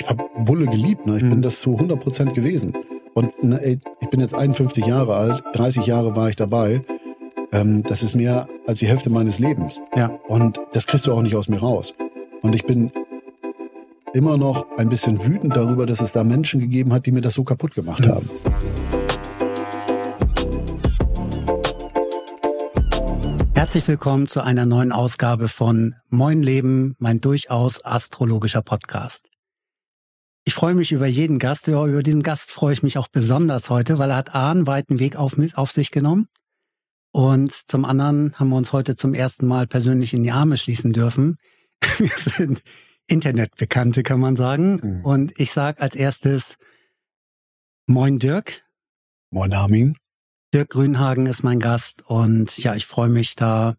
ich habe Bulle geliebt. Ne? Ich mhm. bin das zu 100 Prozent gewesen. Und ne, ey, ich bin jetzt 51 Jahre alt, 30 Jahre war ich dabei. Ähm, das ist mehr als die Hälfte meines Lebens. Ja. Und das kriegst du auch nicht aus mir raus. Und ich bin immer noch ein bisschen wütend darüber, dass es da Menschen gegeben hat, die mir das so kaputt gemacht mhm. haben. Herzlich willkommen zu einer neuen Ausgabe von Moin Leben, mein durchaus astrologischer Podcast. Ich freue mich über jeden Gast, über diesen Gast freue ich mich auch besonders heute, weil er hat A, einen weiten Weg auf, auf sich genommen und zum anderen haben wir uns heute zum ersten Mal persönlich in die Arme schließen dürfen. Wir sind Internetbekannte, kann man sagen. Mhm. Und ich sage als erstes Moin Dirk. Moin Armin. Dirk Grünhagen ist mein Gast und ja, ich freue mich da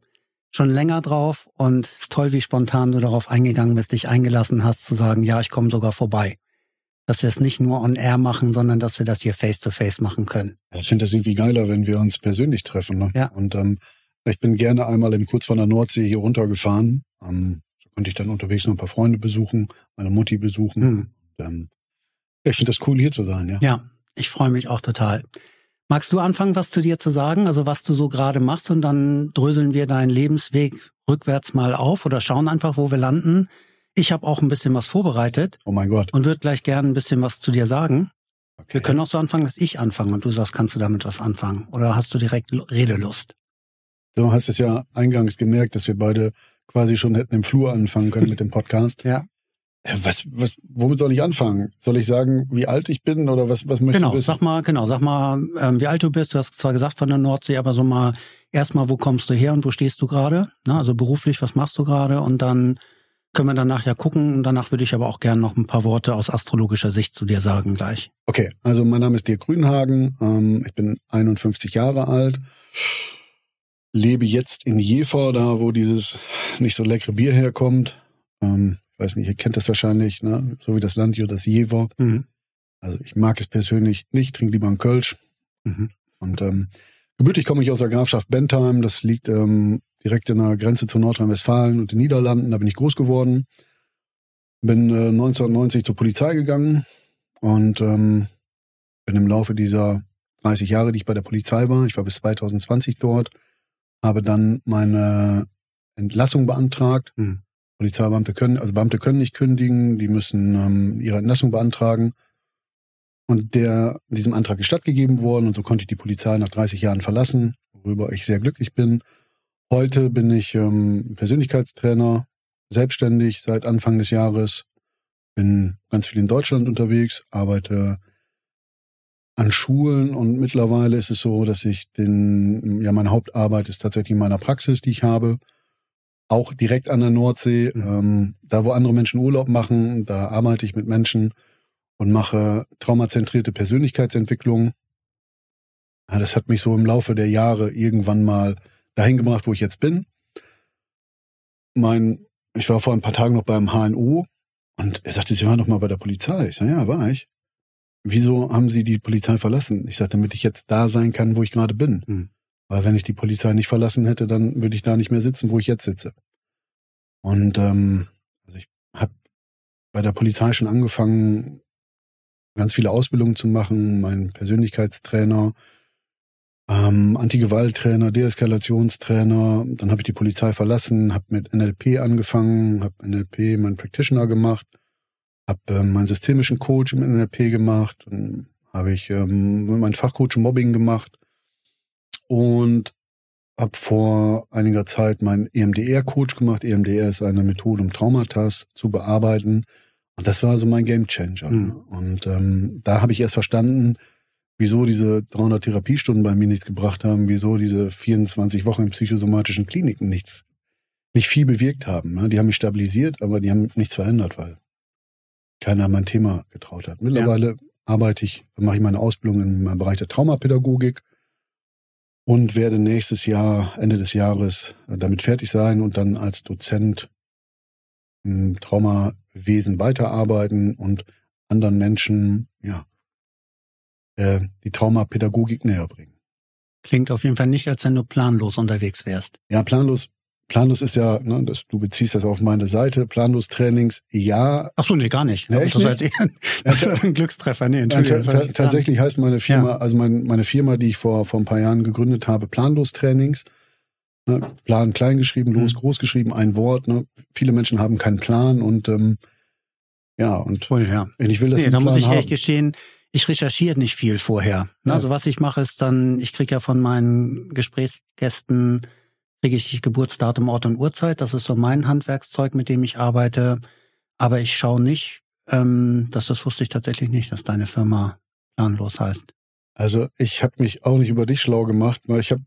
schon länger drauf und es ist toll, wie spontan du darauf eingegangen bist, dich eingelassen hast, zu sagen, ja, ich komme sogar vorbei. Dass wir es nicht nur on air machen, sondern dass wir das hier face to face machen können. Ich finde das irgendwie geiler, wenn wir uns persönlich treffen. Ne? Ja. Und ähm, ich bin gerne einmal im kurz von der Nordsee hier runtergefahren. Ähm, so konnte ich dann unterwegs noch ein paar Freunde besuchen, meine Mutti besuchen. Hm. Und, ähm, ich finde das cool, hier zu sein, ja. Ja, ich freue mich auch total. Magst du anfangen, was zu dir zu sagen, also was du so gerade machst und dann dröseln wir deinen Lebensweg rückwärts mal auf oder schauen einfach, wo wir landen. Ich habe auch ein bisschen was vorbereitet. Oh mein Gott. Und würde gleich gerne ein bisschen was zu dir sagen. Okay. Wir können auch so anfangen, dass ich anfange und du sagst, kannst du damit was anfangen? Oder hast du direkt Redelust? Du hast es ja eingangs gemerkt, dass wir beide quasi schon hätten im Flur anfangen können mit dem Podcast. Ja. Was, was, womit soll ich anfangen? Soll ich sagen, wie alt ich bin oder was, was möchtest genau, du wissen? Sag mal, genau, sag mal, ähm, wie alt du bist. Du hast zwar gesagt von der Nordsee, aber so mal erstmal, wo kommst du her und wo stehst du gerade? Also beruflich, was machst du gerade? Und dann können wir danach ja gucken. Und danach würde ich aber auch gerne noch ein paar Worte aus astrologischer Sicht zu dir sagen gleich. Okay, also mein Name ist Dirk Grünhagen. Ähm, ich bin 51 Jahre alt. Lebe jetzt in Jever, da wo dieses nicht so leckere Bier herkommt. Ähm, weiß nicht, ihr kennt das wahrscheinlich, ne? so wie das Land hier, das Jever. Mhm. Also ich mag es persönlich nicht, trinke lieber einen Kölsch. Mhm. Und ähm, gebürtig komme ich aus der Grafschaft Bentheim, das liegt ähm, direkt in der Grenze zu Nordrhein-Westfalen und den Niederlanden, da bin ich groß geworden. Bin äh, 1990 zur Polizei gegangen und ähm, bin im Laufe dieser 30 Jahre, die ich bei der Polizei war, ich war bis 2020 dort, habe dann meine Entlassung beantragt. Mhm Polizeibeamte können, also Beamte können nicht kündigen, die müssen ähm, ihre Entlassung beantragen. Und der diesem Antrag ist stattgegeben worden und so konnte ich die Polizei nach 30 Jahren verlassen, worüber ich sehr glücklich bin. Heute bin ich ähm, Persönlichkeitstrainer, selbstständig seit Anfang des Jahres, bin ganz viel in Deutschland unterwegs, arbeite an Schulen und mittlerweile ist es so, dass ich den, ja, meine Hauptarbeit ist tatsächlich in meiner Praxis, die ich habe auch direkt an der Nordsee. Mhm. Ähm, da, wo andere Menschen Urlaub machen, da arbeite ich mit Menschen und mache traumazentrierte Persönlichkeitsentwicklung. Ja, das hat mich so im Laufe der Jahre irgendwann mal dahin gebracht, wo ich jetzt bin. Mein, ich war vor ein paar Tagen noch beim HNO und er sagte, Sie waren doch mal bei der Polizei. Ich sage, ja, war ich. Wieso haben Sie die Polizei verlassen? Ich sagte, damit ich jetzt da sein kann, wo ich gerade bin. Mhm. Weil wenn ich die Polizei nicht verlassen hätte, dann würde ich da nicht mehr sitzen, wo ich jetzt sitze. Und ähm, also ich habe bei der Polizei schon angefangen, ganz viele Ausbildungen zu machen, mein Persönlichkeitstrainer, ähm, Antigewalttrainer, Deeskalationstrainer. Dann habe ich die Polizei verlassen, habe mit NLP angefangen, habe NLP mein Practitioner gemacht, habe ähm, meinen systemischen Coach im NLP gemacht, habe ich ähm, meinen Fachcoach im Mobbing gemacht und habe vor einiger Zeit meinen EMDR-Coach gemacht. EMDR ist eine Methode, um Traumata zu bearbeiten. Und das war so mein Game Changer. Mhm. Und ähm, da habe ich erst verstanden, wieso diese 300 Therapiestunden bei mir nichts gebracht haben, wieso diese 24 Wochen in psychosomatischen Kliniken nichts, nicht viel bewirkt haben. Ne? Die haben mich stabilisiert, aber die haben nichts verändert, weil keiner mein Thema getraut hat. Mittlerweile ja. arbeite ich, mache ich meine Ausbildung im Bereich der Traumapädagogik und werde nächstes Jahr, Ende des Jahres, äh, damit fertig sein und dann als Dozent im Traumawesen weiterarbeiten und anderen Menschen, ja, äh, die Traumapädagogik näher bringen. Klingt auf jeden Fall nicht, als wenn du planlos unterwegs wärst. Ja, planlos Planlos ist ja, ne, das, du beziehst das auf meine Seite, Planlos-Trainings, ja. Ach so, nee, gar nicht. Nee, das, war ein Glückstreffer. Nee, Entschuldigung. Ja, tatsächlich heißt meine Firma, ja. also mein, meine Firma, die ich vor, vor ein paar Jahren gegründet habe, Planlos-Trainings. Ne, Plan klein geschrieben, los mhm. groß geschrieben, ein Wort. Ne. Viele Menschen haben keinen Plan und ähm, ja, und cool, ja. ich will das nee, da muss ich haben. echt gestehen, ich recherchiere nicht viel vorher. Ne, also was ich mache ist dann, ich kriege ja von meinen Gesprächsgästen kriege ich Geburtsdatum, Ort und Uhrzeit. Das ist so mein Handwerkszeug, mit dem ich arbeite. Aber ich schaue nicht, ähm, das, das wusste ich tatsächlich nicht, dass deine Firma planlos heißt. Also ich habe mich auch nicht über dich schlau gemacht, weil ich habe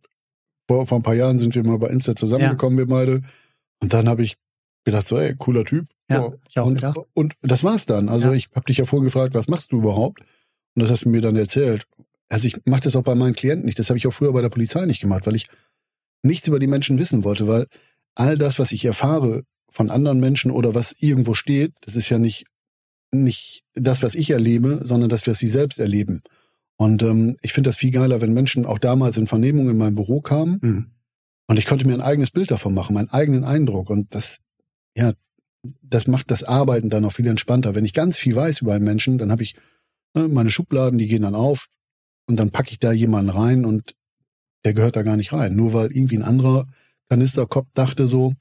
vor, vor ein paar Jahren sind wir mal bei Insta zusammengekommen, ja. wir beide. Und dann habe ich gedacht, so, ey, cooler Typ. Ja, ja. ich auch und, gedacht. Und das war's dann. Also ja. ich habe dich ja vorhin gefragt, was machst du überhaupt? Und das hast du mir dann erzählt. Also ich mache das auch bei meinen Klienten nicht. Das habe ich auch früher bei der Polizei nicht gemacht, weil ich nichts über die Menschen wissen wollte, weil all das, was ich erfahre von anderen Menschen oder was irgendwo steht, das ist ja nicht, nicht das, was ich erlebe, sondern das, was sie selbst erleben. Und ähm, ich finde das viel geiler, wenn Menschen auch damals in Vernehmungen in mein Büro kamen mhm. und ich konnte mir ein eigenes Bild davon machen, meinen eigenen Eindruck. Und das, ja, das macht das Arbeiten dann auch viel entspannter. Wenn ich ganz viel weiß über einen Menschen, dann habe ich meine Schubladen, die gehen dann auf und dann packe ich da jemanden rein und der gehört da gar nicht rein. Nur weil irgendwie ein anderer Kanisterkopf dachte so,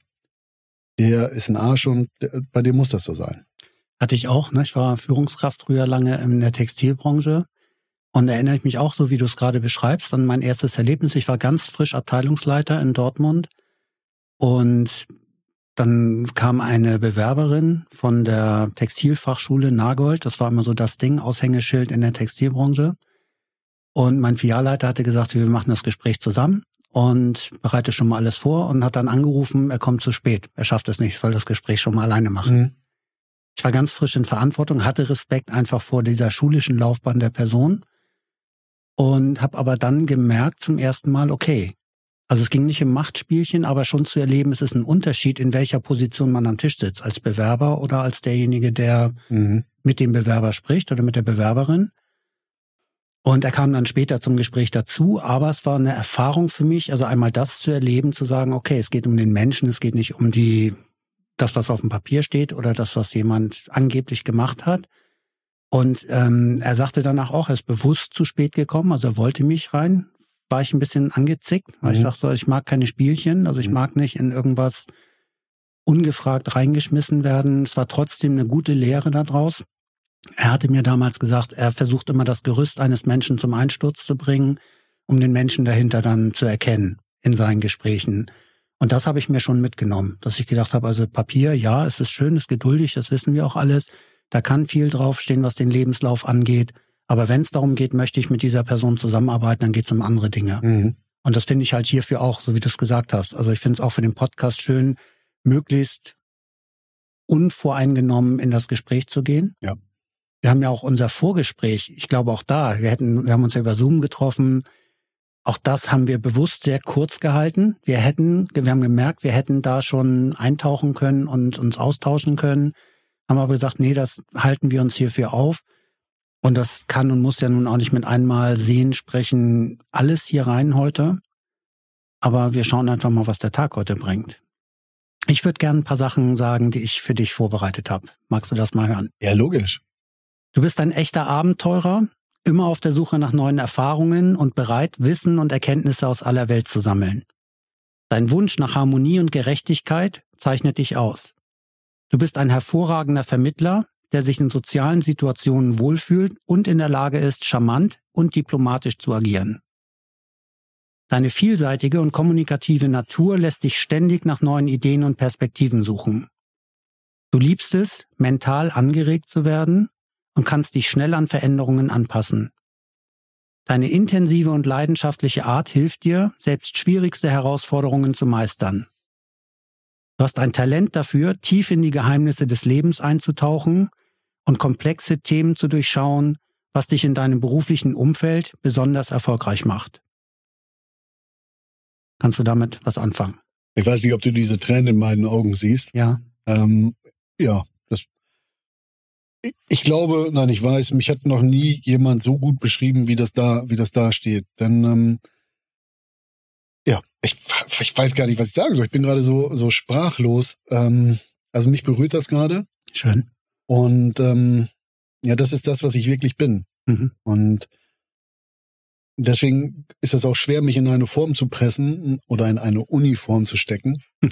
der ist ein Arsch und der, bei dem muss das so sein. Hatte ich auch, ne? Ich war Führungskraft früher lange in der Textilbranche. Und erinnere ich mich auch, so wie du es gerade beschreibst, an mein erstes Erlebnis. Ich war ganz frisch Abteilungsleiter in Dortmund. Und dann kam eine Bewerberin von der Textilfachschule Nagold. Das war immer so das Ding, Aushängeschild in der Textilbranche. Und mein Filialleiter hatte gesagt, wir machen das Gespräch zusammen und bereite schon mal alles vor und hat dann angerufen, er kommt zu spät. Er schafft es nicht, soll das Gespräch schon mal alleine machen. Mhm. Ich war ganz frisch in Verantwortung, hatte Respekt einfach vor dieser schulischen Laufbahn der Person und habe aber dann gemerkt zum ersten Mal, okay, also es ging nicht im Machtspielchen, aber schon zu erleben, es ist ein Unterschied, in welcher Position man am Tisch sitzt, als Bewerber oder als derjenige, der mhm. mit dem Bewerber spricht oder mit der Bewerberin. Und er kam dann später zum Gespräch dazu, aber es war eine Erfahrung für mich, also einmal das zu erleben, zu sagen, okay, es geht um den Menschen, es geht nicht um die, das, was auf dem Papier steht oder das, was jemand angeblich gemacht hat. Und ähm, er sagte danach auch, er ist bewusst zu spät gekommen, also er wollte mich rein. War ich ein bisschen angezickt, weil mhm. ich sagte, ich mag keine Spielchen, also ich mhm. mag nicht in irgendwas ungefragt reingeschmissen werden. Es war trotzdem eine gute Lehre daraus. Er hatte mir damals gesagt, er versucht immer das Gerüst eines Menschen zum Einsturz zu bringen, um den Menschen dahinter dann zu erkennen in seinen Gesprächen. Und das habe ich mir schon mitgenommen, dass ich gedacht habe, also Papier, ja, es ist schön, es ist geduldig, das wissen wir auch alles. Da kann viel draufstehen, was den Lebenslauf angeht. Aber wenn es darum geht, möchte ich mit dieser Person zusammenarbeiten, dann geht es um andere Dinge. Mhm. Und das finde ich halt hierfür auch, so wie du es gesagt hast. Also ich finde es auch für den Podcast schön, möglichst unvoreingenommen in das Gespräch zu gehen. Ja. Wir haben ja auch unser Vorgespräch. Ich glaube auch da, wir hätten, wir haben uns ja über Zoom getroffen. Auch das haben wir bewusst sehr kurz gehalten. Wir hätten, wir haben gemerkt, wir hätten da schon eintauchen können und uns austauschen können. Haben aber gesagt, nee, das halten wir uns hierfür auf. Und das kann und muss ja nun auch nicht mit einmal sehen, sprechen, alles hier rein heute. Aber wir schauen einfach mal, was der Tag heute bringt. Ich würde gerne ein paar Sachen sagen, die ich für dich vorbereitet habe. Magst du das mal hören? Ja, logisch. Du bist ein echter Abenteurer, immer auf der Suche nach neuen Erfahrungen und bereit, Wissen und Erkenntnisse aus aller Welt zu sammeln. Dein Wunsch nach Harmonie und Gerechtigkeit zeichnet dich aus. Du bist ein hervorragender Vermittler, der sich in sozialen Situationen wohlfühlt und in der Lage ist, charmant und diplomatisch zu agieren. Deine vielseitige und kommunikative Natur lässt dich ständig nach neuen Ideen und Perspektiven suchen. Du liebst es, mental angeregt zu werden und kannst dich schnell an Veränderungen anpassen. Deine intensive und leidenschaftliche Art hilft dir, selbst schwierigste Herausforderungen zu meistern. Du hast ein Talent dafür, tief in die Geheimnisse des Lebens einzutauchen und komplexe Themen zu durchschauen, was dich in deinem beruflichen Umfeld besonders erfolgreich macht. Kannst du damit was anfangen? Ich weiß nicht, ob du diese Tränen in meinen Augen siehst. Ja. Ähm, ja, ich glaube, nein, ich weiß, mich hat noch nie jemand so gut beschrieben, wie das da, wie das da steht. Denn ähm, ja, ich, ich weiß gar nicht, was ich sagen soll. Ich bin gerade so, so sprachlos. Ähm, also mich berührt das gerade. Schön. Und ähm, ja, das ist das, was ich wirklich bin. Mhm. Und deswegen ist es auch schwer, mich in eine Form zu pressen oder in eine Uniform zu stecken, hm.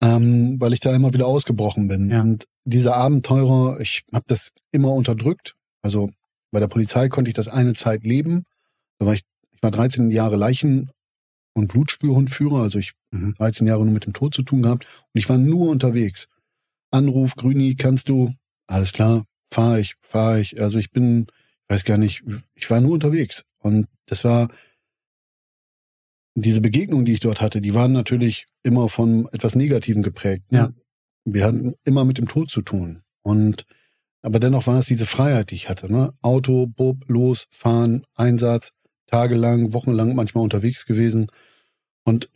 ähm, weil ich da immer wieder ausgebrochen bin. Ja. Und diese Abenteurer, ich habe das immer unterdrückt. Also bei der Polizei konnte ich das eine Zeit leben. Da war ich, ich war 13 Jahre Leichen- und Blutspürhundführer, also ich mhm. 13 Jahre nur mit dem Tod zu tun gehabt und ich war nur unterwegs. Anruf, Grüni, kannst du? Alles klar, fahr ich, fahr ich. Also ich bin, ich weiß gar nicht, ich war nur unterwegs. Und das war, diese Begegnungen, die ich dort hatte, die waren natürlich immer von etwas Negativen geprägt. Ne? Ja. Wir hatten immer mit dem Tod zu tun. Und aber dennoch war es diese Freiheit, die ich hatte. Ne? Auto, Bob, los, fahren, Einsatz, tagelang, wochenlang manchmal unterwegs gewesen. Und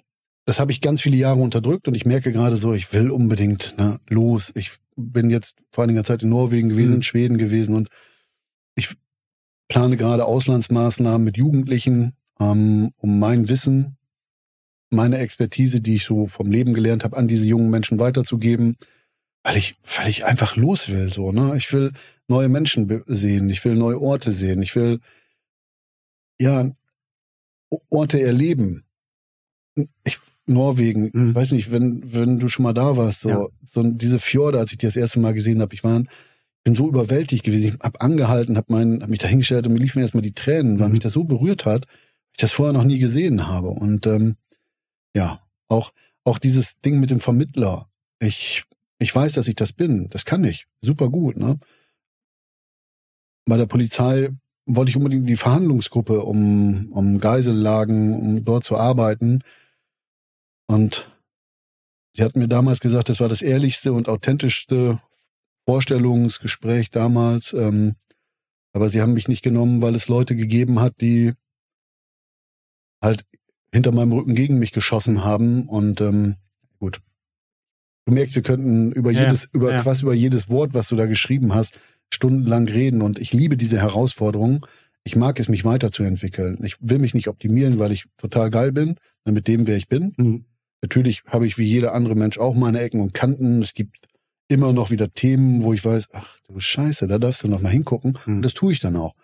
das habe ich ganz viele Jahre unterdrückt und ich merke gerade so, ich will unbedingt ne, los. Ich bin jetzt vor einiger Zeit in Norwegen gewesen, mhm. in Schweden gewesen und ich plane gerade Auslandsmaßnahmen mit Jugendlichen, ähm, um mein Wissen, meine Expertise, die ich so vom Leben gelernt habe, an diese jungen Menschen weiterzugeben, weil ich, weil ich einfach los will. So, ne? Ich will neue Menschen sehen, ich will neue Orte sehen, ich will ja Orte erleben. Ich, Norwegen, mhm. ich weiß nicht, wenn, wenn du schon mal da warst, so, ja. so diese Fjorde, als ich die das erste Mal gesehen habe, ich war, bin so überwältigt gewesen. Ich habe angehalten, habe hab mich dahingestellt und mir liefen erstmal die Tränen, weil mhm. mich das so berührt hat, ich das vorher noch nie gesehen habe. Und ähm, ja, auch, auch dieses Ding mit dem Vermittler. Ich, ich weiß, dass ich das bin. Das kann ich. Super gut, ne? Bei der Polizei wollte ich unbedingt die Verhandlungsgruppe, um, um Geisellagen, um dort zu arbeiten. Und sie hat mir damals gesagt, das war das ehrlichste und authentischste Vorstellungsgespräch damals. Ähm, aber sie haben mich nicht genommen, weil es Leute gegeben hat, die halt hinter meinem Rücken gegen mich geschossen haben. Und ähm, gut, du merkst, wir könnten über ja, jedes, über ja. was über jedes Wort, was du da geschrieben hast, stundenlang reden. Und ich liebe diese Herausforderung. Ich mag es, mich weiterzuentwickeln. Ich will mich nicht optimieren, weil ich total geil bin, mit dem, wer ich bin. Mhm. Natürlich habe ich wie jeder andere Mensch auch meine Ecken und Kanten. Es gibt immer noch wieder Themen, wo ich weiß, ach du Scheiße, da darfst du noch mal hingucken. Mhm. Und das tue ich dann auch.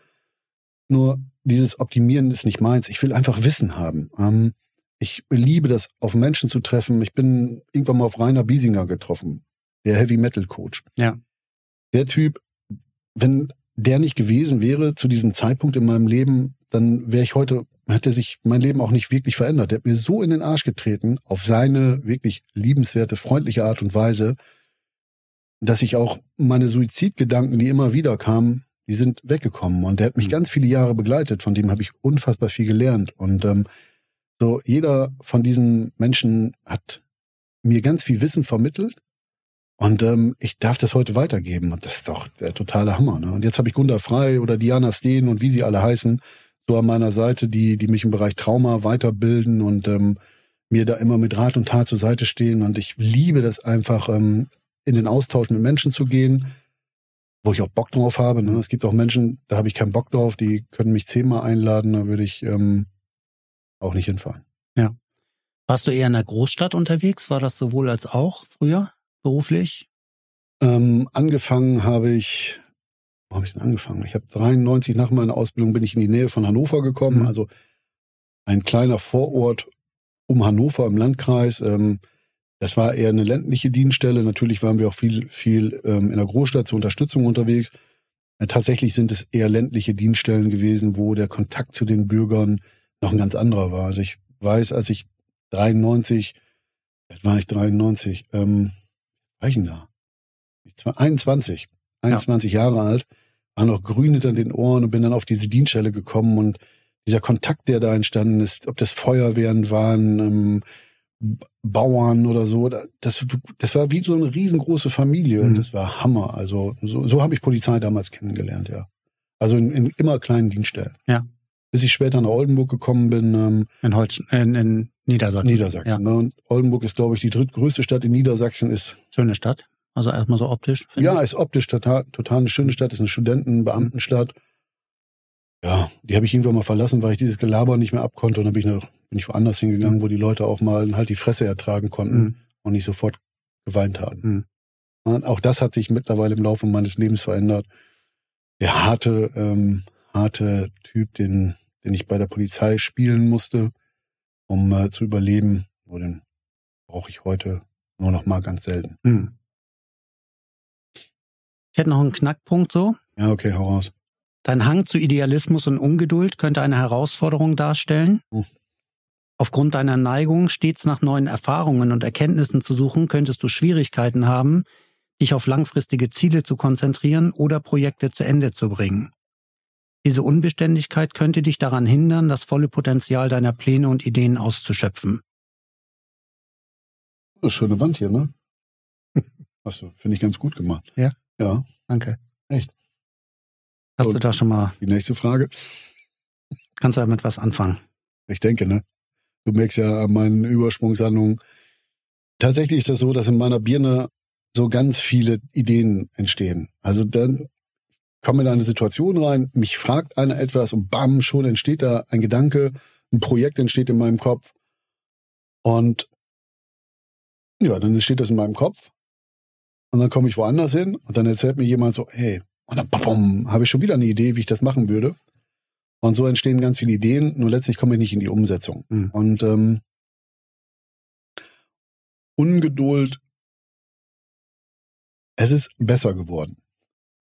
Nur dieses Optimieren ist nicht meins. Ich will einfach Wissen haben. Ähm, ich liebe das, auf Menschen zu treffen. Ich bin irgendwann mal auf Rainer Biesinger getroffen, der Heavy Metal Coach. Ja. Der Typ, wenn der nicht gewesen wäre zu diesem Zeitpunkt in meinem Leben, dann wäre ich heute, hätte sich mein Leben auch nicht wirklich verändert. Der hat mir so in den Arsch getreten, auf seine wirklich liebenswerte, freundliche Art und Weise, dass ich auch meine Suizidgedanken, die immer wieder kamen, die sind weggekommen. Und der hat mich mhm. ganz viele Jahre begleitet, von dem habe ich unfassbar viel gelernt. Und ähm, so jeder von diesen Menschen hat mir ganz viel Wissen vermittelt und ähm, ich darf das heute weitergeben. Und das ist doch der totale Hammer. Ne? Und jetzt habe ich Gunda Frei oder Diana Steen und wie sie alle heißen, so an meiner Seite, die, die mich im Bereich Trauma weiterbilden und ähm, mir da immer mit Rat und Tat zur Seite stehen. Und ich liebe das einfach, ähm, in den Austausch mit Menschen zu gehen, wo ich auch Bock drauf habe. Ne? Es gibt auch Menschen, da habe ich keinen Bock drauf, die können mich zehnmal einladen, da würde ich ähm, auch nicht hinfahren. Ja. Warst du eher in der Großstadt unterwegs? War das sowohl als auch früher? beruflich? Ähm, angefangen habe ich, wo habe ich denn angefangen? Ich habe 93 nach meiner Ausbildung bin ich in die Nähe von Hannover gekommen, mhm. also ein kleiner Vorort um Hannover im Landkreis. Ähm, das war eher eine ländliche Dienststelle. Natürlich waren wir auch viel, viel ähm, in der Großstadt zur Unterstützung unterwegs. Äh, tatsächlich sind es eher ländliche Dienststellen gewesen, wo der Kontakt zu den Bürgern noch ein ganz anderer war. Also ich weiß, als ich 93, war ich 93, ähm, war ich denn da? 21, 21 ja. Jahre alt, war noch grün hinter den Ohren und bin dann auf diese Dienststelle gekommen und dieser Kontakt, der da entstanden ist, ob das Feuerwehren waren, ähm, Bauern oder so, das, das war wie so eine riesengroße Familie und mhm. das war Hammer. Also so, so habe ich Polizei damals kennengelernt, ja. Also in, in immer kleinen Dienststellen. Ja. Bis ich später nach Oldenburg gekommen bin. Ähm, in, Holz, in, in Niedersachsen. Niedersachsen. Ja. Ne? Und Oldenburg ist, glaube ich, die drittgrößte Stadt in Niedersachsen. Ist schöne Stadt. Also erstmal so optisch. Ja, ich. ist optisch total, total eine schöne Stadt. Ist eine Studenten-, Beamtenstadt. ja, die habe ich irgendwann mal verlassen, weil ich dieses Gelaber nicht mehr abkonnte und dann bin ich, nach, bin ich woanders hingegangen, wo die Leute auch mal halt die Fresse ertragen konnten mhm. und nicht sofort geweint haben. Mhm. Auch das hat sich mittlerweile im Laufe meines Lebens verändert. Der harte, ähm, harte Typ, den, den ich bei der Polizei spielen musste, um äh, zu überleben, den brauche ich heute nur noch mal ganz selten. Mhm. Ich hätte noch einen Knackpunkt so. Ja, okay, hau raus. Dein Hang zu Idealismus und Ungeduld könnte eine Herausforderung darstellen. Hm. Aufgrund deiner Neigung, stets nach neuen Erfahrungen und Erkenntnissen zu suchen, könntest du Schwierigkeiten haben, dich auf langfristige Ziele zu konzentrieren oder Projekte zu Ende zu bringen. Diese Unbeständigkeit könnte dich daran hindern, das volle Potenzial deiner Pläne und Ideen auszuschöpfen. Eine schöne Wand hier, ne? Achso, finde ich ganz gut gemacht. Ja. Ja. Danke. Echt. Hast Und du da schon mal. Die nächste Frage. Kannst du damit was anfangen? Ich denke, ne? Du merkst ja an meinen Übersprungshandlungen. Tatsächlich ist das so, dass in meiner Birne so ganz viele Ideen entstehen. Also dann komme in eine Situation rein, mich fragt einer etwas und bam, schon entsteht da ein Gedanke, ein Projekt entsteht in meinem Kopf. Und ja, dann entsteht das in meinem Kopf. Und dann komme ich woanders hin und dann erzählt mir jemand so, hey, und dann habe ich schon wieder eine Idee, wie ich das machen würde. Und so entstehen ganz viele Ideen, nur letztlich komme ich nicht in die Umsetzung. Mhm. Und ähm, Ungeduld, es ist besser geworden.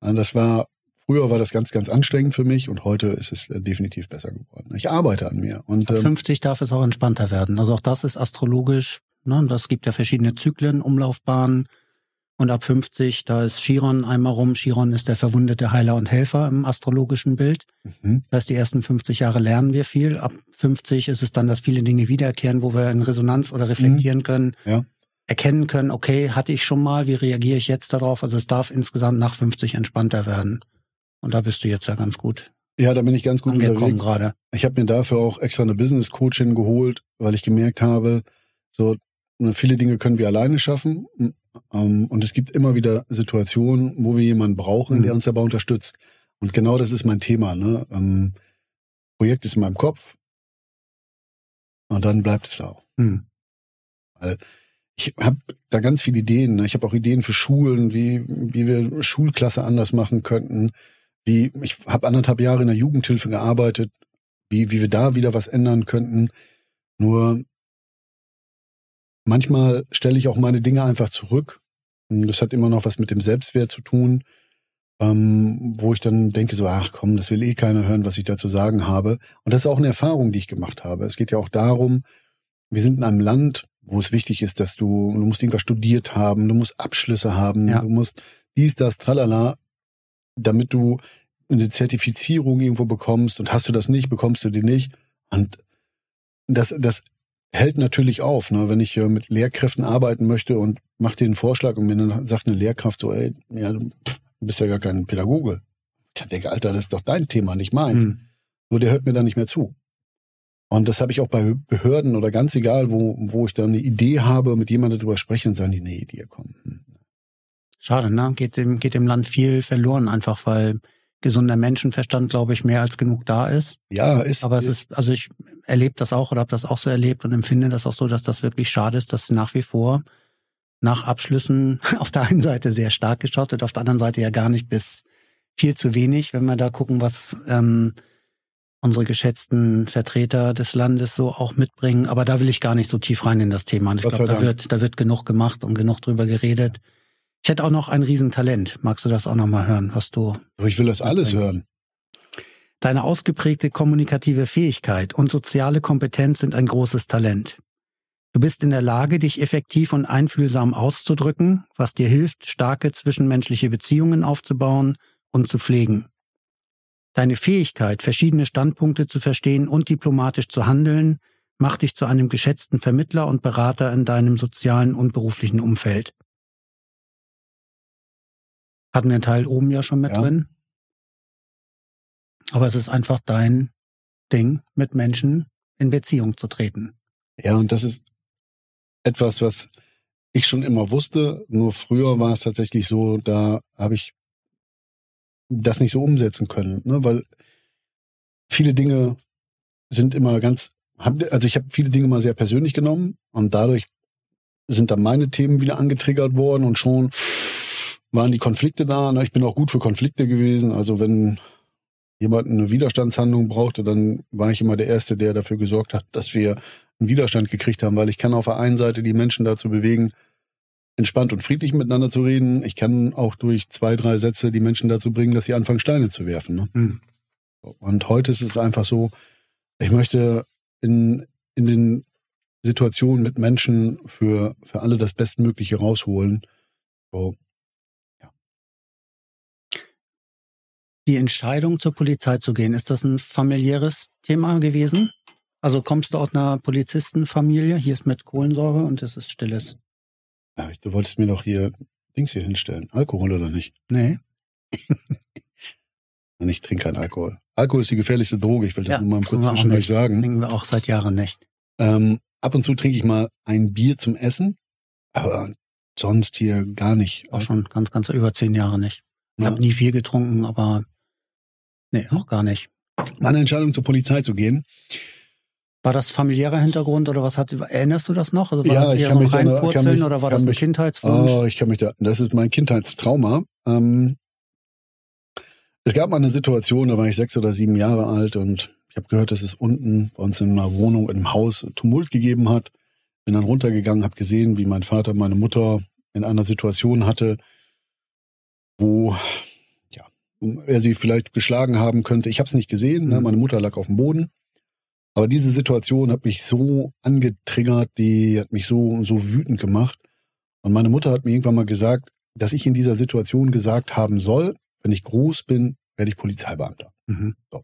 Und das war, früher war das ganz, ganz anstrengend für mich und heute ist es äh, definitiv besser geworden. Ich arbeite an mir. Und, Ab 50 ähm, darf es auch entspannter werden. Also auch das ist astrologisch Ne? Das gibt ja verschiedene Zyklen, Umlaufbahnen. Und ab 50, da ist Chiron einmal rum. Chiron ist der verwundete Heiler und Helfer im astrologischen Bild. Mhm. Das heißt, die ersten 50 Jahre lernen wir viel. Ab 50 ist es dann, dass viele Dinge wiederkehren, wo wir in Resonanz oder reflektieren mhm. können. Ja. Erkennen können, okay, hatte ich schon mal, wie reagiere ich jetzt darauf? Also es darf insgesamt nach 50 entspannter werden. Und da bist du jetzt ja ganz gut. Ja, da bin ich ganz gut angekommen gerade. Ich habe mir dafür auch extra eine Business Coachin geholt, weil ich gemerkt habe, so viele Dinge können wir alleine schaffen. Ähm, und es gibt immer wieder Situationen, wo wir jemanden brauchen, mhm. der uns dabei unterstützt. Und genau das ist mein Thema. Ne? Ähm, Projekt ist in meinem Kopf. Und dann bleibt es auch. Mhm. Weil ich habe da ganz viele Ideen. Ne? Ich habe auch Ideen für Schulen, wie, wie wir Schulklasse anders machen könnten. Wie, ich habe anderthalb Jahre in der Jugendhilfe gearbeitet, wie, wie wir da wieder was ändern könnten. Nur Manchmal stelle ich auch meine Dinge einfach zurück. Das hat immer noch was mit dem Selbstwert zu tun, ähm, wo ich dann denke so, ach komm, das will eh keiner hören, was ich da zu sagen habe. Und das ist auch eine Erfahrung, die ich gemacht habe. Es geht ja auch darum, wir sind in einem Land, wo es wichtig ist, dass du, du musst irgendwas studiert haben, du musst Abschlüsse haben, ja. du musst dies, das, tralala, damit du eine Zertifizierung irgendwo bekommst und hast du das nicht, bekommst du die nicht. Und das, das hält natürlich auf, ne? wenn ich äh, mit Lehrkräften arbeiten möchte und mache dir einen Vorschlag und mir dann sagt eine Lehrkraft so, ey, ja, du bist ja gar kein Pädagoge. Ich denke, Alter, das ist doch dein Thema, nicht meins. Hm. Nur der hört mir da nicht mehr zu. Und das habe ich auch bei Behörden oder ganz egal, wo, wo ich dann eine Idee habe, mit jemandem darüber sprechen, sagen die, nee, Idee kommen. Hm. Schade, ne? Geht dem, geht dem Land viel verloren, einfach weil gesunder Menschenverstand, glaube ich, mehr als genug da ist. Ja, ist. Aber es ist, ist also ich erlebe das auch oder habe das auch so erlebt und empfinde das auch so, dass das wirklich schade ist, dass nach wie vor nach Abschlüssen auf der einen Seite sehr stark geschaut wird, auf der anderen Seite ja gar nicht bis viel zu wenig, wenn wir da gucken, was ähm, unsere geschätzten Vertreter des Landes so auch mitbringen. Aber da will ich gar nicht so tief rein in das Thema. Und ich glaube, da wird, da wird genug gemacht und genug drüber geredet. Ich hätte auch noch ein Riesentalent. Magst du das auch noch mal hören, was du? Ich will das alles bringst? hören. Deine ausgeprägte kommunikative Fähigkeit und soziale Kompetenz sind ein großes Talent. Du bist in der Lage, dich effektiv und einfühlsam auszudrücken, was dir hilft, starke zwischenmenschliche Beziehungen aufzubauen und zu pflegen. Deine Fähigkeit, verschiedene Standpunkte zu verstehen und diplomatisch zu handeln, macht dich zu einem geschätzten Vermittler und Berater in deinem sozialen und beruflichen Umfeld. Hatten wir einen Teil oben ja schon mit ja. drin. Aber es ist einfach dein Ding, mit Menschen in Beziehung zu treten. Ja, und das ist etwas, was ich schon immer wusste. Nur früher war es tatsächlich so, da habe ich das nicht so umsetzen können, ne? weil viele Dinge sind immer ganz, also ich habe viele Dinge mal sehr persönlich genommen und dadurch sind dann meine Themen wieder angetriggert worden und schon waren die Konflikte da. Ich bin auch gut für Konflikte gewesen. Also wenn jemand eine Widerstandshandlung brauchte, dann war ich immer der Erste, der dafür gesorgt hat, dass wir einen Widerstand gekriegt haben, weil ich kann auf der einen Seite die Menschen dazu bewegen, entspannt und friedlich miteinander zu reden. Ich kann auch durch zwei, drei Sätze die Menschen dazu bringen, dass sie anfangen, Steine zu werfen. Ne? Mhm. Und heute ist es einfach so, ich möchte in, in den Situationen mit Menschen für, für alle das Bestmögliche rausholen. So, Die Entscheidung zur Polizei zu gehen, ist das ein familiäres Thema gewesen? Also kommst du aus einer Polizistenfamilie? Hier ist mit Kohlensäure und es ist stilles. Ja, du wolltest mir doch hier Dings hier hinstellen. Alkohol oder nicht? Nee. ich trinke keinen Alkohol. Alkohol ist die gefährlichste Droge. Ich will das ja, nur mal kurz zwischendurch sagen. Trinken wir auch seit Jahren nicht. Ähm, ab und zu trinke ich mal ein Bier zum Essen, aber sonst hier gar nicht. Auch schon ganz, ganz über zehn Jahre nicht. Ich ja. habe nie viel getrunken, aber nee, auch gar nicht. Meine Entscheidung zur Polizei zu gehen, war das familiärer Hintergrund oder was hat, erinnerst du das noch? Also war ja, das eher so ein Reinpurzeln oder war das ein Kindheitswunsch? Oh, ich kann mich da, das ist mein Kindheitstrauma. Ähm, es gab mal eine Situation, da war ich sechs oder sieben Jahre alt und ich habe gehört, dass es unten bei uns in einer Wohnung, in einem Haus Tumult gegeben hat. Bin dann runtergegangen, habe gesehen, wie mein Vater meine Mutter in einer Situation hatte, wo er sie vielleicht geschlagen haben könnte. Ich habe es nicht gesehen. Ne? Mhm. Meine Mutter lag auf dem Boden. Aber diese Situation hat mich so angetriggert, die hat mich so, so wütend gemacht. Und meine Mutter hat mir irgendwann mal gesagt, dass ich in dieser Situation gesagt haben soll, wenn ich groß bin, werde ich Polizeibeamter. Mhm. So.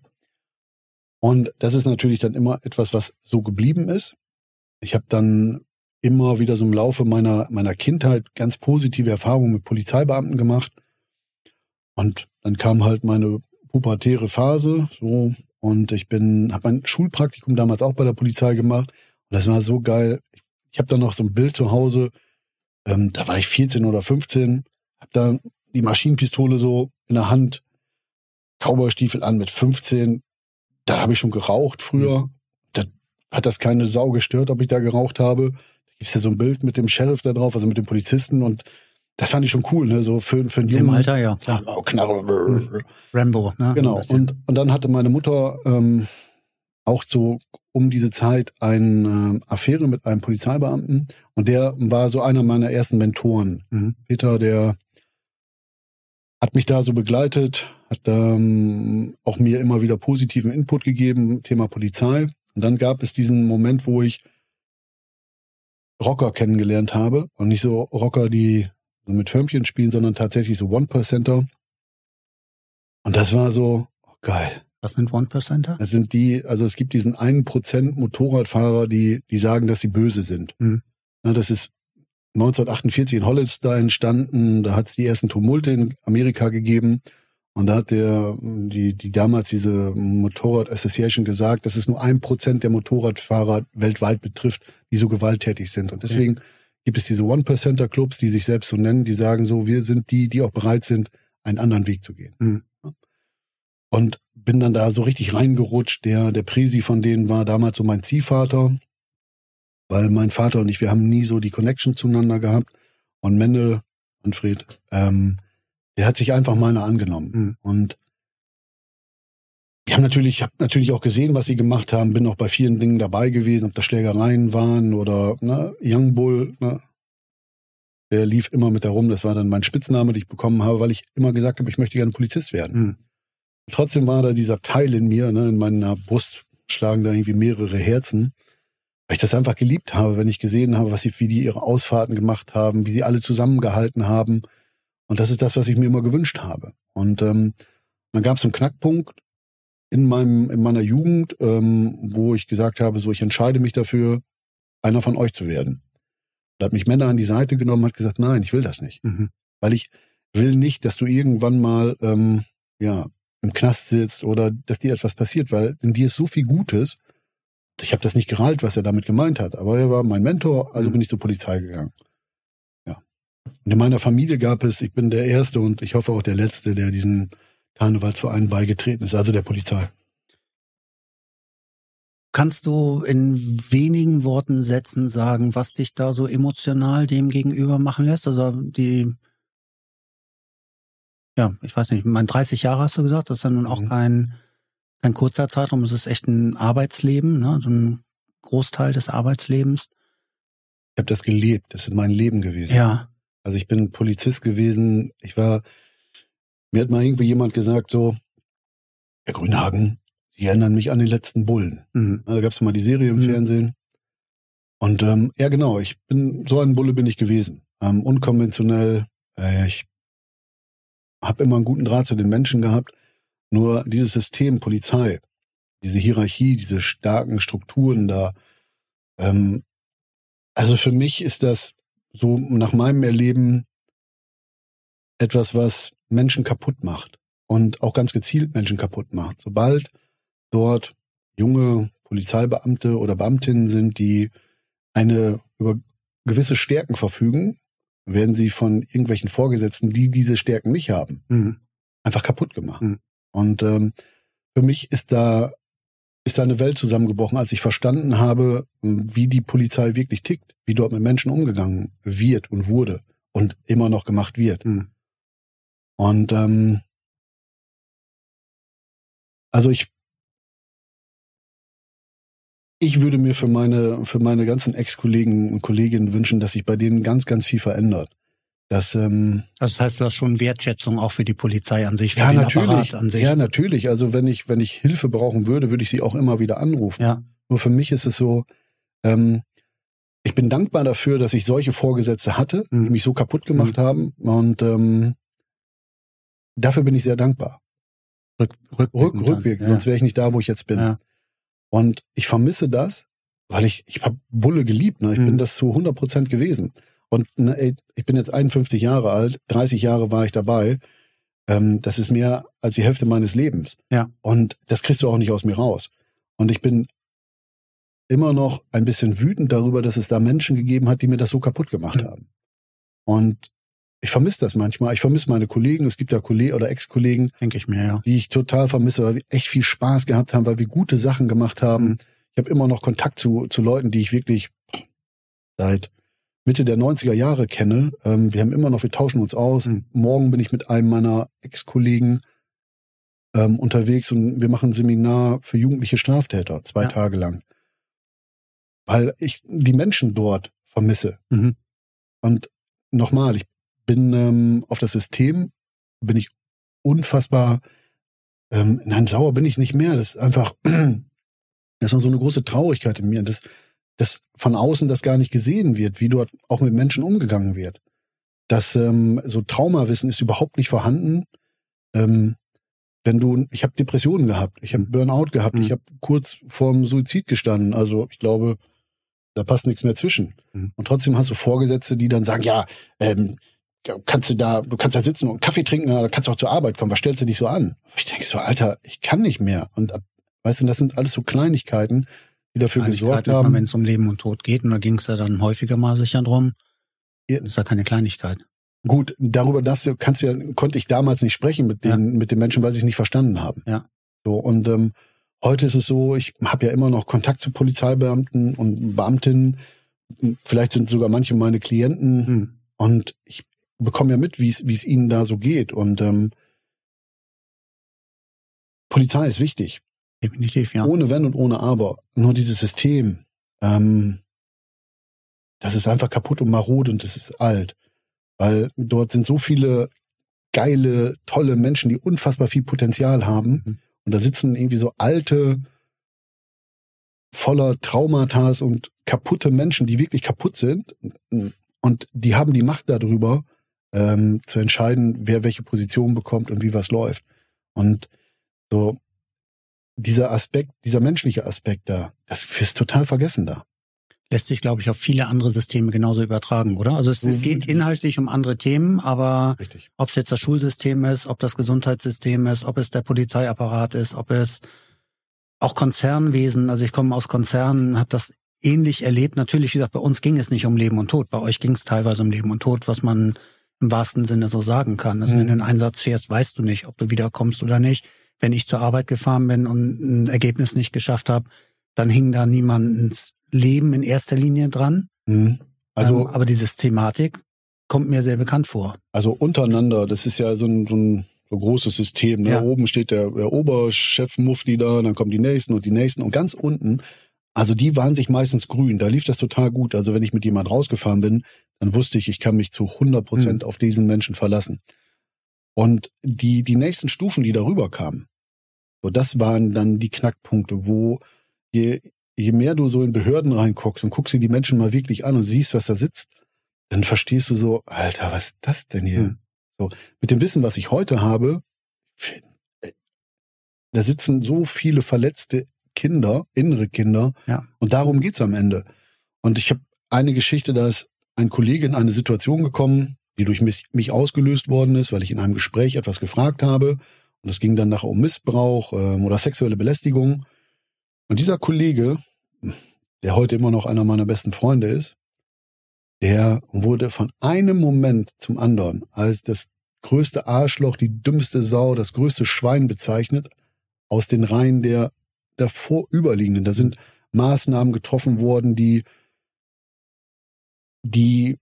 Und das ist natürlich dann immer etwas, was so geblieben ist. Ich habe dann immer wieder so im Laufe meiner, meiner Kindheit ganz positive Erfahrungen mit Polizeibeamten gemacht. Und dann kam halt meine pubertäre Phase, so und ich bin, habe mein Schulpraktikum damals auch bei der Polizei gemacht. Und das war so geil. Ich habe dann noch so ein Bild zu Hause. Ähm, da war ich 14 oder 15, habe da die Maschinenpistole so in der Hand, Cowboystiefel an mit 15. Da habe ich schon geraucht früher. Da hat das keine Sau gestört, ob ich da geraucht habe. Da gibt's ja so ein Bild mit dem Sheriff da drauf, also mit dem Polizisten und das fand ich schon cool, ne? So für, für einen jungen. Im Alter, ja, klar. Oh, Knarre. Hm. Rambo, ne? Genau. Und, und dann hatte meine Mutter ähm, auch so um diese Zeit eine äh, Affäre mit einem Polizeibeamten und der war so einer meiner ersten Mentoren. Mhm. Peter, der hat mich da so begleitet, hat ähm, auch mir immer wieder positiven Input gegeben, Thema Polizei. Und dann gab es diesen Moment, wo ich Rocker kennengelernt habe und nicht so Rocker, die so mit Förmchen spielen, sondern tatsächlich so One-Percenter. Und das war so, oh, geil. Was sind One-Percenter? Das sind die, also es gibt diesen einen Prozent Motorradfahrer, die, die sagen, dass sie böse sind. Mhm. Na, das ist 1948 in Hollister entstanden, da hat es die ersten Tumulte in Amerika gegeben. Und da hat der, die, die damals diese Motorrad Association gesagt, dass es nur ein Prozent der Motorradfahrer weltweit betrifft, die so gewalttätig sind. Und deswegen okay gibt es diese One-Percenter-Clubs, die sich selbst so nennen, die sagen so, wir sind die, die auch bereit sind, einen anderen Weg zu gehen. Mhm. Und bin dann da so richtig reingerutscht. Der, der Presi von denen war damals so mein Ziehvater, weil mein Vater und ich, wir haben nie so die Connection zueinander gehabt. Und Mendel, Manfred, ähm, der hat sich einfach meiner angenommen. Mhm. Und ich habe natürlich, hab natürlich auch gesehen, was sie gemacht haben, bin auch bei vielen Dingen dabei gewesen, ob das Schlägereien waren oder ne, Young Bull, ne, der lief immer mit herum. Das war dann mein Spitzname, den ich bekommen habe, weil ich immer gesagt habe, ich möchte gerne Polizist werden. Mhm. Trotzdem war da dieser Teil in mir, ne, in meiner Brust schlagen da irgendwie mehrere Herzen, weil ich das einfach geliebt habe, wenn ich gesehen habe, was sie, wie die ihre Ausfahrten gemacht haben, wie sie alle zusammengehalten haben. Und das ist das, was ich mir immer gewünscht habe. Und ähm, dann gab es einen Knackpunkt, in meinem in meiner Jugend, ähm, wo ich gesagt habe, so ich entscheide mich dafür, einer von euch zu werden. Da hat mich Männer an die Seite genommen, hat gesagt, nein, ich will das nicht, mhm. weil ich will nicht, dass du irgendwann mal ähm, ja im Knast sitzt oder dass dir etwas passiert, weil in dir ist so viel Gutes. Ich habe das nicht gerallt, was er damit gemeint hat, aber er war mein Mentor, also mhm. bin ich zur Polizei gegangen. Ja. Und in meiner Familie gab es, ich bin der Erste und ich hoffe auch der Letzte, der diesen Karnevalsverein beigetreten ist, also der Polizei. Kannst du in wenigen Worten, Sätzen sagen, was dich da so emotional dem gegenüber machen lässt? Also die, ja, ich weiß nicht, mein 30 Jahre hast du gesagt, das ist dann nun auch mhm. kein, kein kurzer Zeitraum, es ist echt ein Arbeitsleben, ne? so ein Großteil des Arbeitslebens. Ich habe das gelebt, das ist mein Leben gewesen. Ja. Also ich bin Polizist gewesen, ich war, mir hat mal irgendwie jemand gesagt so, Herr Grünhagen, Sie erinnern mich an den letzten Bullen. Mhm. Da gab es mal die Serie im mhm. Fernsehen. Und ähm, ja, genau, ich bin, so ein Bulle bin ich gewesen. Ähm, unkonventionell. Äh, ich habe immer einen guten Draht zu den Menschen gehabt. Nur dieses System Polizei, diese Hierarchie, diese starken Strukturen da, ähm, also für mich ist das so nach meinem Erleben etwas, was Menschen kaputt macht und auch ganz gezielt Menschen kaputt macht. Sobald dort junge Polizeibeamte oder Beamtinnen sind, die eine über gewisse Stärken verfügen, werden sie von irgendwelchen Vorgesetzten, die diese Stärken nicht haben, mhm. einfach kaputt gemacht. Mhm. Und ähm, für mich ist da ist da eine Welt zusammengebrochen, als ich verstanden habe, wie die Polizei wirklich tickt, wie dort mit Menschen umgegangen wird und wurde und immer noch gemacht wird. Mhm. Und ähm, also ich ich würde mir für meine, für meine ganzen Ex-Kollegen und Kolleginnen wünschen, dass sich bei denen ganz, ganz viel verändert. Das, ähm, also das heißt, du hast schon Wertschätzung auch für die Polizei an sich, für ja, den natürlich, Apparat an sich. Ja, natürlich. Also wenn ich, wenn ich Hilfe brauchen würde, würde ich sie auch immer wieder anrufen. Ja. Nur für mich ist es so, ähm, ich bin dankbar dafür, dass ich solche Vorgesetzte hatte, mhm. die mich so kaputt gemacht mhm. haben. Und ähm, dafür bin ich sehr dankbar. Rück, rückwirkend, Rück, rückwirkend ja. sonst wäre ich nicht da, wo ich jetzt bin. Ja. Und ich vermisse das, weil ich, ich habe Bulle geliebt. Ne? Ich mhm. bin das zu 100 Prozent gewesen. Und ne, ey, ich bin jetzt 51 Jahre alt, 30 Jahre war ich dabei. Ähm, das ist mehr als die Hälfte meines Lebens. Ja. Und das kriegst du auch nicht aus mir raus. Und ich bin immer noch ein bisschen wütend darüber, dass es da Menschen gegeben hat, die mir das so kaputt gemacht mhm. haben. Und ich vermisse das manchmal. Ich vermisse meine Kollegen. Es gibt da Kollegen oder Ex-Kollegen, denke ich mir, ja. die ich total vermisse, weil wir echt viel Spaß gehabt haben, weil wir gute Sachen gemacht haben. Mhm. Ich habe immer noch Kontakt zu, zu Leuten, die ich wirklich seit Mitte der 90er Jahre kenne. Ähm, wir haben immer noch, wir tauschen uns aus. Mhm. Morgen bin ich mit einem meiner Ex-Kollegen ähm, unterwegs und wir machen ein Seminar für jugendliche Straftäter, zwei ja. Tage lang. Weil ich die Menschen dort vermisse. Mhm. Und nochmal, ich bin ähm, auf das System, bin ich unfassbar, ähm, nein, sauer bin ich nicht mehr. Das ist einfach, das ist so eine große Traurigkeit in mir, dass, dass von außen das gar nicht gesehen wird, wie dort auch mit Menschen umgegangen wird. Das ähm, so Traumawissen ist überhaupt nicht vorhanden. Ähm, wenn du, ich habe Depressionen gehabt, ich habe mhm. Burnout gehabt, mhm. ich habe kurz vorm Suizid gestanden. Also ich glaube, da passt nichts mehr zwischen. Mhm. Und trotzdem hast du Vorgesetzte, die dann sagen, ja, ähm, kannst du da, du kannst da sitzen und Kaffee trinken, da kannst du auch zur Arbeit kommen. Was stellst du dich so an? Ich denke so, Alter, ich kann nicht mehr. Und weißt du, das sind alles so Kleinigkeiten, die dafür gesorgt haben. Wenn es um Leben und Tod geht, und da ging es ja dann häufiger mal sicher drum. Ja. Das ist ja keine Kleinigkeit. Gut, darüber darfst du, kannst du ja, konnte ich damals nicht sprechen mit den, ja. mit den Menschen, weil sie es nicht verstanden haben. Ja. So, und ähm, heute ist es so, ich habe ja immer noch Kontakt zu Polizeibeamten und Beamtinnen. Vielleicht sind sogar manche meine Klienten. Hm. Und ich bekomme ja mit, wie es wie es ihnen da so geht. Und ähm, Polizei ist wichtig. Definitiv, ja. Ohne Wenn und ohne Aber. Nur dieses System, ähm, das ist einfach kaputt und marode und das ist alt. Weil dort sind so viele geile, tolle Menschen, die unfassbar viel Potenzial haben. Mhm. Und da sitzen irgendwie so alte, voller Traumata und kaputte Menschen, die wirklich kaputt sind. Und die haben die Macht darüber, ähm, zu entscheiden, wer welche Position bekommt und wie was läuft. Und so dieser Aspekt, dieser menschliche Aspekt da, das ist total vergessen da. Lässt sich, glaube ich, auf viele andere Systeme genauso übertragen, oder? Also es, es geht inhaltlich um andere Themen, aber ob es jetzt das Schulsystem ist, ob das Gesundheitssystem ist, ob es der Polizeiapparat ist, ob es auch Konzernwesen, also ich komme aus Konzernen, habe das ähnlich erlebt. Natürlich, wie gesagt, bei uns ging es nicht um Leben und Tod. Bei euch ging es teilweise um Leben und Tod, was man im wahrsten Sinne so sagen kann. Also mhm. wenn du einen Einsatz fährst, weißt du nicht, ob du wiederkommst oder nicht. Wenn ich zur Arbeit gefahren bin und ein Ergebnis nicht geschafft habe, dann hing da niemandens Leben in erster Linie dran. Mhm. Also, ähm, aber diese Thematik kommt mir sehr bekannt vor. Also untereinander, das ist ja so ein, so ein, so großes System. Ne? Ja. Oben steht der, der Oberchef Mufti da, dann kommen die nächsten und die nächsten und ganz unten, also die waren sich meistens grün. Da lief das total gut. Also wenn ich mit jemand rausgefahren bin, dann wusste ich, ich kann mich zu 100 Prozent mhm. auf diesen Menschen verlassen. Und die, die nächsten Stufen, die darüber kamen, so das waren dann die Knackpunkte, wo je, je mehr du so in Behörden reinguckst und guckst dir die Menschen mal wirklich an und siehst, was da sitzt, dann verstehst du so, Alter, was ist das denn hier? Hm. So, mit dem Wissen, was ich heute habe, da sitzen so viele verletzte Kinder, innere Kinder, ja. und darum geht's am Ende. Und ich habe eine Geschichte, da ist ein Kollege in eine Situation gekommen, die durch mich, mich ausgelöst worden ist, weil ich in einem Gespräch etwas gefragt habe. Und es ging dann nachher um Missbrauch ähm, oder sexuelle Belästigung. Und dieser Kollege, der heute immer noch einer meiner besten Freunde ist, der wurde von einem Moment zum anderen als das größte Arschloch, die dümmste Sau, das größte Schwein bezeichnet, aus den Reihen der davor überliegenden. Da sind Maßnahmen getroffen worden, die, die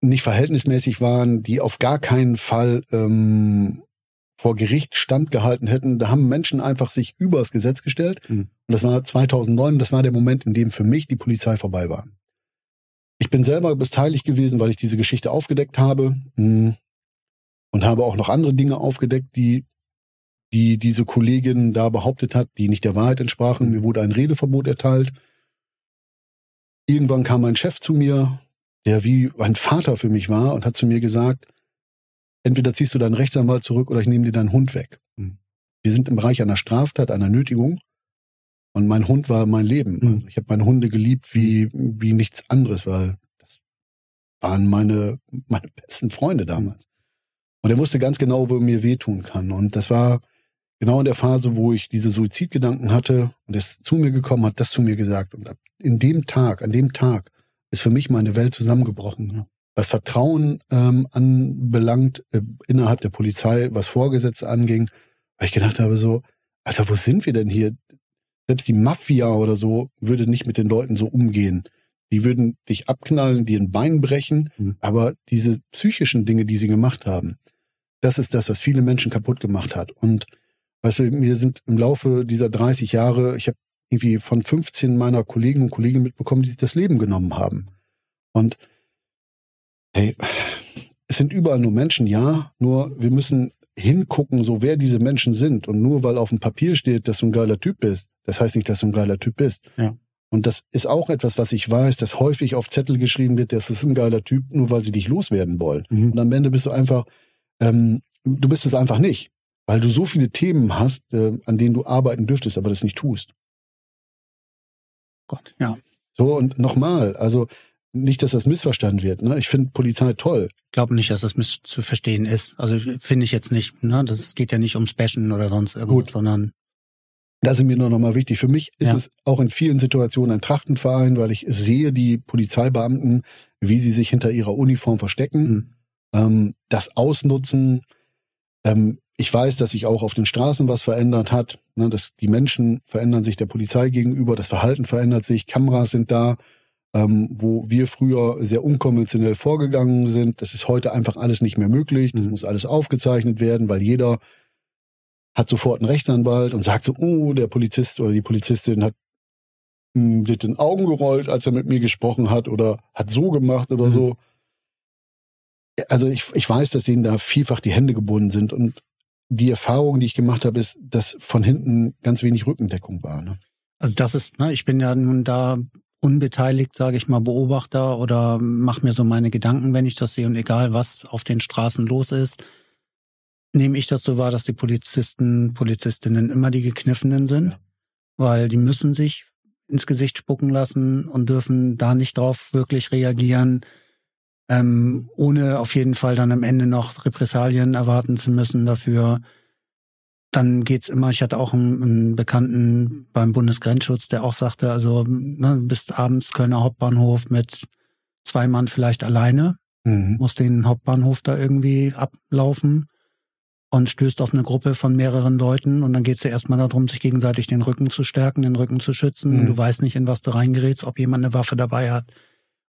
nicht verhältnismäßig waren, die auf gar keinen Fall ähm, vor Gericht standgehalten hätten. Da haben Menschen einfach sich übers Gesetz gestellt. Mhm. Und das war 2009, das war der Moment, in dem für mich die Polizei vorbei war. Ich bin selber beteiligt gewesen, weil ich diese Geschichte aufgedeckt habe hm, und habe auch noch andere Dinge aufgedeckt, die die diese Kollegin da behauptet hat, die nicht der Wahrheit entsprachen. Mir wurde ein Redeverbot erteilt. Irgendwann kam mein Chef zu mir, der wie ein Vater für mich war und hat zu mir gesagt, entweder ziehst du deinen Rechtsanwalt zurück oder ich nehme dir deinen Hund weg. Mhm. Wir sind im Bereich einer Straftat, einer Nötigung. Und mein Hund war mein Leben. Mhm. Also ich habe meine Hunde geliebt wie, wie nichts anderes, weil das waren meine, meine besten Freunde damals. Und er wusste ganz genau, wo er mir wehtun kann. Und das war genau in der Phase, wo ich diese Suizidgedanken hatte und er ist zu mir gekommen, hat das zu mir gesagt. Und in dem Tag, an dem Tag, ist für mich meine Welt zusammengebrochen. Ja was Vertrauen ähm, anbelangt äh, innerhalb der Polizei, was Vorgesetzte anging, weil ich gedacht habe so, Alter, wo sind wir denn hier? Selbst die Mafia oder so würde nicht mit den Leuten so umgehen. Die würden dich abknallen, dir ein Bein brechen, mhm. aber diese psychischen Dinge, die sie gemacht haben, das ist das, was viele Menschen kaputt gemacht hat. Und weißt du, mir sind im Laufe dieser 30 Jahre, ich habe irgendwie von 15 meiner Kollegen und Kollegen mitbekommen, die sich das Leben genommen haben. Und hey, es sind überall nur Menschen, ja, nur wir müssen hingucken, so wer diese Menschen sind. Und nur weil auf dem Papier steht, dass du ein geiler Typ bist, das heißt nicht, dass du ein geiler Typ bist. Ja. Und das ist auch etwas, was ich weiß, dass häufig auf Zettel geschrieben wird, das ist ein geiler Typ, nur weil sie dich loswerden wollen. Mhm. Und am Ende bist du einfach, ähm, du bist es einfach nicht, weil du so viele Themen hast, äh, an denen du arbeiten dürftest, aber das nicht tust. Gott, ja. So, und nochmal, also nicht, dass das missverstanden wird. Ne? Ich finde Polizei toll. Ich glaube nicht, dass das misszuverstehen ist. Also finde ich jetzt nicht. Ne? Das geht ja nicht ums Bashen oder sonst irgendwas, Gut. sondern das ist mir nur nochmal wichtig. Für mich ist ja. es auch in vielen Situationen ein Trachtenverein, weil ich sehe die Polizeibeamten, wie sie sich hinter ihrer Uniform verstecken, mhm. ähm, das ausnutzen. Ähm, ich weiß, dass sich auch auf den Straßen was verändert hat. Ne, dass die Menschen verändern sich der Polizei gegenüber, das Verhalten verändert sich, Kameras sind da ähm, wo wir früher sehr unkonventionell vorgegangen sind. Das ist heute einfach alles nicht mehr möglich. Das mhm. muss alles aufgezeichnet werden, weil jeder hat sofort einen Rechtsanwalt und sagt so, oh, der Polizist oder die Polizistin hat mit den Augen gerollt, als er mit mir gesprochen hat oder hat so gemacht oder mhm. so. Also ich, ich weiß, dass denen da vielfach die Hände gebunden sind und die Erfahrung, die ich gemacht habe, ist, dass von hinten ganz wenig Rückendeckung war. Ne? Also das ist, ne, ich bin ja nun da unbeteiligt, sage ich mal, Beobachter oder mache mir so meine Gedanken, wenn ich das sehe und egal was auf den Straßen los ist, nehme ich das so wahr, dass die Polizisten, Polizistinnen immer die Gekniffenen sind, ja. weil die müssen sich ins Gesicht spucken lassen und dürfen da nicht drauf wirklich reagieren, ähm, ohne auf jeden Fall dann am Ende noch Repressalien erwarten zu müssen dafür. Dann geht's immer, ich hatte auch einen, einen Bekannten beim Bundesgrenzschutz, der auch sagte, also ne, bist abends Kölner Hauptbahnhof mit zwei Mann vielleicht alleine, mhm. muss den Hauptbahnhof da irgendwie ablaufen. und stößt auf eine Gruppe von mehreren Leuten und dann geht es ja erstmal darum, sich gegenseitig den Rücken zu stärken, den Rücken zu schützen. Mhm. Du weißt nicht, in was du reingerätst, ob jemand eine Waffe dabei hat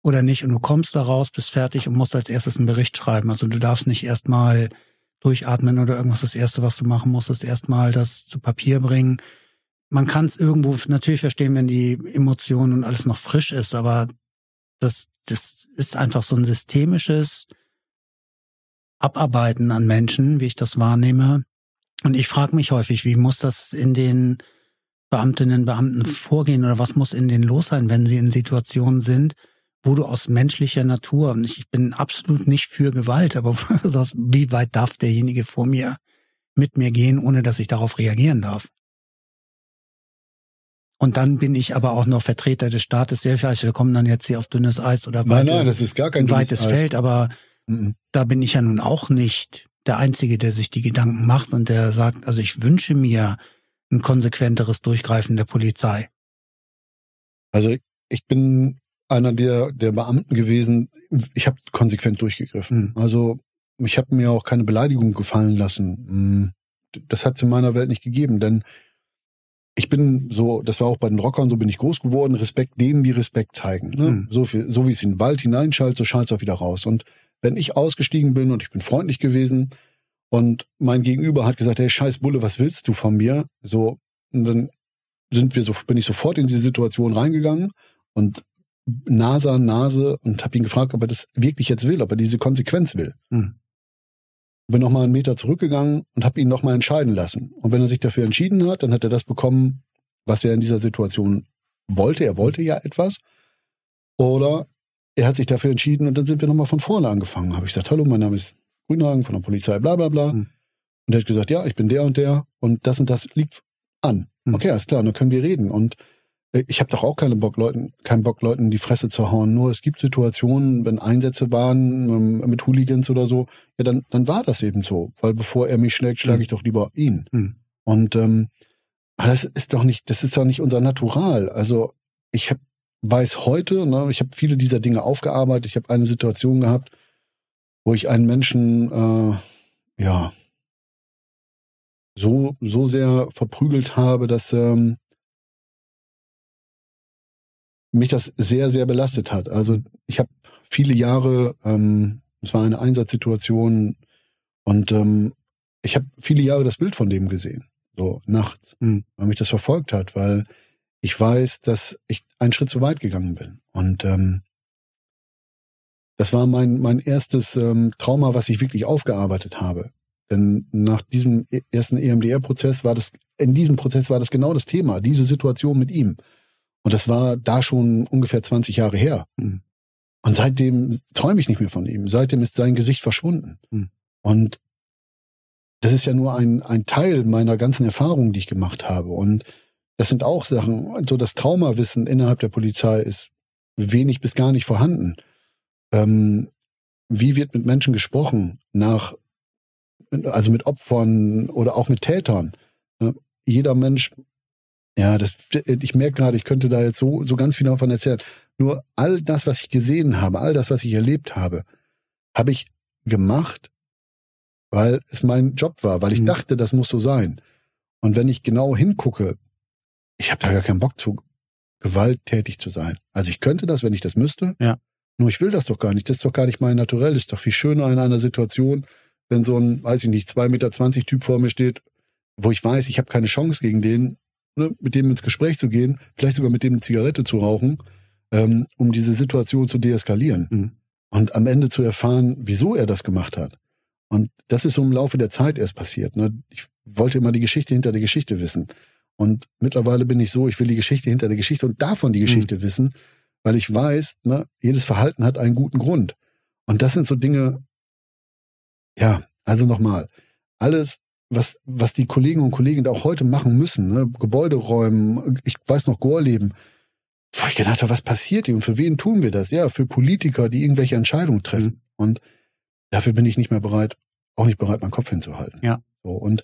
oder nicht. Und du kommst da raus, bist fertig und musst als erstes einen Bericht schreiben. Also du darfst nicht erstmal durchatmen oder irgendwas. Das Erste, was du machen musst, ist erstmal das zu Papier bringen. Man kann es irgendwo natürlich verstehen, wenn die Emotionen und alles noch frisch ist, aber das, das ist einfach so ein systemisches Abarbeiten an Menschen, wie ich das wahrnehme. Und ich frage mich häufig, wie muss das in den Beamtinnen und Beamten vorgehen oder was muss in denen los sein, wenn sie in Situationen sind, wo du aus menschlicher Natur, und ich bin absolut nicht für Gewalt, aber wo du sagst, wie weit darf derjenige vor mir mit mir gehen, ohne dass ich darauf reagieren darf? Und dann bin ich aber auch noch Vertreter des Staates. Sehr vielleicht, wir kommen dann jetzt hier auf dünnes Eis oder weites, nein, nein, das ist gar kein weites Eis. Feld, aber mhm. da bin ich ja nun auch nicht der Einzige, der sich die Gedanken macht und der sagt, also ich wünsche mir ein konsequenteres Durchgreifen der Polizei. Also ich bin einer der, der Beamten gewesen, ich habe konsequent durchgegriffen. Mhm. Also ich habe mir auch keine Beleidigung gefallen lassen. Hm, das hat es in meiner Welt nicht gegeben, denn ich bin so, das war auch bei den Rockern, so bin ich groß geworden, Respekt denen, die Respekt zeigen. Ne? Mhm. So, viel, so wie es in den Wald hineinschaltet, so schallt es auch wieder raus. Und wenn ich ausgestiegen bin und ich bin freundlich gewesen und mein Gegenüber hat gesagt, hey, scheiß Bulle, was willst du von mir? So, dann sind wir so, bin ich sofort in diese Situation reingegangen und Nase an Nase und habe ihn gefragt, ob er das wirklich jetzt will, ob er diese Konsequenz will. Mhm. Bin nochmal einen Meter zurückgegangen und habe ihn nochmal entscheiden lassen. Und wenn er sich dafür entschieden hat, dann hat er das bekommen, was er in dieser Situation wollte. Er wollte ja etwas. Oder er hat sich dafür entschieden und dann sind wir nochmal von vorne angefangen. Habe ich gesagt, hallo, mein Name ist Grünhagen von der Polizei, bla bla bla. Mhm. Und er hat gesagt, ja, ich bin der und der und das und das liegt an. Mhm. Okay, alles klar, dann können wir reden. Und ich habe doch auch keinen Bock, Leuten, keinen Bock, Leuten in die Fresse zu hauen. Nur es gibt Situationen, wenn Einsätze waren ähm, mit Hooligans oder so, ja, dann, dann war das eben so. Weil bevor er mich schlägt, schlage ich mhm. doch lieber ihn. Mhm. Und ähm, aber das ist doch nicht, das ist doch nicht unser Natural. Also ich hab, weiß heute, ne, ich habe viele dieser Dinge aufgearbeitet. Ich habe eine Situation gehabt, wo ich einen Menschen, äh, ja, so so sehr verprügelt habe, dass ähm, mich das sehr, sehr belastet hat. Also ich habe viele Jahre, ähm, es war eine Einsatzsituation und ähm, ich habe viele Jahre das Bild von dem gesehen, so nachts, mhm. weil mich das verfolgt hat, weil ich weiß, dass ich einen Schritt zu weit gegangen bin. Und ähm, das war mein, mein erstes ähm, Trauma, was ich wirklich aufgearbeitet habe. Denn nach diesem e-, ersten EMDR-Prozess war das, in diesem Prozess war das genau das Thema, diese Situation mit ihm. Und das war da schon ungefähr 20 Jahre her. Mhm. Und seitdem träume ich nicht mehr von ihm. Seitdem ist sein Gesicht verschwunden. Mhm. Und das ist ja nur ein, ein Teil meiner ganzen Erfahrungen, die ich gemacht habe. Und das sind auch Sachen, so also das Traumawissen innerhalb der Polizei ist wenig bis gar nicht vorhanden. Ähm, wie wird mit Menschen gesprochen nach, also mit Opfern oder auch mit Tätern? Jeder Mensch ja, das, ich merke gerade, ich könnte da jetzt so, so ganz viel davon erzählen. Nur all das, was ich gesehen habe, all das, was ich erlebt habe, habe ich gemacht, weil es mein Job war, weil ich mhm. dachte, das muss so sein. Und wenn ich genau hingucke, ich habe da gar keinen Bock zu, gewalttätig zu sein. Also ich könnte das, wenn ich das müsste. Ja. Nur ich will das doch gar nicht. Das ist doch gar nicht mein Naturell. Das ist doch viel schöner in einer Situation, wenn so ein, weiß ich nicht, zwei Meter zwanzig Typ vor mir steht, wo ich weiß, ich habe keine Chance gegen den ne, mit dem ins Gespräch zu gehen, vielleicht sogar mit dem eine Zigarette zu rauchen, ähm, um diese Situation zu deeskalieren. Mhm. Und am Ende zu erfahren, wieso er das gemacht hat. Und das ist so im Laufe der Zeit erst passiert. Ne? Ich wollte immer die Geschichte hinter der Geschichte wissen. Und mittlerweile bin ich so, ich will die Geschichte hinter der Geschichte und davon die Geschichte mhm. wissen, weil ich weiß, ne, jedes Verhalten hat einen guten Grund. Und das sind so Dinge, ja, also nochmal, alles, was, was die Kollegen und Kollegen da auch heute machen müssen, ne? Gebäude räumen, ich weiß noch Gorleben, wo ich gedacht habe, was passiert hier und für wen tun wir das? Ja, für Politiker, die irgendwelche Entscheidungen treffen. Mhm. Und dafür bin ich nicht mehr bereit, auch nicht bereit, meinen Kopf hinzuhalten. Ja. So, und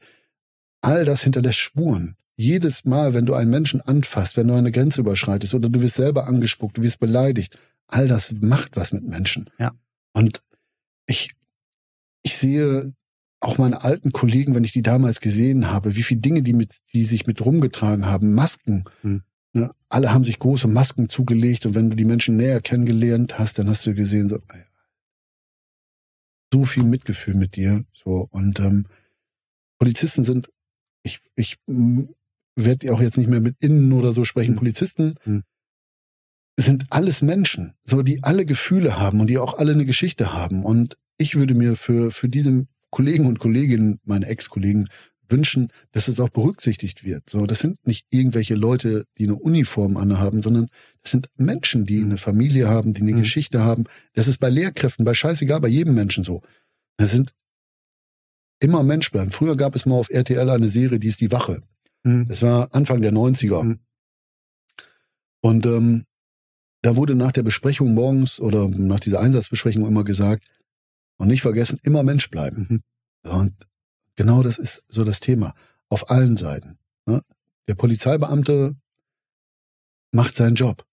all das hinterlässt Spuren. Jedes Mal, wenn du einen Menschen anfasst, wenn du eine Grenze überschreitest oder du wirst selber angespuckt, du wirst beleidigt, all das macht was mit Menschen. Ja. Und ich, ich sehe auch meine alten Kollegen, wenn ich die damals gesehen habe, wie viele Dinge die mit, die sich mit rumgetragen haben, Masken. Hm. Ne? Alle haben sich große Masken zugelegt und wenn du die Menschen näher kennengelernt hast, dann hast du gesehen, so, so viel Mitgefühl mit dir. So und ähm, Polizisten sind, ich, ich werde auch jetzt nicht mehr mit innen oder so sprechen. Hm. Polizisten hm. sind alles Menschen, so die alle Gefühle haben und die auch alle eine Geschichte haben. Und ich würde mir für für diese Kollegen und Kolleginnen, meine Ex-Kollegen, wünschen, dass es auch berücksichtigt wird. So, das sind nicht irgendwelche Leute, die eine Uniform anhaben, sondern das sind Menschen, die eine Familie haben, die eine mhm. Geschichte haben. Das ist bei Lehrkräften, bei scheißegal, bei jedem Menschen so. Das sind immer Mensch bleiben. Früher gab es mal auf RTL eine Serie, die ist die Wache. Mhm. Das war Anfang der 90er. Mhm. Und ähm, da wurde nach der Besprechung morgens oder nach dieser Einsatzbesprechung immer gesagt, und nicht vergessen, immer Mensch bleiben. Mhm. Und genau das ist so das Thema. Auf allen Seiten. Ne? Der Polizeibeamte macht seinen Job.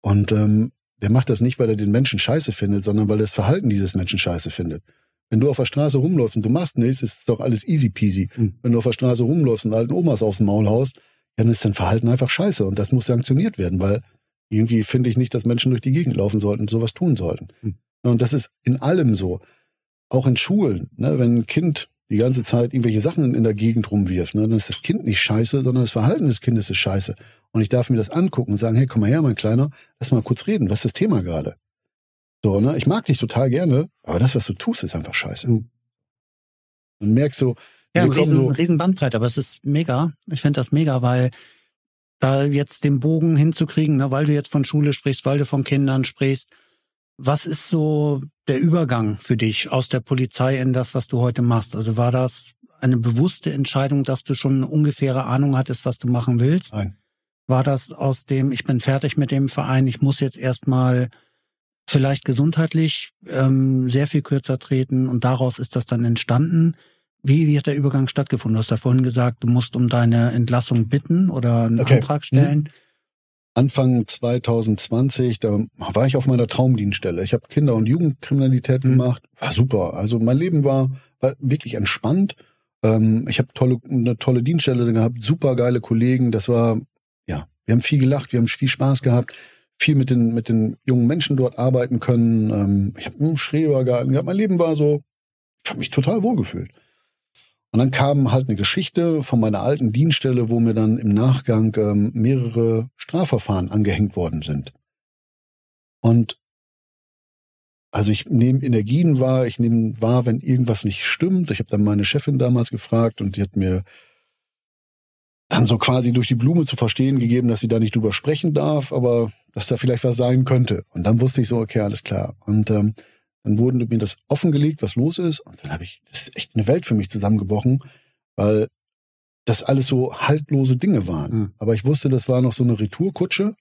Und ähm, der macht das nicht, weil er den Menschen scheiße findet, sondern weil er das Verhalten dieses Menschen scheiße findet. Wenn du auf der Straße rumläufst und du machst nichts, ist es doch alles easy peasy. Mhm. Wenn du auf der Straße rumläufst und alten Omas aufs Maul haust, dann ist dein Verhalten einfach scheiße. Und das muss sanktioniert werden, weil irgendwie finde ich nicht, dass Menschen durch die Gegend laufen sollten und sowas tun sollten. Mhm. Und das ist in allem so. Auch in Schulen. Ne? Wenn ein Kind die ganze Zeit irgendwelche Sachen in der Gegend rumwirft, ne? dann ist das Kind nicht scheiße, sondern das Verhalten des Kindes ist scheiße. Und ich darf mir das angucken und sagen, hey, komm mal her, mein Kleiner, lass mal kurz reden. Was ist das Thema gerade? So, ne? Ich mag dich total gerne, aber das, was du tust, ist einfach scheiße. Mhm. Und merkst so, ja, ein riesen, so riesen Bandbreite, aber es ist mega. Ich finde das mega, weil da jetzt den Bogen hinzukriegen, ne, weil du jetzt von Schule sprichst, weil du von Kindern sprichst, was ist so der Übergang für dich aus der Polizei in das, was du heute machst? Also war das eine bewusste Entscheidung, dass du schon eine ungefähre Ahnung hattest, was du machen willst? Nein. War das aus dem, ich bin fertig mit dem Verein, ich muss jetzt erstmal vielleicht gesundheitlich ähm, sehr viel kürzer treten und daraus ist das dann entstanden? Wie, wie hat der Übergang stattgefunden? Du hast ja vorhin gesagt, du musst um deine Entlassung bitten oder einen okay. Antrag stellen. Hm. Anfang 2020, da war ich auf meiner Traumdienststelle. Ich habe Kinder- und Jugendkriminalität mhm. gemacht. War super. Also mein Leben war, war wirklich entspannt. Ähm, ich habe tolle, eine tolle Dienststelle gehabt, super geile Kollegen. Das war, ja, wir haben viel gelacht, wir haben viel Spaß gehabt, viel mit den, mit den jungen Menschen dort arbeiten können. Ähm, ich habe einen Schrebergarten gehabt. Mein Leben war so, ich habe mich total wohlgefühlt. Und dann kam halt eine Geschichte von meiner alten Dienststelle, wo mir dann im Nachgang ähm, mehrere Strafverfahren angehängt worden sind. Und also ich nehme Energien wahr, ich nehme wahr, wenn irgendwas nicht stimmt. Ich habe dann meine Chefin damals gefragt und die hat mir dann so quasi durch die Blume zu verstehen gegeben, dass sie da nicht drüber sprechen darf, aber dass da vielleicht was sein könnte. Und dann wusste ich so, okay, alles klar. Und ähm, dann wurden mir das offengelegt, was los ist. Und dann habe ich, das ist echt eine Welt für mich zusammengebrochen, weil das alles so haltlose Dinge waren. Mhm. Aber ich wusste, das war noch so eine Retourkutsche.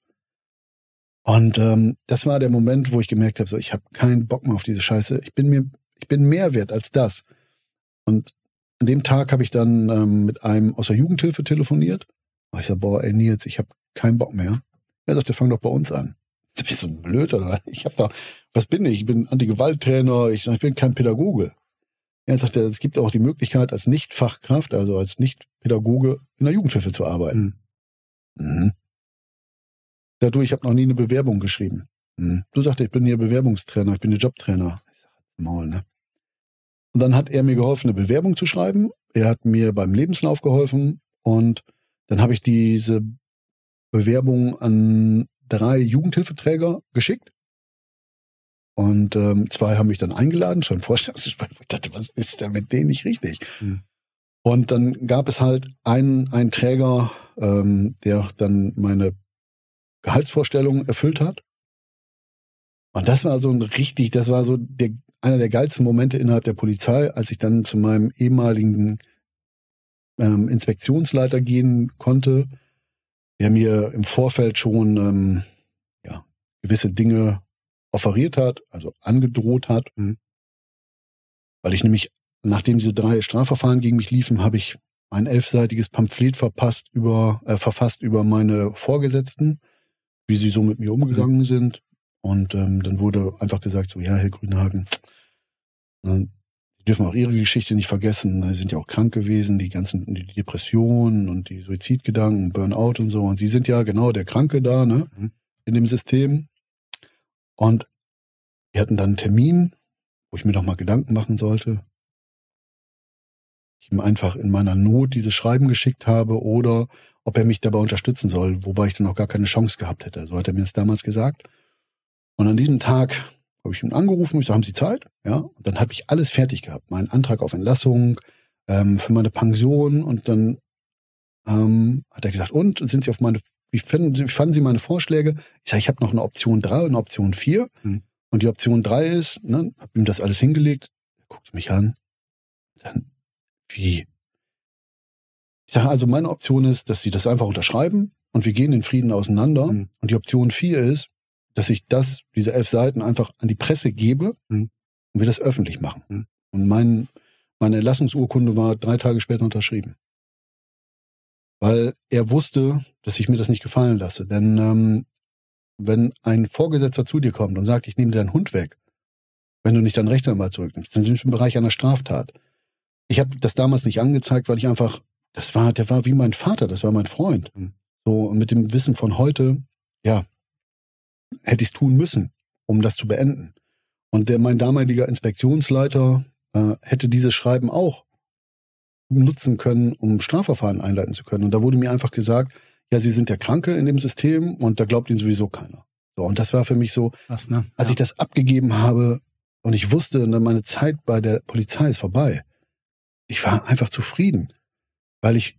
Und ähm, das war der Moment, wo ich gemerkt habe, so ich habe keinen Bock mehr auf diese Scheiße. Ich bin mir, ich bin mehr wert als das. Und an dem Tag habe ich dann ähm, mit einem aus der Jugendhilfe telefoniert. Und ich sag, boah, ey Nils, ich habe keinen Bock mehr. Er sagte, fang doch bei uns an. Ist das so blöd oder was? Ich habe da was bin ich? Ich bin Anti-Gewalt-Trainer, ich, ich bin kein Pädagoge. Er sagt, es gibt auch die Möglichkeit, als Nicht-Fachkraft, also als Nicht-Pädagoge in der Jugendhilfe zu arbeiten. Mhm. Mhm. Dadurch, ich habe noch nie eine Bewerbung geschrieben. Mhm. Du sagst, ich bin hier Bewerbungstrainer, ich bin hier Jobtrainer. Ich sag, Maul, ne? Und dann hat er mir geholfen, eine Bewerbung zu schreiben. Er hat mir beim Lebenslauf geholfen und dann habe ich diese Bewerbung an drei Jugendhilfeträger geschickt. Und ähm, zwei haben mich dann eingeladen, schon Vorstellungsgespräch. Ich dachte, was ist denn mit denen nicht richtig? Mhm. Und dann gab es halt einen, einen Träger, ähm, der dann meine Gehaltsvorstellungen erfüllt hat. Und das war so ein richtig, das war so der, einer der geilsten Momente innerhalb der Polizei, als ich dann zu meinem ehemaligen ähm, Inspektionsleiter gehen konnte, der mir im Vorfeld schon ähm, ja, gewisse Dinge offeriert hat, also angedroht hat. Mhm. Weil ich nämlich, nachdem diese drei Strafverfahren gegen mich liefen, habe ich ein elfseitiges Pamphlet verpasst über, äh, verfasst über meine Vorgesetzten, wie sie so mit mir umgegangen mhm. sind. Und ähm, dann wurde einfach gesagt, so, ja, Herr Grünhagen, äh, Sie dürfen auch ihre Geschichte nicht vergessen. Sie sind ja auch krank gewesen, die ganzen die Depressionen und die Suizidgedanken, Burnout und so. Und sie sind ja genau der Kranke da, ne? Mhm. In dem System. Und wir hatten dann einen Termin, wo ich mir doch mal Gedanken machen sollte. Ich ihm einfach in meiner Not dieses Schreiben geschickt habe oder ob er mich dabei unterstützen soll, wobei ich dann auch gar keine Chance gehabt hätte. So hat er mir das damals gesagt. Und an diesem Tag habe ich ihn angerufen, ich so, haben Sie Zeit? Ja, und dann habe ich alles fertig gehabt. Meinen Antrag auf Entlassung, ähm, für meine Pension und dann ähm, hat er gesagt, und sind Sie auf meine, wie fanden, wie fanden Sie meine Vorschläge? Ich sage, ich habe noch eine Option 3 und eine Option 4. Mhm. Und die Option 3 ist, ne, habe ihm das alles hingelegt, er guckte mich an, dann, wie? Ich sage, also meine Option ist, dass Sie das einfach unterschreiben und wir gehen in Frieden auseinander. Mhm. Und die Option 4 ist, dass ich das, diese elf Seiten einfach an die Presse gebe mhm. und wir das öffentlich machen. Mhm. Und mein, meine Erlassungsurkunde war drei Tage später unterschrieben. Weil er wusste, dass ich mir das nicht gefallen lasse. Denn ähm, wenn ein Vorgesetzter zu dir kommt und sagt, ich nehme dir deinen Hund weg, wenn du nicht deinen Rechtsanwalt zurücknimmst, dann sind wir im Bereich einer Straftat. Ich habe das damals nicht angezeigt, weil ich einfach, das war, der war wie mein Vater, das war mein Freund. Mhm. So, mit dem Wissen von heute, ja, hätte ich es tun müssen, um das zu beenden. Und der, mein damaliger Inspektionsleiter äh, hätte dieses Schreiben auch nutzen können, um Strafverfahren einleiten zu können. Und da wurde mir einfach gesagt, ja, Sie sind der Kranke in dem System und da glaubt Ihnen sowieso keiner. So, und das war für mich so, Was, ne? als ja. ich das abgegeben habe und ich wusste, meine Zeit bei der Polizei ist vorbei. Ich war einfach zufrieden, weil ich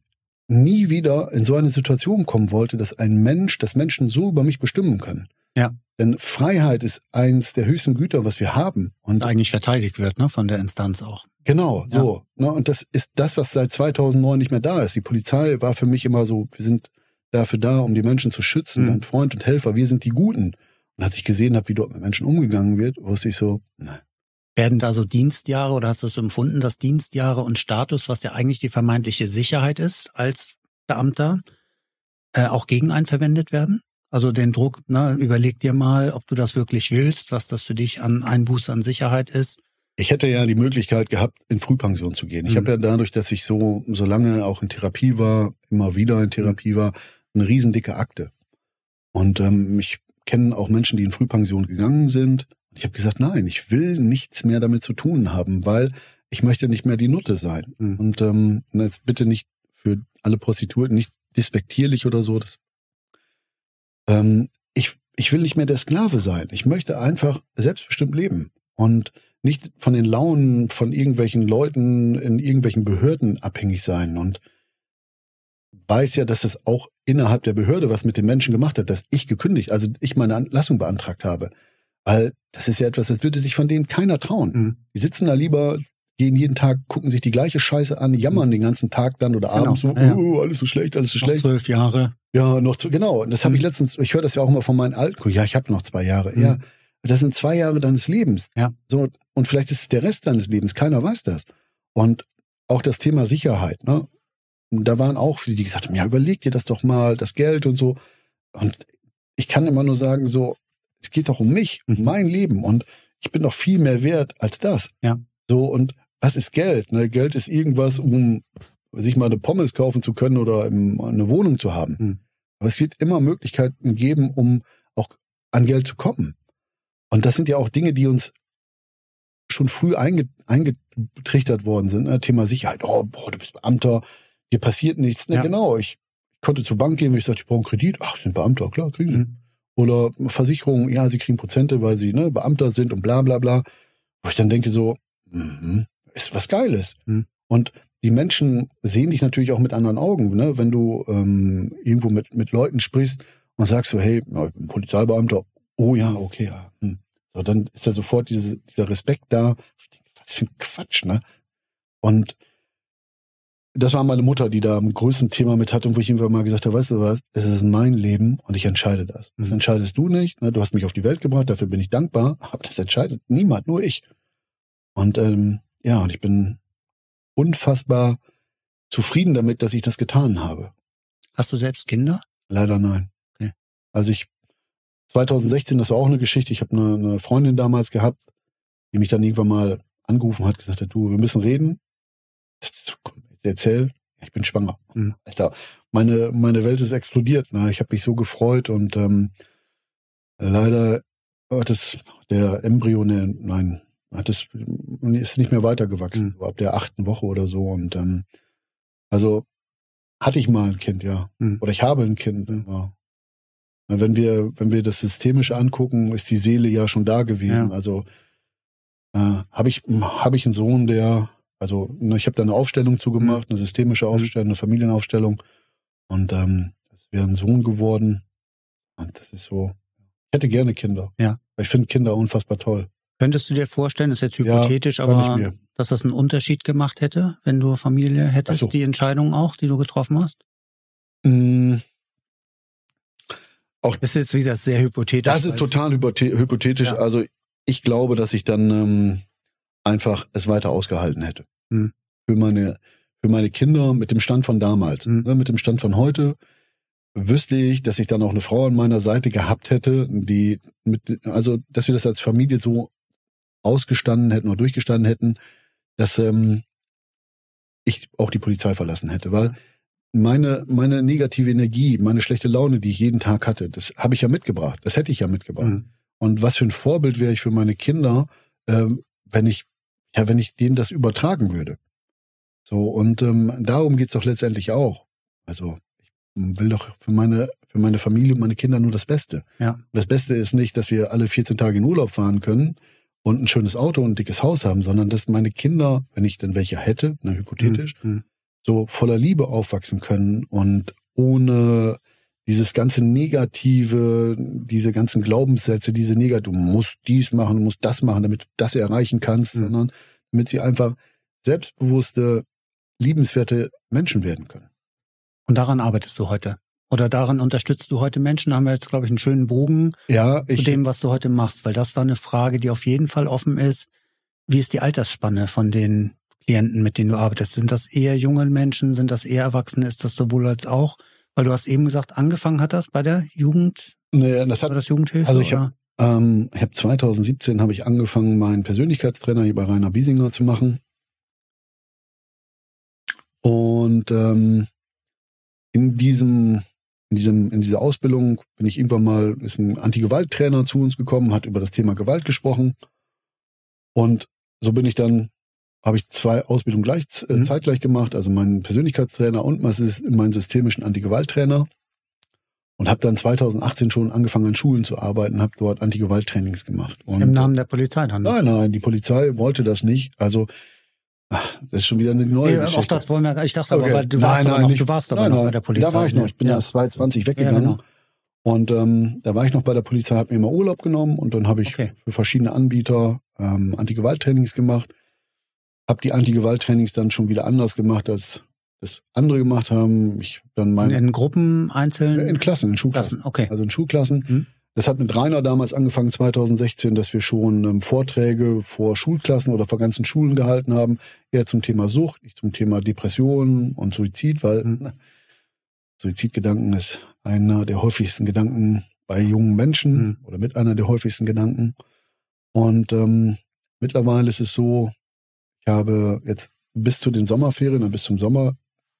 nie wieder in so eine Situation kommen wollte, dass ein Mensch, dass Menschen so über mich bestimmen können. Ja. Denn Freiheit ist eins der höchsten Güter, was wir haben. Und das eigentlich verteidigt wird, ne, von der Instanz auch. Genau, so. Ja. Ne, und das ist das, was seit 2009 nicht mehr da ist. Die Polizei war für mich immer so, wir sind dafür da, um die Menschen zu schützen, mhm. ein Freund und Helfer, wir sind die Guten. Und als ich gesehen habe, wie dort mit Menschen umgegangen wird, wusste ich so, nein. Werden da so Dienstjahre oder hast du es empfunden, dass Dienstjahre und Status, was ja eigentlich die vermeintliche Sicherheit ist als Beamter, äh, auch gegen einen verwendet werden? Also den Druck, ne, überleg dir mal, ob du das wirklich willst, was das für dich an Einbuße an Sicherheit ist. Ich hätte ja die Möglichkeit gehabt, in Frühpension zu gehen. Ich mhm. habe ja dadurch, dass ich so, so lange auch in Therapie war, immer wieder in Therapie war, eine riesendicke Akte. Und ähm, mich kennen auch Menschen, die in Frühpension gegangen sind. Ich habe gesagt, nein, ich will nichts mehr damit zu tun haben, weil ich möchte nicht mehr die Nutte sein. Mhm. Und ähm, jetzt bitte nicht für alle Prostituierten, nicht despektierlich oder so, das ähm, ich, ich will nicht mehr der Sklave sein. Ich möchte einfach selbstbestimmt leben und nicht von den Launen von irgendwelchen Leuten in irgendwelchen Behörden abhängig sein und weiß ja, dass es auch innerhalb der Behörde was mit den Menschen gemacht hat, dass ich gekündigt, also ich meine Entlassung beantragt habe. Weil das ist ja etwas, das würde sich von denen keiner trauen. Mhm. Die sitzen da lieber gehen jeden Tag, gucken sich die gleiche Scheiße an, jammern mhm. den ganzen Tag dann oder genau. abends so, ja, ja. Oh, alles so schlecht, alles so noch schlecht. Zwölf Jahre. Ja, noch zu, genau. Und das habe ich mhm. letztens, ich höre das ja auch immer von meinen Alten. Ja, ich habe noch zwei Jahre. Mhm. Ja, das sind zwei Jahre deines Lebens. Ja. So, und vielleicht ist es der Rest deines Lebens. Keiner weiß das. Und auch das Thema Sicherheit, ne? Da waren auch viele, die gesagt haben, ja, überleg dir das doch mal, das Geld und so. Und ich kann immer nur sagen, so, es geht doch um mich, um mhm. mein Leben. Und ich bin doch viel mehr wert als das. Ja. So, und was ist Geld? Ne? Geld ist irgendwas, um sich mal eine Pommes kaufen zu können oder eine Wohnung zu haben. Hm. Aber es wird immer Möglichkeiten geben, um auch an Geld zu kommen. Und das sind ja auch Dinge, die uns schon früh einge eingetrichtert worden sind. Ne? Thema Sicherheit. Oh, boah, du bist Beamter, dir passiert nichts. Ne, ja. Genau, ich konnte zur Bank gehen, wenn ich sagte, ich brauche einen Kredit. Ach, sind Beamter, klar, kriegen sie. Mhm. Oder Versicherung, ja, sie kriegen Prozente, weil sie ne, Beamter sind und bla bla bla. Wo ich dann denke so, mhm, ist was Geiles. Mhm. Und die Menschen sehen dich natürlich auch mit anderen Augen, ne? wenn du ähm, irgendwo mit, mit Leuten sprichst und sagst so, hey, ich bin Polizeibeamter, oh ja, okay, ja. Hm. So, dann ist ja sofort diese, dieser Respekt da. Was für ein Quatsch, ne? Und das war meine Mutter, die da am größten Thema mit hat und wo ich irgendwann mal gesagt habe, weißt du was, es ist mein Leben und ich entscheide das. Das mhm. entscheidest du nicht. Ne? Du hast mich auf die Welt gebracht, dafür bin ich dankbar, aber das entscheidet niemand, nur ich. Und ähm, ja, und ich bin unfassbar zufrieden damit, dass ich das getan habe. Hast du selbst Kinder? Leider nein. Okay. Also ich 2016, das war auch eine Geschichte. Ich habe eine, eine Freundin damals gehabt, die mich dann irgendwann mal angerufen hat, gesagt hat, du, wir müssen reden. Komm, erzähl, ich bin schwanger. Mhm. Alter, meine, meine Welt ist explodiert. Ne? Ich habe mich so gefreut und ähm, leider hat es der Embryo, ne, nein, hat es ist nicht mehr weitergewachsen, mhm. ab der achten Woche oder so. Und ähm, also hatte ich mal ein Kind, ja. Mhm. Oder ich habe ein Kind. Mhm. Ja. Wenn wir, wenn wir das systemisch angucken, ist die Seele ja schon da gewesen. Ja. Also äh, habe ich, habe ich einen Sohn, der, also ne, ich habe da eine Aufstellung zugemacht, mhm. eine systemische mhm. Aufstellung, eine Familienaufstellung. Und ähm, das wäre ein Sohn geworden. Und das ist so. Ich hätte gerne Kinder. Ja. Ich finde Kinder unfassbar toll. Könntest du dir vorstellen, das ist jetzt hypothetisch, ja, aber dass das einen Unterschied gemacht hätte, wenn du Familie hättest, so. die Entscheidung auch, die du getroffen hast? Mm. Auch das ist jetzt wie gesagt sehr hypothetisch. Das ist total hypothetisch. Ja. Also ich glaube, dass ich dann ähm, einfach es weiter ausgehalten hätte. Hm. Für meine für meine Kinder mit dem Stand von damals, hm. ne, mit dem Stand von heute wüsste ich, dass ich dann auch eine Frau an meiner Seite gehabt hätte, die mit also dass wir das als Familie so ausgestanden hätten oder durchgestanden hätten, dass ähm, ich auch die Polizei verlassen hätte, weil meine meine negative Energie, meine schlechte Laune, die ich jeden Tag hatte, das habe ich ja mitgebracht. Das hätte ich ja mitgebracht. Mhm. Und was für ein Vorbild wäre ich für meine Kinder, ähm, wenn ich ja, wenn ich denen das übertragen würde. So und ähm, darum geht's doch letztendlich auch. Also ich will doch für meine für meine Familie und meine Kinder nur das Beste. Ja. Und das Beste ist nicht, dass wir alle 14 Tage in Urlaub fahren können, und ein schönes Auto und ein dickes Haus haben, sondern dass meine Kinder, wenn ich denn welche hätte, na, hypothetisch, mhm. so voller Liebe aufwachsen können und ohne dieses ganze Negative, diese ganzen Glaubenssätze, diese Negativ, du musst dies machen, du musst das machen, damit du das erreichen kannst, mhm. sondern damit sie einfach selbstbewusste, liebenswerte Menschen werden können. Und daran arbeitest du heute? Oder daran unterstützt du heute Menschen? Da haben wir jetzt, glaube ich, einen schönen Bogen ja, ich, zu dem, was du heute machst, weil das war eine Frage, die auf jeden Fall offen ist. Wie ist die Altersspanne von den Klienten, mit denen du arbeitest? Sind das eher junge Menschen? Sind das eher Erwachsene? Ist das sowohl als auch? Weil du hast eben gesagt, angefangen hat das bei der Jugend? Nee, das hat das Jugendhilfe. Also ich habe ähm, ich hab 2017 habe ich angefangen, meinen Persönlichkeitstrainer hier bei Rainer Biesinger zu machen. Und ähm, in diesem in diesem, in dieser Ausbildung bin ich irgendwann mal, ist ein Anti-Gewalt-Trainer zu uns gekommen, hat über das Thema Gewalt gesprochen. Und so bin ich dann, habe ich zwei Ausbildungen gleich, äh, mhm. zeitgleich gemacht, also meinen Persönlichkeitstrainer und meinen systemischen Anti-Gewalt-Trainer. Und habe dann 2018 schon angefangen an Schulen zu arbeiten, habe dort Anti-Gewalt-Trainings gemacht. Und Im Namen der Polizei dann? Nein, nein, die Polizei wollte das nicht. Also Ach, das ist schon wieder eine neue nee, Geschichte. Auch das wollen wir, ich dachte okay. aber, du nein, warst, nein, aber noch, du warst aber nein, noch bei der Polizei. Da war ich noch, ich bin ja. erst 2020 weggegangen. Ja, genau. Und ähm, da war ich noch bei der Polizei, habe mir mal Urlaub genommen und dann habe ich okay. für verschiedene Anbieter ähm, Anti-Gewalt-Trainings gemacht. Habe die Anti-Gewalt-Trainings dann schon wieder anders gemacht, als das andere gemacht haben. Ich dann meine in Gruppen einzeln in Klassen, in Schulklassen. Klassen, okay. Also in Schulklassen. Hm. Das hat mit Rainer damals angefangen, 2016, dass wir schon ähm, Vorträge vor Schulklassen oder vor ganzen Schulen gehalten haben, eher zum Thema Sucht, ich zum Thema Depression und Suizid, weil mhm. ne, Suizidgedanken ist einer der häufigsten Gedanken bei jungen Menschen mhm. oder mit einer der häufigsten Gedanken. Und ähm, mittlerweile ist es so, ich habe jetzt bis zu den Sommerferien, bis zum Sommer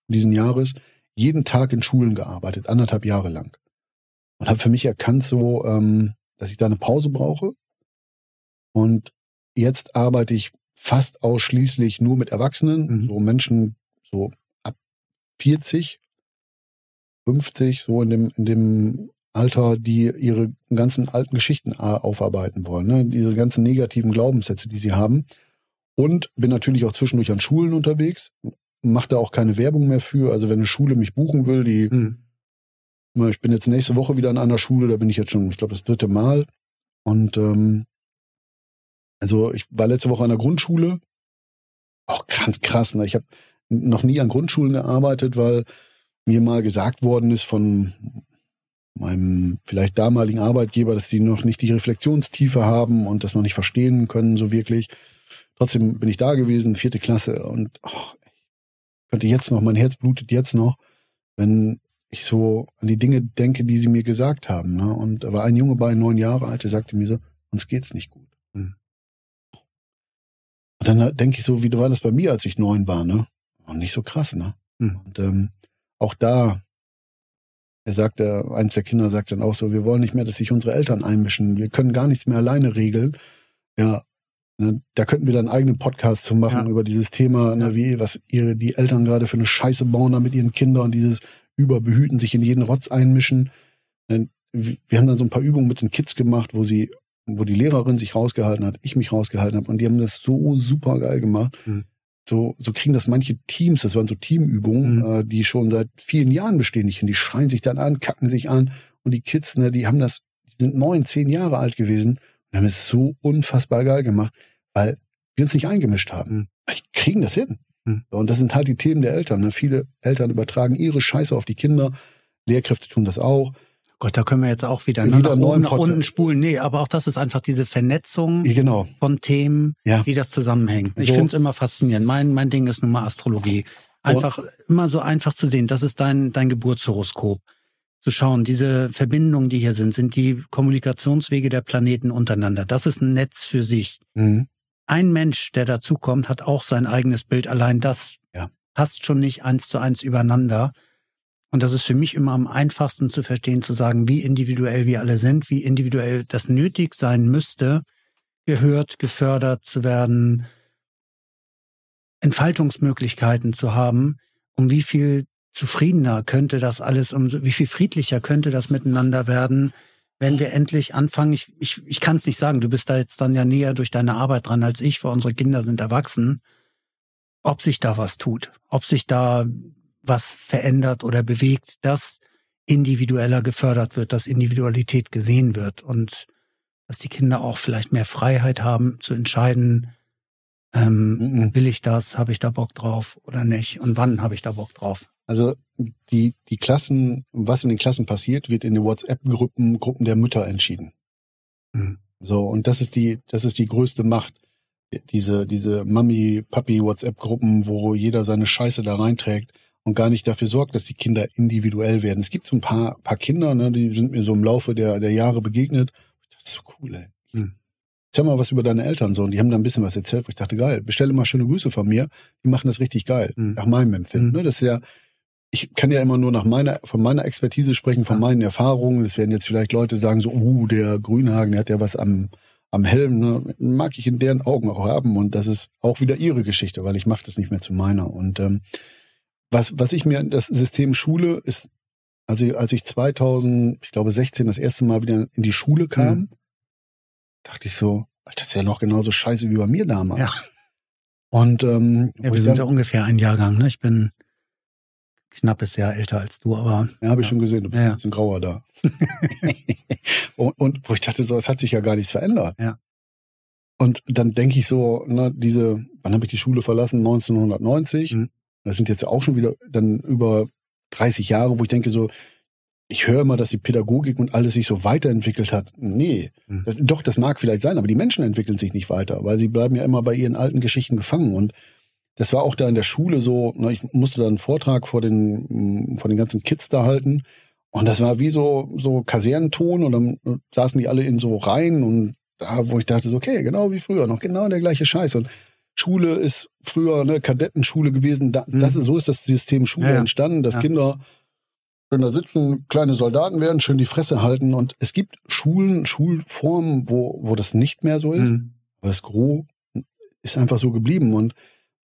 diesen Jahres, jeden Tag in Schulen gearbeitet, anderthalb Jahre lang und habe für mich erkannt, so, ähm, dass ich da eine Pause brauche. Und jetzt arbeite ich fast ausschließlich nur mit Erwachsenen, mhm. so Menschen so ab 40, 50, so in dem, in dem Alter, die ihre ganzen alten Geschichten aufarbeiten wollen, ne? diese ganzen negativen Glaubenssätze, die sie haben. Und bin natürlich auch zwischendurch an Schulen unterwegs, mache da auch keine Werbung mehr für. Also wenn eine Schule mich buchen will, die mhm. Ich bin jetzt nächste Woche wieder an einer Schule, da bin ich jetzt schon, ich glaube, das dritte Mal. Und ähm, also ich war letzte Woche an der Grundschule. Auch ganz krass. Ne? Ich habe noch nie an Grundschulen gearbeitet, weil mir mal gesagt worden ist von meinem vielleicht damaligen Arbeitgeber, dass die noch nicht die Reflexionstiefe haben und das noch nicht verstehen können so wirklich. Trotzdem bin ich da gewesen, vierte Klasse und oh, ich könnte jetzt noch, mein Herz blutet jetzt noch, wenn ich so an die Dinge denke, die sie mir gesagt haben. Ne? Und da war ein Junge bei, neun Jahre alt, der sagte mir so, uns geht's nicht gut. Mhm. Und dann denke ich so, wie war das bei mir, als ich neun war, ne? Und nicht so krass, ne? Hm. Und ähm, auch da, er sagte, eins der Kinder sagt dann auch so, wir wollen nicht mehr, dass sich unsere Eltern einmischen. Wir können gar nichts mehr alleine regeln. Ja, ne, da könnten wir dann einen eigenen Podcast zu machen ja. über dieses Thema, ne, wie, was ihre, die Eltern gerade für eine Scheiße bauen da mit ihren Kindern und dieses Überbehüten, sich in jeden Rotz einmischen. Wir haben dann so ein paar Übungen mit den Kids gemacht, wo sie, wo die Lehrerin sich rausgehalten hat, ich mich rausgehalten habe und die haben das so super geil gemacht. Mhm. So, so kriegen das manche Teams, das waren so Teamübungen, mhm. äh, die schon seit vielen Jahren bestehen nicht. Und die schreien sich dann an, kacken sich an. Und die Kids, ne, die haben das, die sind neun, zehn Jahre alt gewesen und haben es so unfassbar geil gemacht, weil wir uns nicht eingemischt haben. Mhm. Die kriegen das hin. Mhm. Und das sind halt die Themen der Eltern. Ne? Viele Eltern übertragen ihre Scheiße auf die Kinder. Lehrkräfte tun das auch. Gott, da können wir jetzt auch wieder, ne, wieder nach, oben, nach unten spulen. Nee, aber auch das ist einfach diese Vernetzung genau. von Themen, ja. wie das zusammenhängt. Ich so. finde es immer faszinierend. Mein, mein Ding ist nun mal Astrologie. Einfach Und? immer so einfach zu sehen. Das ist dein, dein Geburtshoroskop. Zu schauen, diese Verbindungen, die hier sind, sind die Kommunikationswege der Planeten untereinander. Das ist ein Netz für sich. Mhm. Ein Mensch, der dazukommt, hat auch sein eigenes Bild. Allein das ja. passt schon nicht eins zu eins übereinander. Und das ist für mich immer am einfachsten zu verstehen, zu sagen, wie individuell wir alle sind, wie individuell das nötig sein müsste, gehört, gefördert zu werden, Entfaltungsmöglichkeiten zu haben, um wie viel zufriedener könnte das alles, um wie viel friedlicher könnte das miteinander werden, wenn wir endlich anfangen. Ich, ich, ich kann es nicht sagen, du bist da jetzt dann ja näher durch deine Arbeit dran als ich, weil unsere Kinder sind erwachsen, ob sich da was tut, ob sich da was verändert oder bewegt, dass individueller gefördert wird, dass Individualität gesehen wird und dass die Kinder auch vielleicht mehr Freiheit haben zu entscheiden, ähm, mhm. will ich das, habe ich da Bock drauf oder nicht und wann habe ich da Bock drauf. Also die, die Klassen, was in den Klassen passiert, wird in den WhatsApp-Gruppen, Gruppen der Mütter entschieden. Mhm. So, und das ist die, das ist die größte Macht. Diese, diese Mami, Papi WhatsApp-Gruppen, wo jeder seine Scheiße da reinträgt und gar nicht dafür sorgt, dass die Kinder individuell werden. Es gibt so ein paar, paar Kinder, ne, die sind mir so im Laufe der, der Jahre begegnet. Das ist so cool, ey. Hm. Erzähl mal was über deine Eltern so. Und die haben da ein bisschen was erzählt, wo ich dachte, geil, bestelle mal schöne Grüße von mir. Die machen das richtig geil. Hm. Nach meinem Empfinden. Hm. Ne? Das ist ja, ich kann ja immer nur nach meiner, von meiner Expertise sprechen, von meinen Erfahrungen. Das werden jetzt vielleicht Leute sagen, so, uh, der Grünhagen, der hat ja was am, am Helm, ne? mag ich in deren Augen auch haben. Und das ist auch wieder ihre Geschichte, weil ich mache das nicht mehr zu meiner. Und ähm, was, was ich mir, das System Schule ist, also als ich 2000, ich glaube 16 das erste Mal wieder in die Schule kam, mhm. dachte ich so, das ist ja noch genauso scheiße wie bei mir damals. Ja. Und ähm, ja, wir sind dann, ja ungefähr ein Jahrgang, ne? Ich bin knappes Jahr älter als du, aber. Ja, habe ich ja. schon gesehen, du bist ja. ein bisschen grauer da. und, und wo ich dachte, so, es hat sich ja gar nichts verändert. Ja. Und dann denke ich so, ne, diese, wann habe ich die Schule verlassen? 1990. Mhm. Das sind jetzt ja auch schon wieder dann über 30 Jahre, wo ich denke so, ich höre immer, dass die Pädagogik und alles sich so weiterentwickelt hat. Nee, mhm. das, doch, das mag vielleicht sein, aber die Menschen entwickeln sich nicht weiter, weil sie bleiben ja immer bei ihren alten Geschichten gefangen. Und das war auch da in der Schule so, ne, ich musste da einen Vortrag vor den, mm, vor den ganzen Kids da halten. Und das war wie so, so Kasernenton und dann saßen die alle in so Reihen und da, wo ich dachte, so, okay, genau wie früher, noch genau der gleiche Scheiß. Und Schule ist früher eine Kadettenschule gewesen. Das, mhm. das ist, so ist das System Schule ja, entstanden, dass ja. Kinder wenn da sitzen, kleine Soldaten werden, schön die Fresse halten. Und es gibt Schulen, Schulformen, wo, wo das nicht mehr so ist. Mhm. Aber das Gros ist einfach so geblieben. Und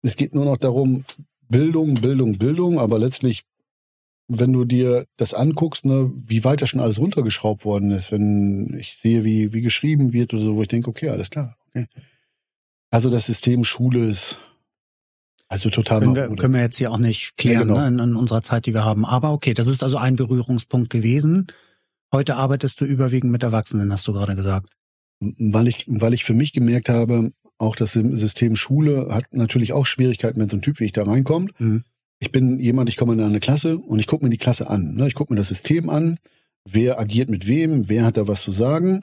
es geht nur noch darum, Bildung, Bildung, Bildung. Aber letztlich, wenn du dir das anguckst, ne, wie weit da schon alles runtergeschraubt worden ist, wenn ich sehe, wie, wie geschrieben wird oder so, wo ich denke, okay, alles klar, okay. Also das System Schule ist also total können wir, können wir jetzt hier auch nicht klären ja, genau. ne, in, in, unserer Zeit, die wir haben. Aber okay, das ist also ein Berührungspunkt gewesen. Heute arbeitest du überwiegend mit Erwachsenen, hast du gerade gesagt. Weil ich, weil ich für mich gemerkt habe, auch das System Schule hat natürlich auch Schwierigkeiten, wenn so ein Typ wie ich da reinkommt. Mhm. Ich bin jemand, ich komme in eine Klasse und ich gucke mir die Klasse an. Ne? Ich gucke mir das System an, wer agiert mit wem, wer hat da was zu sagen.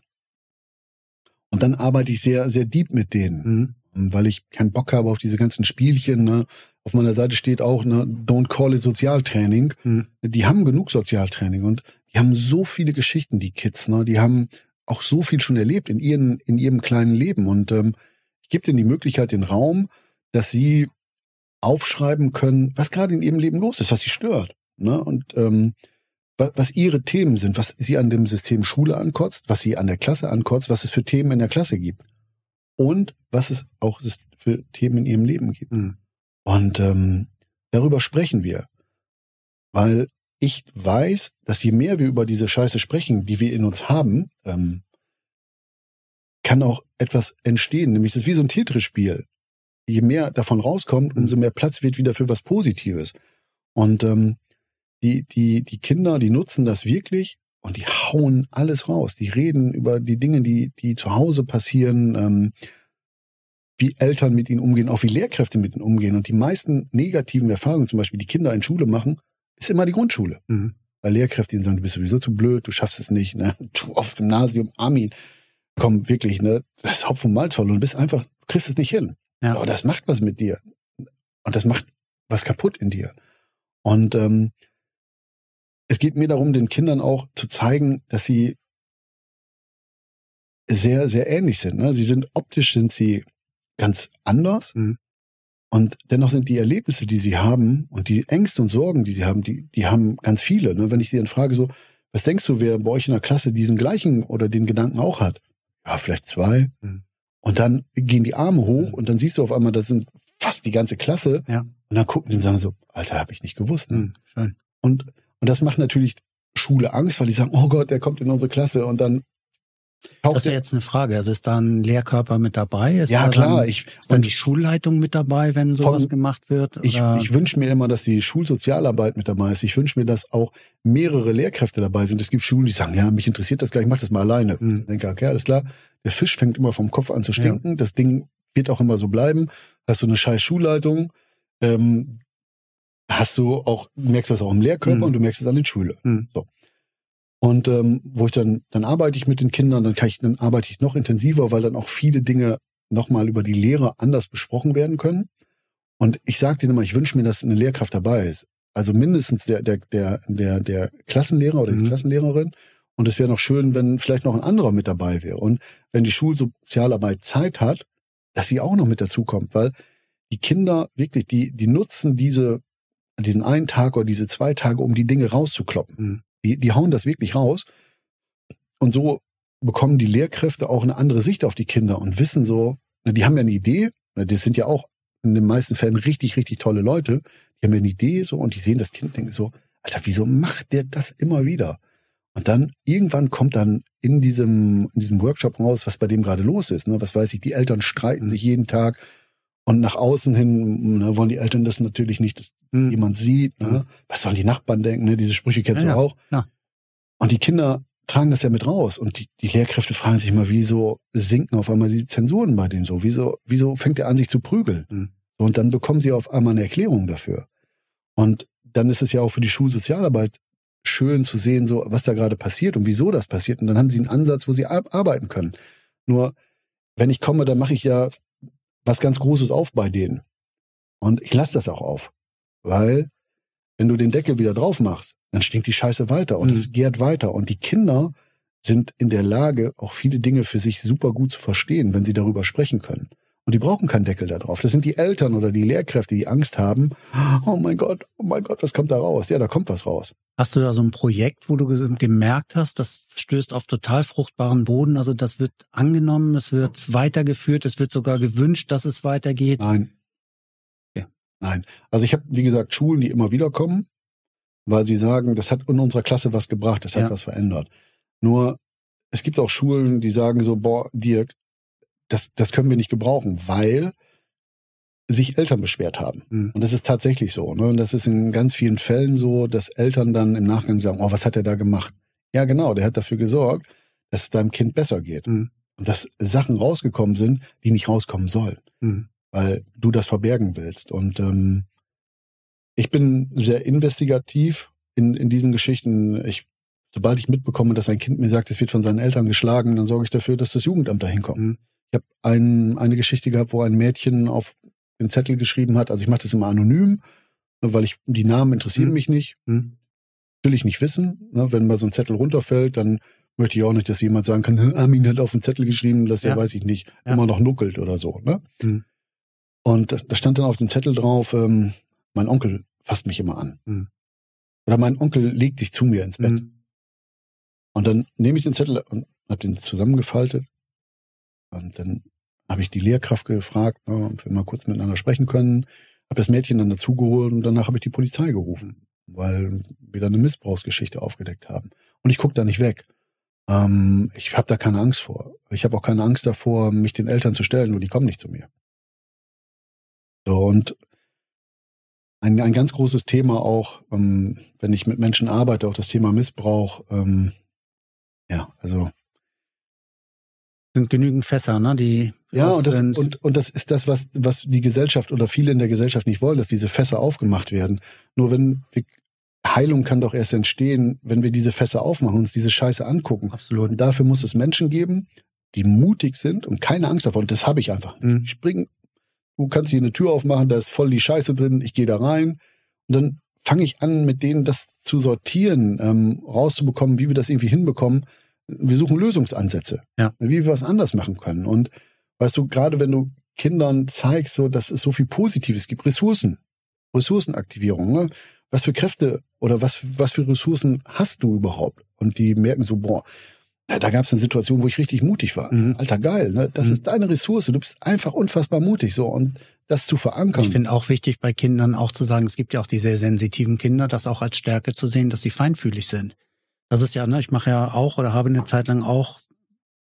Und dann arbeite ich sehr, sehr deep mit denen. Mhm weil ich keinen Bock habe auf diese ganzen Spielchen. Ne? Auf meiner Seite steht auch, ne, don't call it Sozialtraining. Mhm. Die haben genug Sozialtraining und die haben so viele Geschichten, die Kids. Ne? Die haben auch so viel schon erlebt in ihren, in ihrem kleinen Leben. Und ähm, gebe denen die Möglichkeit, den Raum, dass sie aufschreiben können, was gerade in ihrem Leben los ist, was sie stört. Ne? Und ähm, was ihre Themen sind, was sie an dem System Schule ankotzt, was sie an der Klasse ankotzt, was es für Themen in der Klasse gibt. Und was es auch für Themen in ihrem Leben gibt. Mhm. Und ähm, darüber sprechen wir. Weil ich weiß, dass je mehr wir über diese Scheiße sprechen, die wir in uns haben, ähm, kann auch etwas entstehen. Nämlich das ist wie so ein Tetris-Spiel. Je mehr davon rauskommt, umso mehr Platz wird wieder für was Positives. Und ähm, die, die, die Kinder, die nutzen das wirklich und die hauen alles raus. Die reden über die Dinge, die, die zu Hause passieren, ähm, wie Eltern mit ihnen umgehen, auch wie Lehrkräfte mit ihnen umgehen. Und die meisten negativen Erfahrungen, zum Beispiel die Kinder in Schule machen, ist immer die Grundschule. Mhm. Weil Lehrkräfte ihnen sagen, du bist sowieso zu blöd, du schaffst es nicht, ne? du aufs Gymnasium, Armin, komm, wirklich, ne, das Hopfen und Malz voll und du bist einfach, du kriegst es nicht hin. Ja. Aber das macht was mit dir. Und das macht was kaputt in dir. Und ähm, es geht mir darum, den Kindern auch zu zeigen, dass sie sehr, sehr ähnlich sind. Ne? Sie sind optisch sind sie ganz anders. Mhm. Und dennoch sind die Erlebnisse, die sie haben und die Ängste und Sorgen, die sie haben, die, die haben ganz viele. Ne? Wenn ich sie dann frage, so, was denkst du, wer bei euch in der Klasse diesen gleichen oder den Gedanken auch hat? Ja, vielleicht zwei. Mhm. Und dann gehen die Arme hoch mhm. und dann siehst du auf einmal, das sind fast die ganze Klasse. Ja. Und dann gucken die und sagen so, Alter, habe ich nicht gewusst. Ne? Mhm, schön. Und und das macht natürlich Schule Angst, weil die sagen, oh Gott, der kommt in unsere Klasse und dann das ist ja jetzt eine Frage. Also ist da ein Lehrkörper mit dabei? Ist ja, klar. Dann, ich, ist dann die Schulleitung mit dabei, wenn sowas von, gemacht wird? Ich, ich wünsche mir immer, dass die Schulsozialarbeit mit dabei ist. Ich wünsche mir, dass auch mehrere Lehrkräfte dabei sind. Es gibt Schulen, die sagen, ja, mich interessiert das gar nicht, ich mach das mal alleine. Hm. Ich denke, okay, alles klar. Der Fisch fängt immer vom Kopf an zu stinken. Ja. Das Ding wird auch immer so bleiben. Hast du eine scheiß Schulleitung, ähm, hast du auch, merkst das auch im Lehrkörper mhm. und du merkst es an den Schüler. Mhm. So. Und ähm, wo ich dann, dann arbeite ich mit den Kindern, dann kann ich, dann arbeite ich noch intensiver, weil dann auch viele Dinge nochmal über die Lehre anders besprochen werden können. Und ich sage denen immer, ich wünsche mir, dass eine Lehrkraft dabei ist. Also mindestens der, der, der, der, der Klassenlehrer oder mhm. die Klassenlehrerin. Und es wäre noch schön, wenn vielleicht noch ein anderer mit dabei wäre. Und wenn die Schulsozialarbeit Zeit hat, dass sie auch noch mit dazukommt, weil die Kinder wirklich, die, die nutzen diese diesen einen Tag oder diese zwei Tage, um die Dinge rauszukloppen. Mhm. Die, die hauen das wirklich raus. Und so bekommen die Lehrkräfte auch eine andere Sicht auf die Kinder und wissen so, na, die haben ja eine Idee, na, das sind ja auch in den meisten Fällen richtig, richtig tolle Leute, die haben ja eine Idee so und die sehen das Kind und denken so, Alter, wieso macht der das immer wieder? Und dann irgendwann kommt dann in diesem, in diesem Workshop raus, was bei dem gerade los ist. Ne? Was weiß ich, die Eltern streiten mhm. sich jeden Tag, und nach außen hin ne, wollen die Eltern das natürlich nicht, dass mhm. jemand sieht. Ne? Mhm. Was sollen die Nachbarn denken? Ne? Diese Sprüche kennst ja, du auch. Ja. Und die Kinder tragen das ja mit raus. Und die, die Lehrkräfte fragen sich mal, wieso sinken auf einmal die Zensuren bei dem so? Wieso, wieso fängt er an, sich zu prügeln? Mhm. Und dann bekommen sie auf einmal eine Erklärung dafür. Und dann ist es ja auch für die Schulsozialarbeit schön zu sehen, so was da gerade passiert und wieso das passiert. Und dann haben sie einen Ansatz, wo sie arbeiten können. Nur wenn ich komme, dann mache ich ja was ganz Großes auf bei denen. Und ich lasse das auch auf. Weil, wenn du den Deckel wieder drauf machst, dann stinkt die Scheiße weiter und mhm. es gärt weiter. Und die Kinder sind in der Lage, auch viele Dinge für sich super gut zu verstehen, wenn sie darüber sprechen können. Und die brauchen keinen Deckel da drauf. Das sind die Eltern oder die Lehrkräfte, die Angst haben. Oh mein Gott, oh mein Gott, was kommt da raus? Ja, da kommt was raus. Hast du da so ein Projekt, wo du gemerkt hast, das stößt auf total fruchtbaren Boden? Also das wird angenommen, es wird weitergeführt, es wird sogar gewünscht, dass es weitergeht? Nein. Okay. Nein. Also ich habe, wie gesagt, Schulen, die immer wieder kommen, weil sie sagen, das hat in unserer Klasse was gebracht, das hat ja. was verändert. Nur es gibt auch Schulen, die sagen so, boah, Dirk, das, das können wir nicht gebrauchen, weil sich Eltern beschwert haben. Mhm. Und das ist tatsächlich so. Ne? Und das ist in ganz vielen Fällen so, dass Eltern dann im Nachgang sagen, oh, was hat er da gemacht? Ja, genau, der hat dafür gesorgt, dass es deinem Kind besser geht. Mhm. Und dass Sachen rausgekommen sind, die nicht rauskommen sollen. Mhm. Weil du das verbergen willst. Und ähm, ich bin sehr investigativ in, in diesen Geschichten. Ich, sobald ich mitbekomme, dass ein Kind mir sagt, es wird von seinen Eltern geschlagen, dann sorge ich dafür, dass das Jugendamt dahin kommt. Ich habe ein, eine Geschichte gehabt, wo ein Mädchen auf den Zettel geschrieben hat. Also ich mache das immer anonym, weil ich die Namen interessieren mhm. mich nicht. Mhm. Will ich nicht wissen. Ne? Wenn mal so ein Zettel runterfällt, dann möchte ich auch nicht, dass jemand sagen kann, Armin hat auf den Zettel geschrieben, dass er, weiß ich nicht, ja. immer noch nuckelt oder so. Ne? Mhm. Und da stand dann auf dem Zettel drauf, ähm, mein Onkel fasst mich immer an. Mhm. Oder mein Onkel legt sich zu mir ins Bett. Mhm. Und dann nehme ich den Zettel und habe den zusammengefaltet. Und dann habe ich die Lehrkraft gefragt, ne, ob wir mal kurz miteinander sprechen können. Habe das Mädchen dann dazugeholt und danach habe ich die Polizei gerufen, mhm. weil wir da eine Missbrauchsgeschichte aufgedeckt haben. Und ich gucke da nicht weg. Ähm, ich habe da keine Angst vor. Ich habe auch keine Angst davor, mich den Eltern zu stellen, nur die kommen nicht zu mir. So, und ein, ein ganz großes Thema auch, ähm, wenn ich mit Menschen arbeite, auch das Thema Missbrauch. Ähm, ja, also sind genügend Fässer, ne? Die ja und das und und das ist das, was was die Gesellschaft oder viele in der Gesellschaft nicht wollen, dass diese Fässer aufgemacht werden. Nur wenn wir, Heilung kann doch erst entstehen, wenn wir diese Fässer aufmachen, uns diese Scheiße angucken. Absolut. Und dafür muss es Menschen geben, die mutig sind und keine Angst davon. Und das habe ich einfach. Mhm. Ich spring, du kannst hier eine Tür aufmachen, da ist voll die Scheiße drin, ich gehe da rein und dann fange ich an, mit denen das zu sortieren, ähm, rauszubekommen, wie wir das irgendwie hinbekommen. Wir suchen Lösungsansätze, ja. wie wir was anders machen können. Und weißt du, gerade wenn du Kindern zeigst, so, dass es so viel Positives gibt, Ressourcen, Ressourcenaktivierung, ne? was für Kräfte oder was, was für Ressourcen hast du überhaupt? Und die merken so, boah, da gab es eine Situation, wo ich richtig mutig war. Mhm. Alter, geil, ne? Das mhm. ist deine Ressource. Du bist einfach unfassbar mutig so und das zu verankern. Ich finde auch wichtig bei Kindern auch zu sagen, es gibt ja auch die sehr sensitiven Kinder, das auch als Stärke zu sehen, dass sie feinfühlig sind. Das ist ja, ne, ich mache ja auch oder habe eine Zeit lang auch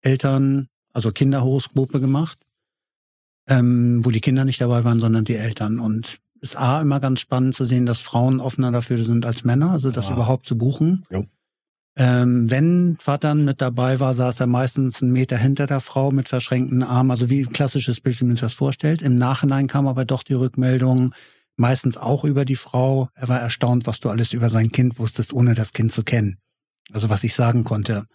Eltern, also Kinderhoroskope gemacht, ähm, wo die Kinder nicht dabei waren, sondern die Eltern. Und ist A immer ganz spannend zu sehen, dass Frauen offener dafür sind als Männer, also das ja. überhaupt zu buchen. Jo. Ähm, wenn Vater mit dabei war, saß er meistens einen Meter hinter der Frau mit verschränkten Armen, also wie ein klassisches Bild, wie man sich das vorstellt. Im Nachhinein kam aber doch die Rückmeldung, meistens auch über die Frau. Er war erstaunt, was du alles über sein Kind wusstest, ohne das Kind zu kennen. Also was ich sagen konnte.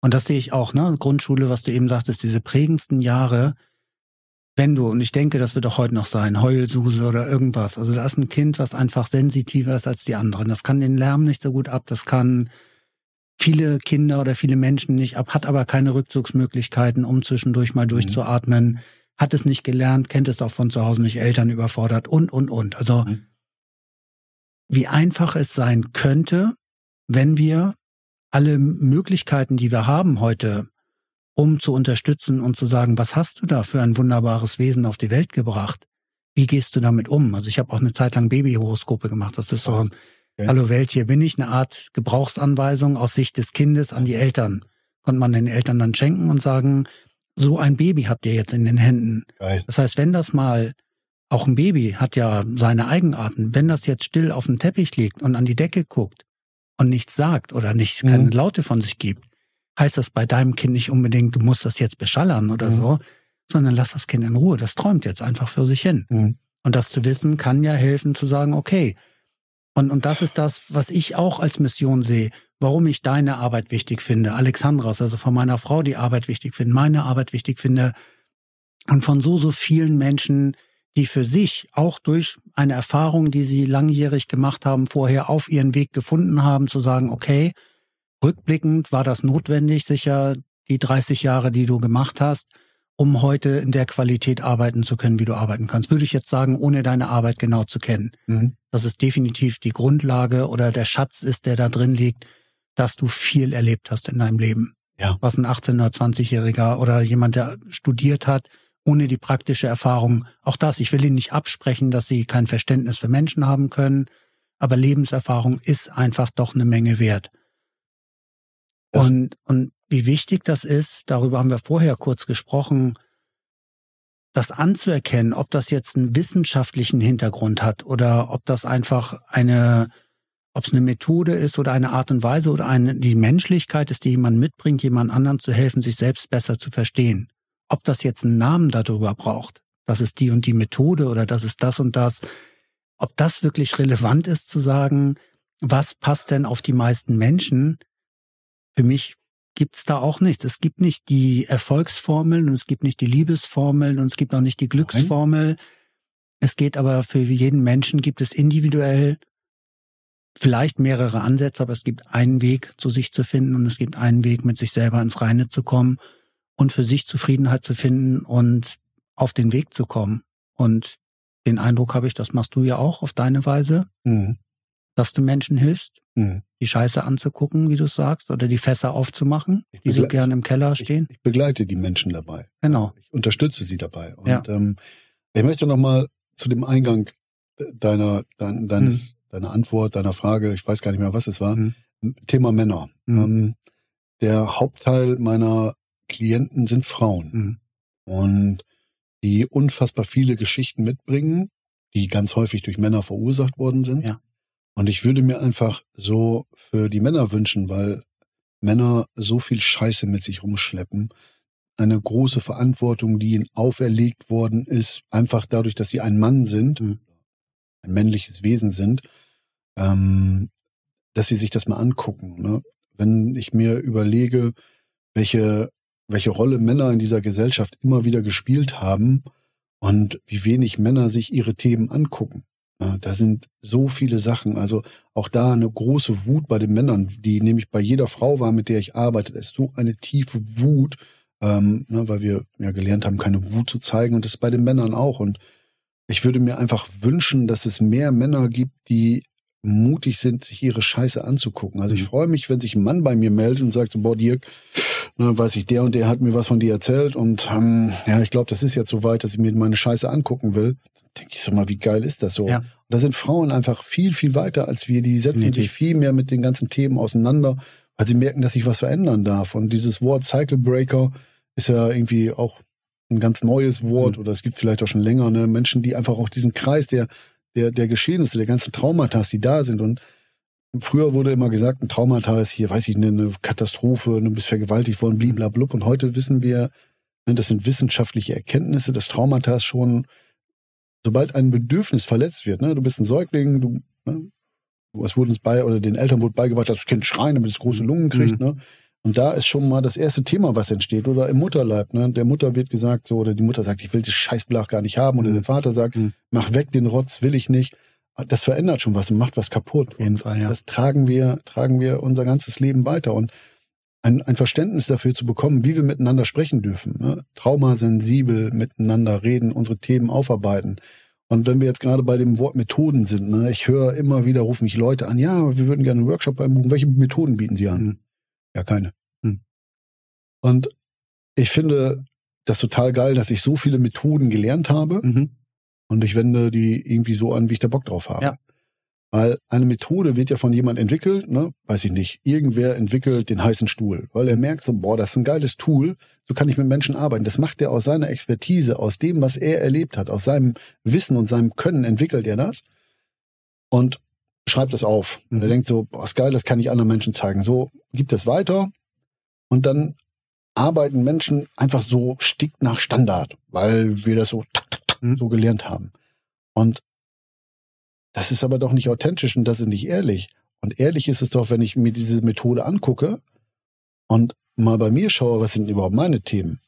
Und das sehe ich auch, ne? Grundschule, was du eben sagtest, diese prägendsten Jahre, wenn du, und ich denke, das wird auch heute noch sein, Heulsuse oder irgendwas. Also da ist ein Kind, was einfach sensitiver ist als die anderen. Das kann den Lärm nicht so gut ab, das kann viele Kinder oder viele Menschen nicht ab, hat aber keine Rückzugsmöglichkeiten, um zwischendurch mal mhm. durchzuatmen, hat es nicht gelernt, kennt es auch von zu Hause nicht, Eltern überfordert und, und, und. Also mhm. wie einfach es sein könnte, wenn wir alle Möglichkeiten, die wir haben heute, um zu unterstützen und zu sagen, was hast du da für ein wunderbares Wesen auf die Welt gebracht? Wie gehst du damit um? Also ich habe auch eine Zeit lang Babyhoroskope gemacht. Das ist so ein Okay. Hallo Welt, hier bin ich, eine Art Gebrauchsanweisung aus Sicht des Kindes an die Eltern. Konnte man den Eltern dann schenken und sagen, so ein Baby habt ihr jetzt in den Händen. Geil. Das heißt, wenn das mal, auch ein Baby hat ja seine Eigenarten, wenn das jetzt still auf dem Teppich liegt und an die Decke guckt und nichts sagt oder nicht mhm. keine Laute von sich gibt, heißt das bei deinem Kind nicht unbedingt, du musst das jetzt beschallern oder mhm. so, sondern lass das Kind in Ruhe. Das träumt jetzt einfach für sich hin. Mhm. Und das zu wissen kann ja helfen zu sagen, okay, und, und das ist das, was ich auch als Mission sehe, warum ich deine Arbeit wichtig finde, Alexandras, also von meiner Frau die Arbeit wichtig finde, meine Arbeit wichtig finde und von so, so vielen Menschen, die für sich auch durch eine Erfahrung, die sie langjährig gemacht haben, vorher auf ihren Weg gefunden haben, zu sagen, okay, rückblickend war das notwendig, sicher die 30 Jahre, die du gemacht hast, um heute in der Qualität arbeiten zu können, wie du arbeiten kannst. Würde ich jetzt sagen, ohne deine Arbeit genau zu kennen. Mhm. Dass es definitiv die Grundlage oder der Schatz ist, der da drin liegt, dass du viel erlebt hast in deinem Leben. Ja. Was ein 18- oder 20-Jähriger oder jemand, der studiert hat, ohne die praktische Erfahrung. Auch das, ich will Ihnen nicht absprechen, dass Sie kein Verständnis für Menschen haben können, aber Lebenserfahrung ist einfach doch eine Menge wert. und, und wie wichtig das ist, darüber haben wir vorher kurz gesprochen, das anzuerkennen, ob das jetzt einen wissenschaftlichen Hintergrund hat oder ob das einfach eine, ob es eine Methode ist oder eine Art und Weise oder eine, die Menschlichkeit ist, die jemand mitbringt, jemand anderen zu helfen, sich selbst besser zu verstehen. Ob das jetzt einen Namen darüber braucht, das ist die und die Methode oder das ist das und das, ob das wirklich relevant ist zu sagen, was passt denn auf die meisten Menschen? Für mich gibt's da auch nichts. Es gibt nicht die Erfolgsformeln und es gibt nicht die Liebesformeln und es gibt auch nicht die Glücksformel. Nein. Es geht aber für jeden Menschen gibt es individuell vielleicht mehrere Ansätze, aber es gibt einen Weg, zu sich zu finden und es gibt einen Weg, mit sich selber ins Reine zu kommen und für sich Zufriedenheit zu finden und auf den Weg zu kommen. Und den Eindruck habe ich, das machst du ja auch auf deine Weise, mhm. dass du Menschen hilfst, mhm. die Scheiße anzugucken, wie du sagst, oder die Fässer aufzumachen, die so gern im Keller stehen. Ich, ich, begleite die Menschen dabei. Genau. Ich unterstütze sie dabei. Und ja. ähm, ich möchte nochmal zu dem Eingang deiner, dein, deines, mhm. deiner Antwort, deiner Frage, ich weiß gar nicht mehr, was es war, mhm. Thema Männer. Mhm. Ähm, der Hauptteil meiner Klienten sind Frauen. Mhm. Und die unfassbar viele Geschichten mitbringen, die ganz häufig durch Männer verursacht worden sind. Ja. Und ich würde mir einfach so für die Männer wünschen, weil Männer so viel Scheiße mit sich rumschleppen, eine große Verantwortung, die ihnen auferlegt worden ist, einfach dadurch, dass sie ein Mann sind, mhm. ein männliches Wesen sind, ähm, dass sie sich das mal angucken. Ne? Wenn ich mir überlege, welche welche Rolle Männer in dieser Gesellschaft immer wieder gespielt haben und wie wenig Männer sich ihre Themen angucken. Da sind so viele Sachen. Also auch da eine große Wut bei den Männern, die nämlich bei jeder Frau war, mit der ich arbeite. Ist so eine tiefe Wut, ähm, ne, weil wir ja gelernt haben, keine Wut zu zeigen. Und das bei den Männern auch. Und ich würde mir einfach wünschen, dass es mehr Männer gibt, die mutig sind, sich ihre Scheiße anzugucken. Also ich mhm. freue mich, wenn sich ein Mann bei mir meldet und sagt, boah, Dirk, ne, weiß ich, der und der hat mir was von dir erzählt und ähm, ja, ich glaube, das ist jetzt so weit, dass ich mir meine Scheiße angucken will. Dann denke ich so mal, wie geil ist das so? Ja. Und da sind Frauen einfach viel, viel weiter als wir. Die setzen Definitiv. sich viel mehr mit den ganzen Themen auseinander, weil sie merken, dass sich was verändern darf. Und dieses Wort Cycle Breaker ist ja irgendwie auch ein ganz neues Wort mhm. oder es gibt vielleicht auch schon länger, ne? Menschen, die einfach auch diesen Kreis der der, der Geschehnisse, der ganzen Traumata, die da sind. Und früher wurde immer gesagt, ein Traumata ist hier, weiß ich, eine Katastrophe, du bist vergewaltigt worden, bliblablub. Und heute wissen wir, ne, das sind wissenschaftliche Erkenntnisse, das Traumata ist schon, sobald ein Bedürfnis verletzt wird, ne, du bist ein Säugling, du, ne, es wurde uns bei, oder den Eltern wurde beigebracht, dass das Kind schreien, damit es große Lungen kriegt, mhm. ne? Und da ist schon mal das erste Thema, was entsteht. Oder im Mutterleib. Ne? Der Mutter wird gesagt, so, oder die Mutter sagt, ich will das Scheißblach gar nicht haben. Oder mhm. der Vater sagt, mhm. mach weg den Rotz, will ich nicht. Das verändert schon was und macht was kaputt. Auf jeden Fall, ja. Das tragen wir, tragen wir unser ganzes Leben weiter. Und ein, ein Verständnis dafür zu bekommen, wie wir miteinander sprechen dürfen. Ne? Traumasensibel miteinander reden, unsere Themen aufarbeiten. Und wenn wir jetzt gerade bei dem Wort Methoden sind, ne, ich höre immer wieder, rufen mich Leute an, ja, wir würden gerne einen Workshop beimbuchen. Welche Methoden bieten Sie an? Mhm. Ja, keine. Hm. Und ich finde das total geil, dass ich so viele Methoden gelernt habe mhm. und ich wende die irgendwie so an, wie ich da Bock drauf habe. Ja. Weil eine Methode wird ja von jemand entwickelt, ne? Weiß ich nicht. Irgendwer entwickelt den heißen Stuhl, weil er merkt so, boah, das ist ein geiles Tool, so kann ich mit Menschen arbeiten. Das macht er aus seiner Expertise, aus dem, was er erlebt hat, aus seinem Wissen und seinem Können entwickelt er das und schreibt es auf. Mhm. Er denkt so, boah, ist geil, das kann ich anderen Menschen zeigen. So gibt es weiter und dann arbeiten Menschen einfach so stickt nach Standard, weil wir das so, mhm. so gelernt haben. Und das ist aber doch nicht authentisch und das ist nicht ehrlich. Und ehrlich ist es doch, wenn ich mir diese Methode angucke und mal bei mir schaue, was sind überhaupt meine Themen.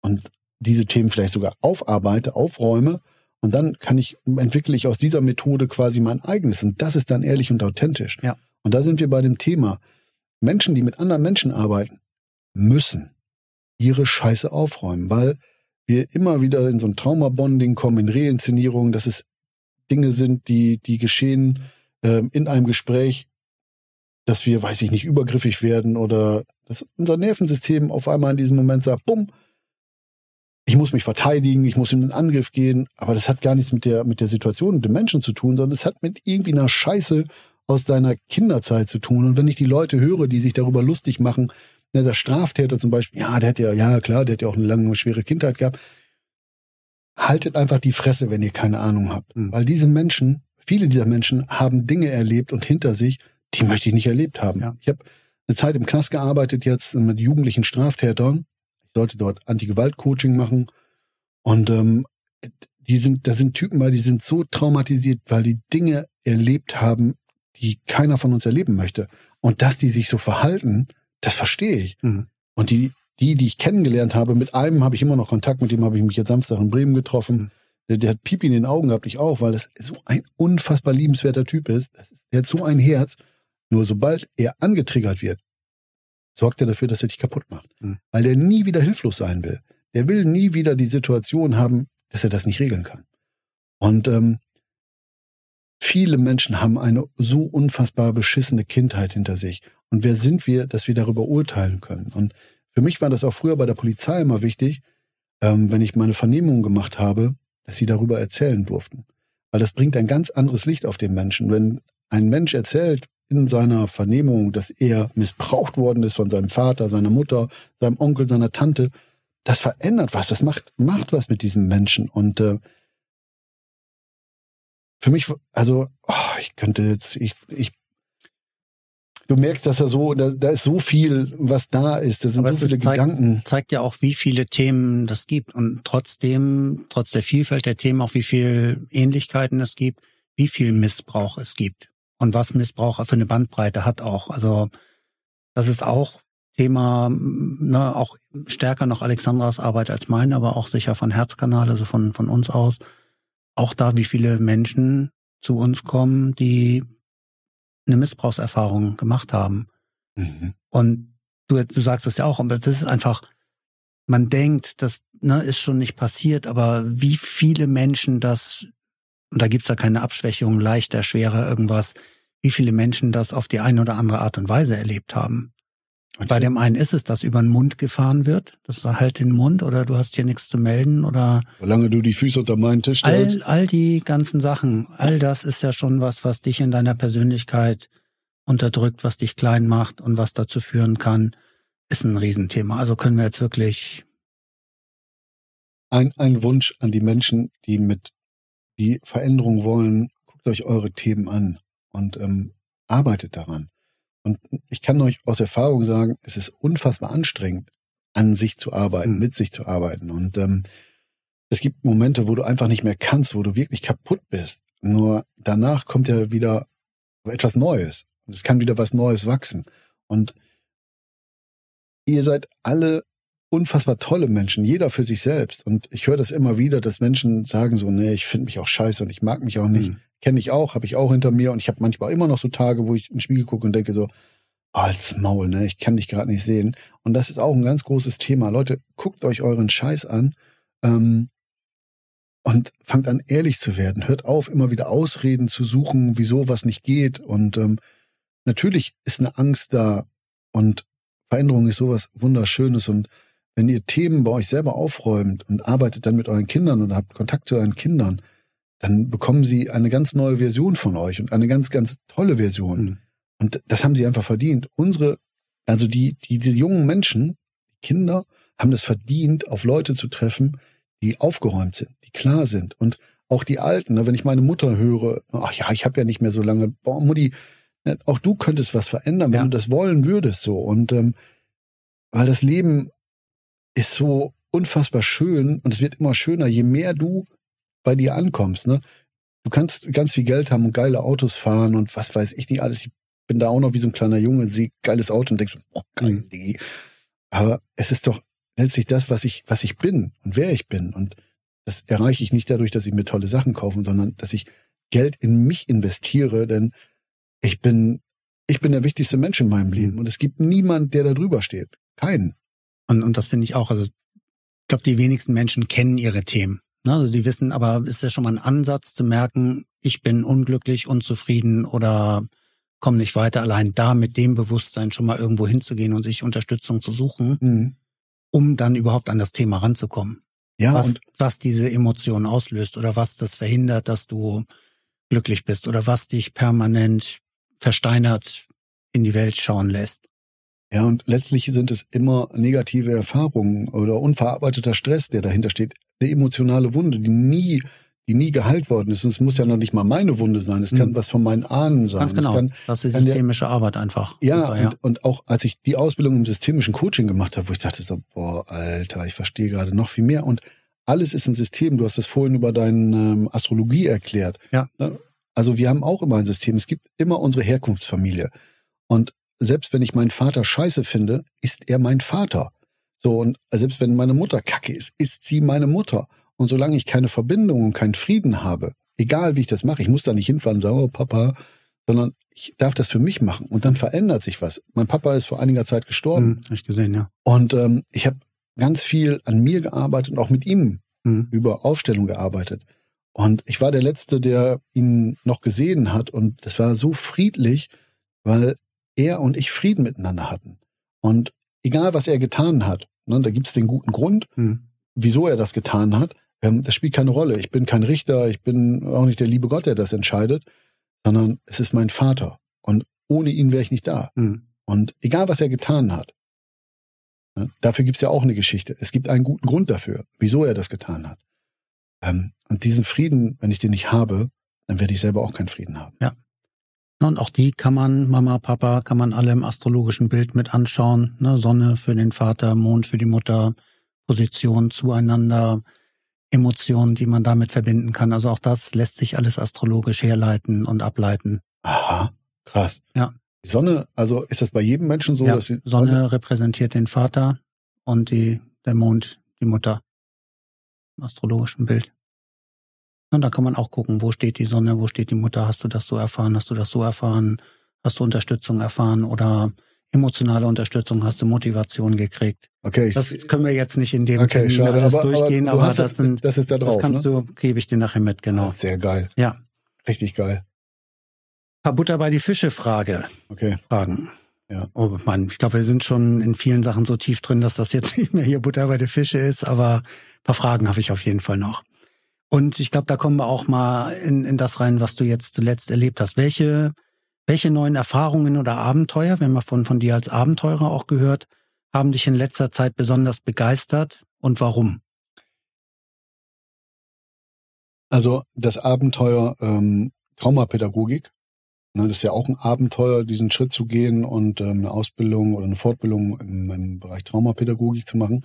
Und diese Themen vielleicht sogar aufarbeite, aufräume und dann kann ich, entwickle ich aus dieser Methode quasi mein eigenes. Und das ist dann ehrlich und authentisch. Ja. Und da sind wir bei dem Thema. Menschen, die mit anderen Menschen arbeiten, müssen ihre Scheiße aufräumen, weil wir immer wieder in so ein Traumabonding kommen, in Reinszenierungen, dass es Dinge sind, die, die geschehen äh, in einem Gespräch, dass wir, weiß ich nicht, übergriffig werden oder dass unser Nervensystem auf einmal in diesem Moment sagt, bumm, ich muss mich verteidigen, ich muss in den Angriff gehen, aber das hat gar nichts mit der, mit der Situation und dem Menschen zu tun, sondern es hat mit irgendwie einer Scheiße aus deiner Kinderzeit zu tun. Und wenn ich die Leute höre, die sich darüber lustig machen, ne, der Straftäter zum Beispiel, ja, der hat ja, ja klar, der hat ja auch eine lange, schwere Kindheit gehabt. Haltet einfach die Fresse, wenn ihr keine Ahnung habt. Mhm. Weil diese Menschen, viele dieser Menschen haben Dinge erlebt und hinter sich, die möchte ich nicht erlebt haben. Ja. Ich habe eine Zeit im Knast gearbeitet, jetzt mit jugendlichen Straftätern sollte dort Anti-Gewalt-Coaching machen. Und ähm, die sind, da sind Typen bei, die sind so traumatisiert, weil die Dinge erlebt haben, die keiner von uns erleben möchte. Und dass die sich so verhalten, das verstehe ich. Mhm. Und die, die, die ich kennengelernt habe, mit einem habe ich immer noch Kontakt, mit dem habe ich mich jetzt Samstag in Bremen getroffen. Mhm. Der, der hat Pipi in den Augen gehabt, ich auch, weil das so ein unfassbar liebenswerter Typ ist. ist der hat so ein Herz. Nur sobald er angetriggert wird, sorgt er dafür, dass er dich kaputt macht. Mhm. Weil der nie wieder hilflos sein will. Der will nie wieder die Situation haben, dass er das nicht regeln kann. Und ähm, viele Menschen haben eine so unfassbar beschissene Kindheit hinter sich. Und wer sind wir, dass wir darüber urteilen können? Und für mich war das auch früher bei der Polizei immer wichtig, ähm, wenn ich meine Vernehmungen gemacht habe, dass sie darüber erzählen durften. Weil das bringt ein ganz anderes Licht auf den Menschen. Wenn ein Mensch erzählt in seiner Vernehmung, dass er missbraucht worden ist von seinem Vater, seiner Mutter, seinem Onkel, seiner Tante, das verändert was, das macht, macht was mit diesem Menschen. Und äh, für mich, also, oh, ich könnte jetzt, ich, ich, du merkst, dass er so, da, da ist so viel, was da ist, da sind Aber so viele zeigt, Gedanken. Zeigt ja auch, wie viele Themen das gibt und trotzdem, trotz der Vielfalt der Themen auch, wie viel Ähnlichkeiten es gibt, wie viel Missbrauch es gibt und was Missbrauch für eine Bandbreite hat auch. Also, das ist auch Thema, ne, auch stärker noch Alexandras Arbeit als meine, aber auch sicher von Herzkanal, also von, von uns aus auch da, wie viele Menschen zu uns kommen, die eine Missbrauchserfahrung gemacht haben. Mhm. Und du, du sagst es ja auch, aber das ist einfach, man denkt, das ne, ist schon nicht passiert, aber wie viele Menschen das, und da gibt's ja keine Abschwächung, leichter, schwerer, irgendwas, wie viele Menschen das auf die eine oder andere Art und Weise erlebt haben. Okay. Bei dem einen ist es, dass über den Mund gefahren wird. Das war halt den Mund oder du hast hier nichts zu melden oder. Solange du die Füße unter meinen Tisch stellst. All, all die ganzen Sachen, all das ist ja schon was, was dich in deiner Persönlichkeit unterdrückt, was dich klein macht und was dazu führen kann, ist ein Riesenthema. Also können wir jetzt wirklich. Ein, ein Wunsch an die Menschen, die mit die Veränderung wollen, guckt euch eure Themen an und ähm, arbeitet daran. Und ich kann euch aus Erfahrung sagen, es ist unfassbar anstrengend, an sich zu arbeiten, mhm. mit sich zu arbeiten. Und ähm, es gibt Momente, wo du einfach nicht mehr kannst, wo du wirklich kaputt bist. Nur danach kommt ja wieder etwas Neues. Und es kann wieder was Neues wachsen. Und ihr seid alle unfassbar tolle Menschen, jeder für sich selbst. Und ich höre das immer wieder, dass Menschen sagen so, nee, ich finde mich auch scheiße und ich mag mich auch nicht. Mhm. Kenne ich auch, habe ich auch hinter mir und ich habe manchmal immer noch so Tage, wo ich in den Spiegel gucke und denke so, oh, als Maul, ne, ich kann dich gerade nicht sehen. Und das ist auch ein ganz großes Thema. Leute, guckt euch euren Scheiß an ähm, und fangt an, ehrlich zu werden. Hört auf, immer wieder Ausreden zu suchen, wieso was nicht geht. Und ähm, natürlich ist eine Angst da und Veränderung ist sowas Wunderschönes und wenn ihr Themen bei euch selber aufräumt und arbeitet dann mit euren Kindern und habt Kontakt zu euren Kindern, dann bekommen sie eine ganz neue Version von euch und eine ganz, ganz tolle Version. Mhm. Und das haben sie einfach verdient. Unsere, also die, die, die jungen Menschen, die Kinder, haben das verdient, auf Leute zu treffen, die aufgeräumt sind, die klar sind. Und auch die Alten, ne, wenn ich meine Mutter höre, ach ja, ich habe ja nicht mehr so lange, boah, Mutti, ne, auch du könntest was verändern, wenn ja. du das wollen würdest so. Und ähm, weil das Leben ist so unfassbar schön und es wird immer schöner, je mehr du bei dir ankommst. Ne? Du kannst ganz viel Geld haben und geile Autos fahren und was weiß ich nicht alles. Ich bin da auch noch wie so ein kleiner Junge, sehe geiles Auto und denkst, oh geil, mhm. Aber es ist doch letztlich das, was ich, was ich bin und wer ich bin. Und das erreiche ich nicht dadurch, dass ich mir tolle Sachen kaufe, sondern dass ich Geld in mich investiere, denn ich bin, ich bin der wichtigste Mensch in meinem Leben mhm. und es gibt niemand, der da drüber steht. Keinen. Und, und das finde ich auch, also ich glaube, die wenigsten Menschen kennen ihre Themen. Ne? Also die wissen, aber ist ja schon mal ein Ansatz zu merken, ich bin unglücklich, unzufrieden oder komme nicht weiter, allein da mit dem Bewusstsein schon mal irgendwo hinzugehen und sich Unterstützung zu suchen, mhm. um dann überhaupt an das Thema ranzukommen. Ja, was, was diese Emotionen auslöst oder was das verhindert, dass du glücklich bist oder was dich permanent versteinert in die Welt schauen lässt. Ja, und letztlich sind es immer negative Erfahrungen oder unverarbeiteter Stress, der dahinter steht eine emotionale Wunde, die nie, die nie geheilt worden ist. Und es muss ja noch nicht mal meine Wunde sein. Es kann mhm. was von meinen Ahnen sein. Ganz genau. Kann, das ist die systemische der, Arbeit einfach. Ja, ja. Und, und auch als ich die Ausbildung im systemischen Coaching gemacht habe, wo ich dachte so, boah, Alter, ich verstehe gerade noch viel mehr. Und alles ist ein System. Du hast das vorhin über deine ähm, Astrologie erklärt. Ja. Ne? Also wir haben auch immer ein System. Es gibt immer unsere Herkunftsfamilie. Und selbst wenn ich meinen Vater scheiße finde, ist er mein Vater. So, und selbst wenn meine Mutter kacke ist, ist sie meine Mutter. Und solange ich keine Verbindung und keinen Frieden habe, egal wie ich das mache, ich muss da nicht hinfahren und sagen, oh Papa, sondern ich darf das für mich machen und dann verändert sich was. Mein Papa ist vor einiger Zeit gestorben. Hm, hab ich gesehen, ja. Und ähm, ich habe ganz viel an mir gearbeitet und auch mit ihm Hm. über Aufstellung gearbeitet. Und ich war der Letzte, der ihn noch gesehen hat. Und das war so friedlich, weil er und ich Frieden miteinander hatten. Und egal, was er getan hat, ne, da gibt's den guten Grund, Hm. wieso er das getan hat. Ähm, das spielt keine Rolle. Ich bin kein Richter, ich bin auch nicht der liebe Gott, der das entscheidet, sondern es ist mein Vater. Und ohne ihn wäre ich nicht da. Hm. Und egal, was er getan hat, ne, dafür gibt's ja auch eine Geschichte. Es gibt einen guten Grund dafür, wieso er das getan hat. Ähm, und diesen Frieden, wenn ich den nicht habe, dann werde ich selber auch keinen Frieden haben. Na, Und auch die kann man, Mama, Papa, kann man alle im astrologischen Bild mit anschauen. Ne? Sonne für den Vater, Mond für die Mutter, Position zueinander, Emotionen, die man damit verbinden kann. Also auch das lässt sich alles astrologisch herleiten und ableiten. Aha, krass. Ja. Die Sonne, also ist das bei jedem Menschen so, ja, dass die Sonne repräsentiert den Vater und die, der Mond die Mutter im astrologischen Bild. Und da kann man auch gucken, wo steht die Sonne, wo steht die Mutter, hast du das so erfahren, hast du das so erfahren, hast du Unterstützung erfahren oder emotionale Unterstützung, hast du Motivation gekriegt. Okay, ich, Das können wir jetzt nicht in dem okay, Termin schade, alles aber, durchgehen, aber, aber, das, sind, das ist da drauf, das kannst ne? du, gebe ich dir nachher mit, genau. Sehr geil. Ja. Richtig geil. Paar Butter bei die Fische Frage. Okay. Fragen. Ja. Oh Mann, ich glaube, wir sind schon in vielen Sachen so tief drin, dass das jetzt nicht mehr hier Butter bei den Fische ist, aber ein paar Fragen habe ich auf jeden Fall noch. Und ich glaube, da kommen wir auch mal in, in das rein, was du jetzt zuletzt erlebt hast. Welche, welche neuen Erfahrungen oder Abenteuer, wir haben ja von, von dir als Abenteurer auch gehört, haben dich in letzter Zeit besonders begeistert und warum? Also das Abenteuer ähm, Traumapädagogik, ne, das ist ja auch ein Abenteuer, diesen Schritt zu gehen und ähm, eine Ausbildung oder eine Fortbildung im, im Bereich Traumapädagogik zu machen,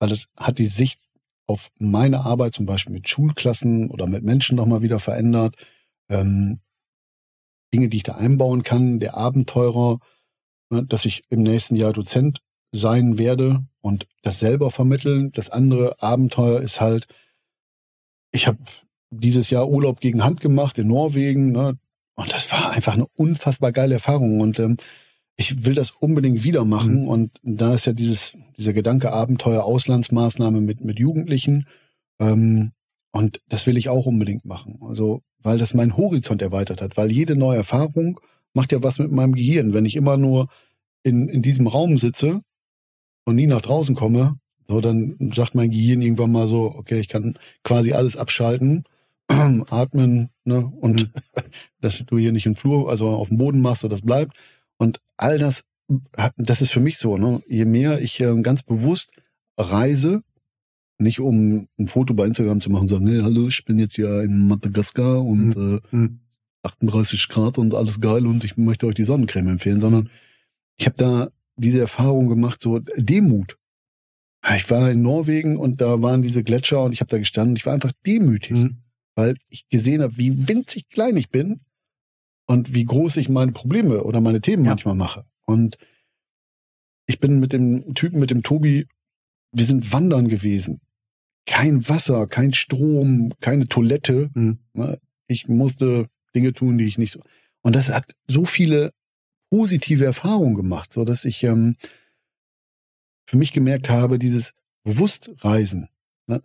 weil das hat die Sicht auf meine Arbeit zum Beispiel mit Schulklassen oder mit Menschen nochmal wieder verändert. Ähm, Dinge, die ich da einbauen kann, der Abenteurer, ne, dass ich im nächsten Jahr Dozent sein werde und das selber vermitteln. Das andere Abenteuer ist halt, ich habe dieses Jahr Urlaub gegen Hand gemacht in Norwegen, ne? Und das war einfach eine unfassbar geile Erfahrung. Und ähm, ich will das unbedingt wieder machen. Mhm. Und da ist ja dieses, dieser Gedanke Abenteuer, Auslandsmaßnahme mit, mit Jugendlichen. Ähm, und das will ich auch unbedingt machen. Also, weil das meinen Horizont erweitert hat. Weil jede neue Erfahrung macht ja was mit meinem Gehirn. Wenn ich immer nur in, in diesem Raum sitze und nie nach draußen komme, so, dann sagt mein Gehirn irgendwann mal so, okay, ich kann quasi alles abschalten, atmen, ne, und dass du hier nicht im Flur, also auf dem Boden machst, so das bleibt. Und all das, hat- das ist für mich so, ne, je mehr ich ähm, ganz bewusst reise, nicht um ein Foto bei Instagram zu machen und sagen, nee, hallo, ich bin jetzt hier in Madagaskar und äh, Hm. 38 Grad und alles geil und ich möchte euch die Sonnencreme empfehlen, sondern ich habe da diese Erfahrung gemacht, so Demut. Ich war in Norwegen und da waren diese Gletscher und ich habe da gestanden und ich war einfach demütig, Hm. weil ich gesehen habe, wie winzig klein ich bin und wie groß ich meine Probleme oder meine Themen Ja. manchmal mache. Und ich bin mit dem Typen, mit dem Tobi, wir sind wandern gewesen. Kein Wasser, kein Strom, keine Toilette. Hm. Ne? Ich musste Dinge tun, die ich nicht so. Und das hat so viele positive Erfahrungen gemacht, so dass ich ähm, für mich gemerkt habe, dieses Bewusstreisen, ne?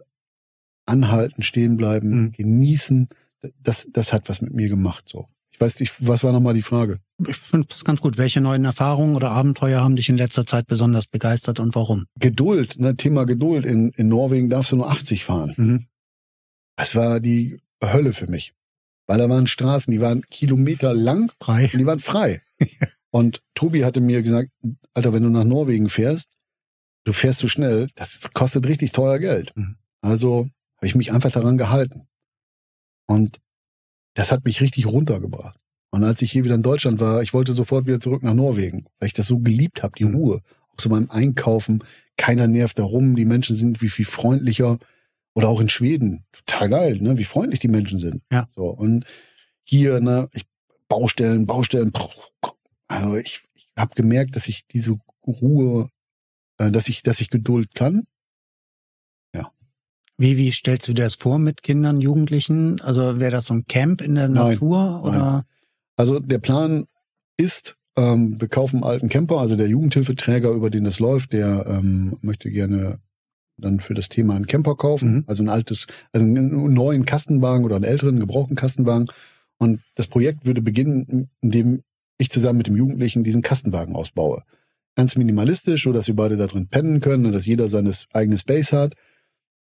anhalten, stehen bleiben, Mhm. genießen, das, das hat was mit mir gemacht. So, weiß nicht, was war nochmal die Frage? Ich finde das ganz gut. Welche neuen Erfahrungen oder Abenteuer haben dich in letzter Zeit besonders begeistert und warum? Geduld, ne? Thema Geduld. In, in Norwegen darfst du nur 80 fahren. Mhm. Das war die Hölle für mich, weil da waren Straßen, die waren Kilometer lang Frei. Und die waren frei. Und Tobi hatte mir gesagt, Alter, wenn du nach Norwegen fährst, du fährst zu schnell, das kostet richtig teuer Geld. Mhm. Also habe ich mich einfach daran gehalten. Und das hat mich richtig runtergebracht. Und als ich hier wieder in Deutschland war, ich wollte sofort wieder zurück nach Norwegen, weil ich das so geliebt habe, die Mhm. Ruhe. Auch so beim Einkaufen, keiner nervt da rum, die Menschen sind wie viel freundlicher. Oder auch in Schweden, total geil, ne? wie freundlich die Menschen sind. Ja. So, und hier, ne, ich, Baustellen, Baustellen. Also ich, ich habe gemerkt, dass ich diese Ruhe, äh, dass ich, dass ich Geduld kann. Wie, wie stellst du dir das vor mit Kindern, Jugendlichen? Also wäre das so ein Camp in der Nein, Natur oder? nein. Also der Plan ist, ähm, wir kaufen einen alten Camper, also der Jugendhilfeträger, über den das läuft, der ähm, möchte gerne dann für das Thema einen Camper kaufen, Mhm. also ein altes, also einen neuen Kastenwagen oder einen älteren, gebrauchten Kastenwagen. Und das Projekt würde beginnen, indem ich zusammen mit dem Jugendlichen diesen Kastenwagen ausbaue. Ganz minimalistisch, so dass wir beide da drin pennen können und dass jeder seine eigene Space hat,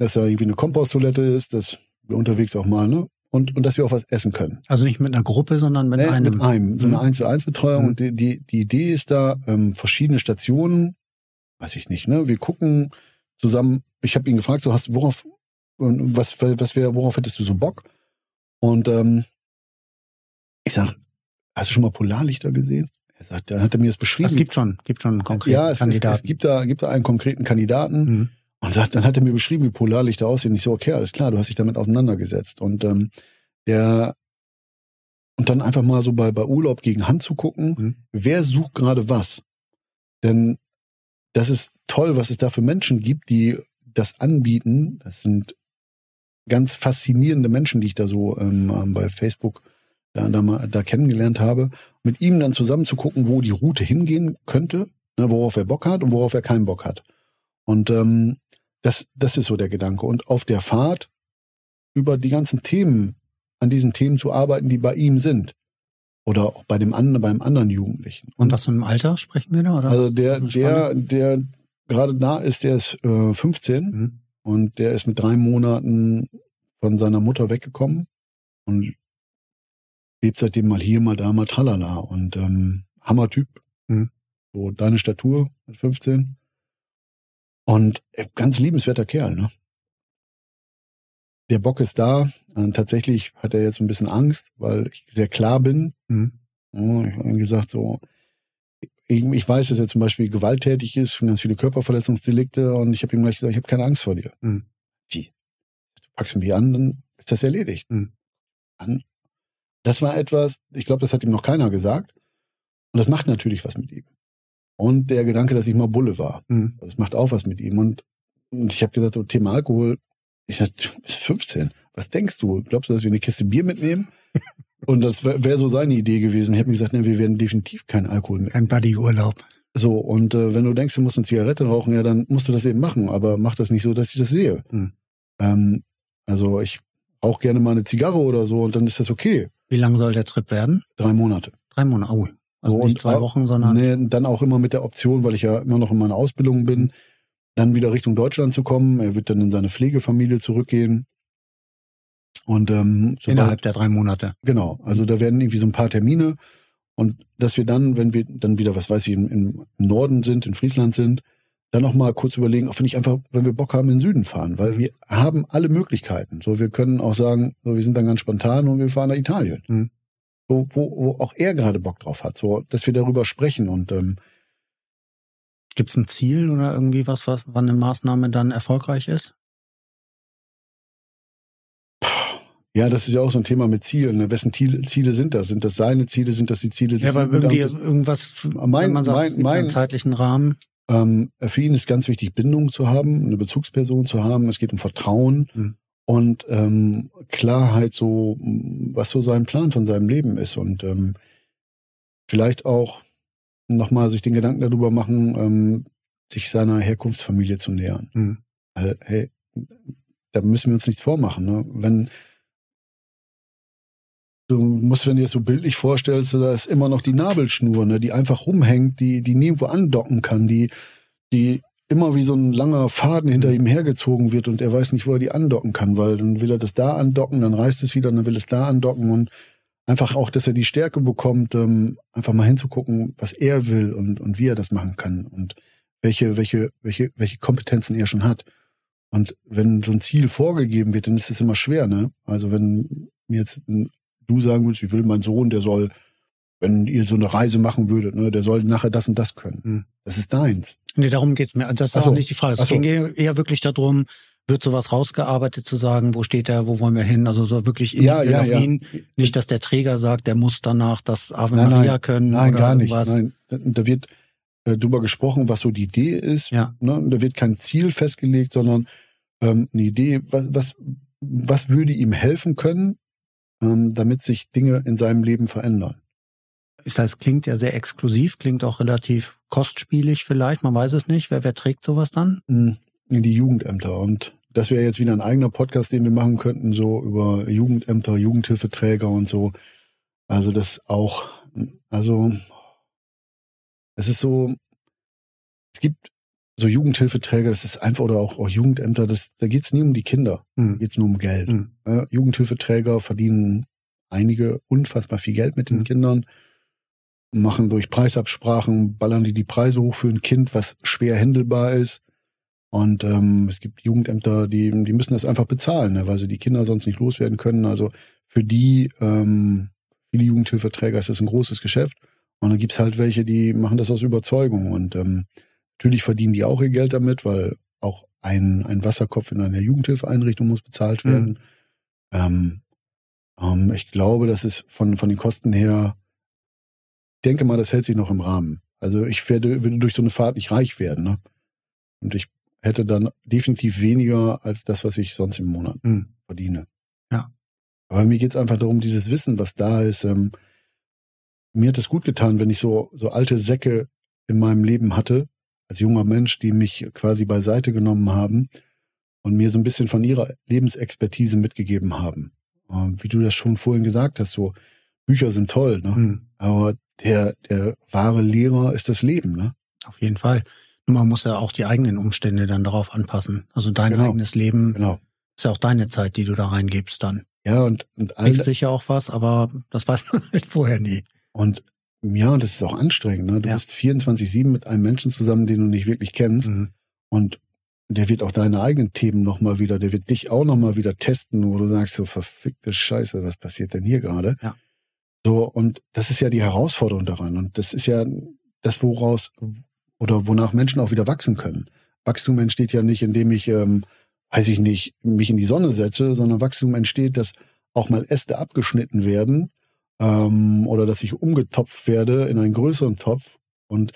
dass da irgendwie eine Komposttoilette ist, dass wir unterwegs auch mal, ne? Und, und dass wir auch was essen können. Also nicht mit einer Gruppe, sondern mit Nee, einem. Mit einem, so eine Mhm. 1 zu 1 Betreuung. Mhm. Und die, die, die Idee ist da, ähm, verschiedene Stationen, weiß ich nicht, ne? Wir gucken zusammen, ich habe ihn gefragt, so hast worauf, was, was wäre, worauf hättest du so Bock? Und ähm, ich sag, hast du schon mal Polarlichter gesehen? Er sagt, dann hat er mir das beschrieben. Es gibt schon, gibt schon konkrete ja, es, es, Kandidaten. es gibt da, gibt da einen konkreten Kandidaten. Mhm. Und dann hat er mir beschrieben, wie Polarlichter aussehen. Ich so, okay, alles klar, du hast dich damit auseinandergesetzt. Und ähm, der und dann einfach mal so bei, bei Urlaub gegen Hand zu gucken, Mhm. wer sucht gerade was. Denn das ist toll, was es da für Menschen gibt, die das anbieten. Das sind ganz faszinierende Menschen, die ich da so ähm, bei Facebook da, da, mal, da kennengelernt habe. Mit ihm dann zusammen zu gucken, wo die Route hingehen könnte, ne, worauf er Bock hat und worauf er keinen Bock hat. Und ähm, das, das ist so der Gedanke. Und auf der Fahrt über die ganzen Themen, an diesen Themen zu arbeiten, die bei ihm sind. Oder auch bei dem anderen, beim anderen Jugendlichen. Und was für einem Alter sprechen wir da? Oder Also der, der, der gerade da ist, der ist äh, 15 Mhm. und der ist mit drei Monaten von seiner Mutter weggekommen und lebt seitdem mal hier, mal da, mal tralala. Und ähm, Hammertyp. Mhm. So deine Statur mit 15. Und äh, ganz liebenswerter Kerl, ne? Der Bock ist da. Äh, tatsächlich hat er jetzt ein bisschen Angst, weil ich sehr klar bin. Mhm. Ich habe ihm gesagt, so, ich, ich weiß, dass er zum Beispiel gewalttätig ist, ganz viele Körperverletzungsdelikte und ich habe ihm gleich gesagt, ich habe keine Angst vor dir. Mhm. Wie? Du packst mich an, dann ist das erledigt. Mhm. Das war etwas, ich glaube, das hat ihm noch keiner gesagt. Und das macht natürlich was mit ihm. Und der Gedanke, dass ich mal Bulle war, Mhm. das macht auch was mit ihm. Und, und ich habe gesagt, so, Thema Alkohol, ich dachte, du bist 15. Was denkst du? Glaubst du, dass wir eine Kiste Bier mitnehmen? Und das wäre wär so seine Idee gewesen. Ich habe mir gesagt, ne, wir werden definitiv keinen Alkohol mehr. Kein Buddy-Urlaub. So, und äh, wenn du denkst, du musst eine Zigarette rauchen, ja, dann musst du das eben machen, aber mach das nicht so, dass ich das sehe. Hm. Ähm, also ich rauche gerne mal eine Zigarre oder so und dann ist das okay. Wie lang soll der Trip werden? Drei Monate. Drei Monate. Oh. Also So, nicht zwei Wochen, sondern Nee, dann auch immer mit der Option, weil ich ja immer noch in meiner Ausbildung bin, dann wieder Richtung Deutschland zu kommen. Er wird dann in seine Pflegefamilie zurückgehen. Und ähm, sobald- innerhalb der drei Monate. Genau, also da werden irgendwie so ein paar Termine und dass wir dann, wenn wir dann wieder, was weiß ich, im, im Norden sind, in Friesland sind, dann noch mal kurz überlegen, auch wenn ich einfach, wenn wir Bock haben, in den Süden fahren, weil wir haben alle Möglichkeiten. So, wir können auch sagen, so, wir sind dann ganz spontan und wir fahren nach Italien. Mhm. So, wo, wo auch er gerade Bock drauf hat, so, dass wir darüber sprechen und ähm, Gibt es ein Ziel oder irgendwie was, was, wann eine Maßnahme dann erfolgreich ist? ja, das ist ja auch so ein Thema mit Zielen. Ne? Wessen Ziele, sind das? Sind das seine Ziele? Sind das die Ziele des Ja, aber irgendwie irgendwas, Mein- wenn man sagt, mein- mein- zeitlichen Rahmen. Ähm, für ihn ist ganz wichtig, Bindung zu haben, eine Bezugsperson zu haben. Es geht um Vertrauen Mhm. Und ähm, Klarheit, so m, was so sein Plan von seinem Leben ist und ähm, vielleicht auch nochmal sich den Gedanken darüber machen, ähm, sich seiner Herkunftsfamilie zu nähern. Mhm. Weil, hey, da müssen wir uns nichts vormachen. Ne? Wenn du musst, wenn du dir das so bildlich vorstellst, da ist immer noch die Nabelschnur, ne, die einfach rumhängt, die, die nirgendwo andocken kann, die, die immer wie so ein langer Faden hinter ihm hergezogen wird und er weiß nicht, wo er die andocken kann, weil dann will er das da andocken, dann reißt es wieder, dann will es da andocken und einfach auch, dass er die Stärke bekommt, ähm, einfach mal hinzugucken, was er will und, und wie er das machen kann und welche, welche, welche, welche Kompetenzen er schon hat. Und wenn so ein Ziel vorgegeben wird, dann ist es immer schwer, ne? Also wenn mir jetzt du sagen würdest, ich will meinen Sohn, der soll, wenn ihr so eine Reise machen würdet, ne, der soll nachher das und das können. Hm. Das ist deins. Nee, darum geht's mir. Das ist Ach so. auch nicht die Frage. Es so. ging eher, wirklich darum, wird sowas rausgearbeitet zu sagen, wo steht er, wo wollen wir hin? Also so wirklich Ja, individuell ja, auf ja. ihn. Nicht, dass der Träger sagt, der muss danach das Ave Nein, Maria nein. können Nein, oder gar nicht. irgendwas. Nein, da, da wird äh, drüber gesprochen, was so die Idee ist. Ja. Ne? Und da wird kein Ziel festgelegt, sondern ähm, eine Idee, was, was, was würde ihm helfen können, ähm, damit sich Dinge in seinem Leben verändern. Das heißt, klingt ja sehr exklusiv, klingt auch relativ kostspielig vielleicht, man weiß es nicht. Wer, wer trägt sowas dann? In die Jugendämter. Und das wäre jetzt wieder ein eigener Podcast, den wir machen könnten, so über Jugendämter, Jugendhilfeträger und so. Also das auch, also es ist so, es gibt so Jugendhilfeträger, das ist einfach, oder auch, auch Jugendämter, das, da geht es nie um die Kinder, mhm. da geht es nur um Geld. Mhm. Ja, Jugendhilfeträger verdienen einige unfassbar viel Geld mit den mhm. Kindern, machen durch Preisabsprachen, ballern die die Preise hoch für ein Kind, was schwer händelbar ist. Und ähm, es gibt Jugendämter, die, die müssen das einfach bezahlen, ne, weil sie die Kinder sonst nicht loswerden können. Also für die, ähm, viele Jugendhilfeträger ist das ein großes Geschäft. Und dann gibt's halt welche, die machen das aus Überzeugung. Und ähm, Natürlich verdienen die auch ihr Geld damit, weil auch ein, ein Wasserkopf in einer Jugendhilfeeinrichtung muss bezahlt mhm. werden. Mhm. Ähm, ähm, ich glaube, das ist von, von den Kosten her, denke mal, das hält sich noch im Rahmen. Also ich werde, würde durch so eine Fahrt nicht reich werden. Ne? Und ich hätte dann definitiv weniger als das, was ich sonst im Monat mhm. verdiene. Ja. Aber mir geht's einfach darum, dieses Wissen, was da ist. Ähm, mir hat es gut getan, wenn ich so, so alte Säcke in meinem Leben hatte, als junger Mensch, die mich quasi beiseite genommen haben und mir so ein bisschen von ihrer Lebensexpertise mitgegeben haben. Ähm, wie du das schon vorhin gesagt hast, so Bücher sind toll, ne? Mhm. aber der, der wahre Lehrer ist das Leben, ne? Auf jeden Fall. Nur man muss ja auch die eigenen Umstände dann darauf anpassen. Also dein genau. eigenes Leben genau. ist ja auch deine Zeit, die du da reingibst dann. Ja, und, und alle. Kriegst sicher auch was, aber das weiß man halt vorher nie. Und ja, und das ist auch anstrengend. Ne? Du ja. bist 24-7 mit einem Menschen zusammen, den du nicht wirklich kennst. Mhm. Und der wird auch deine eigenen Themen nochmal wieder, der wird dich auch nochmal wieder testen, wo du sagst, so verfickte Scheiße, was passiert denn hier gerade? Ja. So, und das ist ja die Herausforderung daran. Und das ist ja das, woraus oder wonach Menschen auch wieder wachsen können. Wachstum entsteht ja nicht, indem ich, ähm, weiß ich nicht, mich in die Sonne setze, sondern Wachstum entsteht, dass auch mal Äste abgeschnitten werden ähm, oder dass ich umgetopft werde in einen größeren Topf und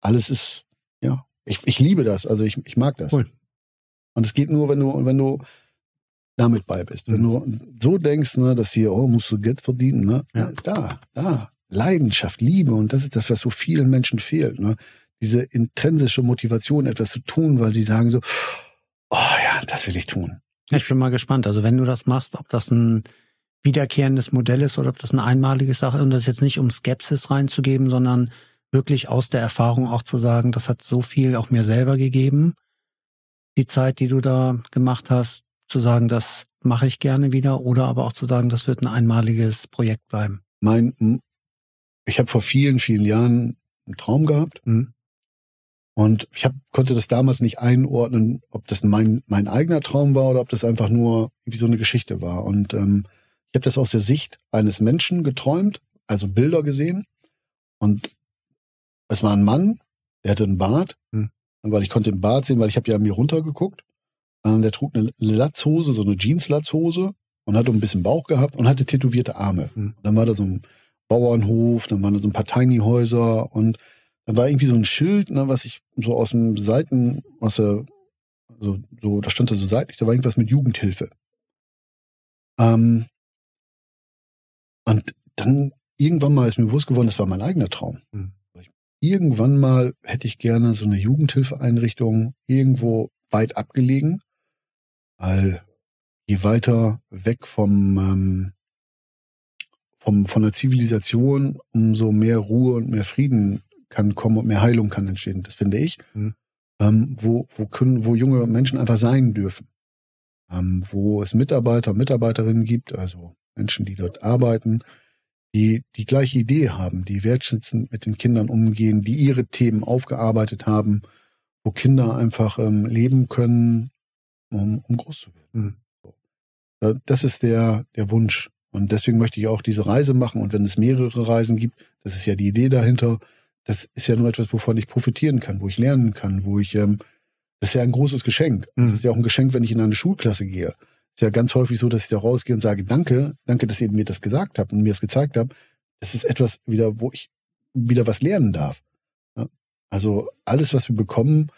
alles ist, ja, ich, ich liebe das, also ich, ich mag das. Cool. Und es geht nur, wenn du, wenn du damit bei bist. Mhm. Wenn du so denkst, ne, dass hier, oh, musst du Geld verdienen, ne? Ja. Da, da. Leidenschaft, Liebe und das ist das, was so vielen Menschen fehlt, ne? Diese intrinsische Motivation, etwas zu tun, weil sie sagen so, oh ja, das will ich tun. Ich bin mal gespannt. Also wenn du das machst, ob das ein wiederkehrendes Modell ist oder ob das eine einmalige Sache ist und das jetzt nicht um Skepsis reinzugeben, sondern wirklich aus der Erfahrung auch zu sagen, das hat so viel auch mir selber gegeben. Die Zeit, die du da gemacht hast, zu sagen, das mache ich gerne wieder oder aber auch zu sagen, das wird ein einmaliges Projekt bleiben. Mein, ich habe vor vielen, vielen Jahren einen Traum gehabt. Mhm. Und ich hab, konnte das damals nicht einordnen, ob das mein, mein eigener Traum war oder ob das einfach nur wie so eine Geschichte war. Und ähm, ich habe das aus der Sicht eines Menschen geträumt, also Bilder gesehen. Und es war ein Mann, der hatte einen Bart, hm. weil ich konnte den Bart sehen, weil ich habe ja mir runtergeguckt. Ähm, der trug eine Latzhose, so eine Jeans-Latzhose und hatte ein bisschen Bauch gehabt und hatte tätowierte Arme. Hm. Dann war da so ein Bauernhof, dann waren da so ein paar Tiny-Häuser und dann war irgendwie so ein Schild, ne, was ich so aus dem Seiten, aus der, also so, da stand da so seitlich, da war irgendwas mit Jugendhilfe. Ähm, und dann irgendwann mal ist mir bewusst geworden, das war mein eigener Traum. Mhm. Irgendwann mal hätte ich gerne so eine Jugendhilfeeinrichtung irgendwo weit abgelegen, weil je weiter weg vom, ähm, vom von der Zivilisation, umso mehr Ruhe und mehr Frieden kann kommen und mehr Heilung kann entstehen. Das finde ich. Mhm. Ähm, wo, wo können, wo junge Menschen einfach sein dürfen. Ähm, wo es Mitarbeiter, Mitarbeiterinnen gibt, also Menschen, die dort arbeiten, die die gleiche Idee haben, die wertschätzend mit den Kindern umgehen, die ihre Themen aufgearbeitet haben, wo Kinder einfach ähm, leben können, um, um groß zu werden. Mhm. So. Das ist der, der Wunsch. Und deswegen möchte ich auch diese Reise machen. Und wenn es mehrere Reisen gibt, das ist ja die Idee dahinter, das ist ja nur etwas, wovon ich profitieren kann, wo ich lernen kann, wo ich, ähm, das ist ja ein großes Geschenk. Mhm. Das ist ja auch ein Geschenk, wenn ich in eine Schulklasse gehe ist ja ganz häufig so, dass ich da rausgehe und sage, danke, danke, dass ihr mir das gesagt habt und mir das gezeigt habt. Das ist etwas wieder, wo ich wieder was lernen darf. Also alles, was wir bekommen,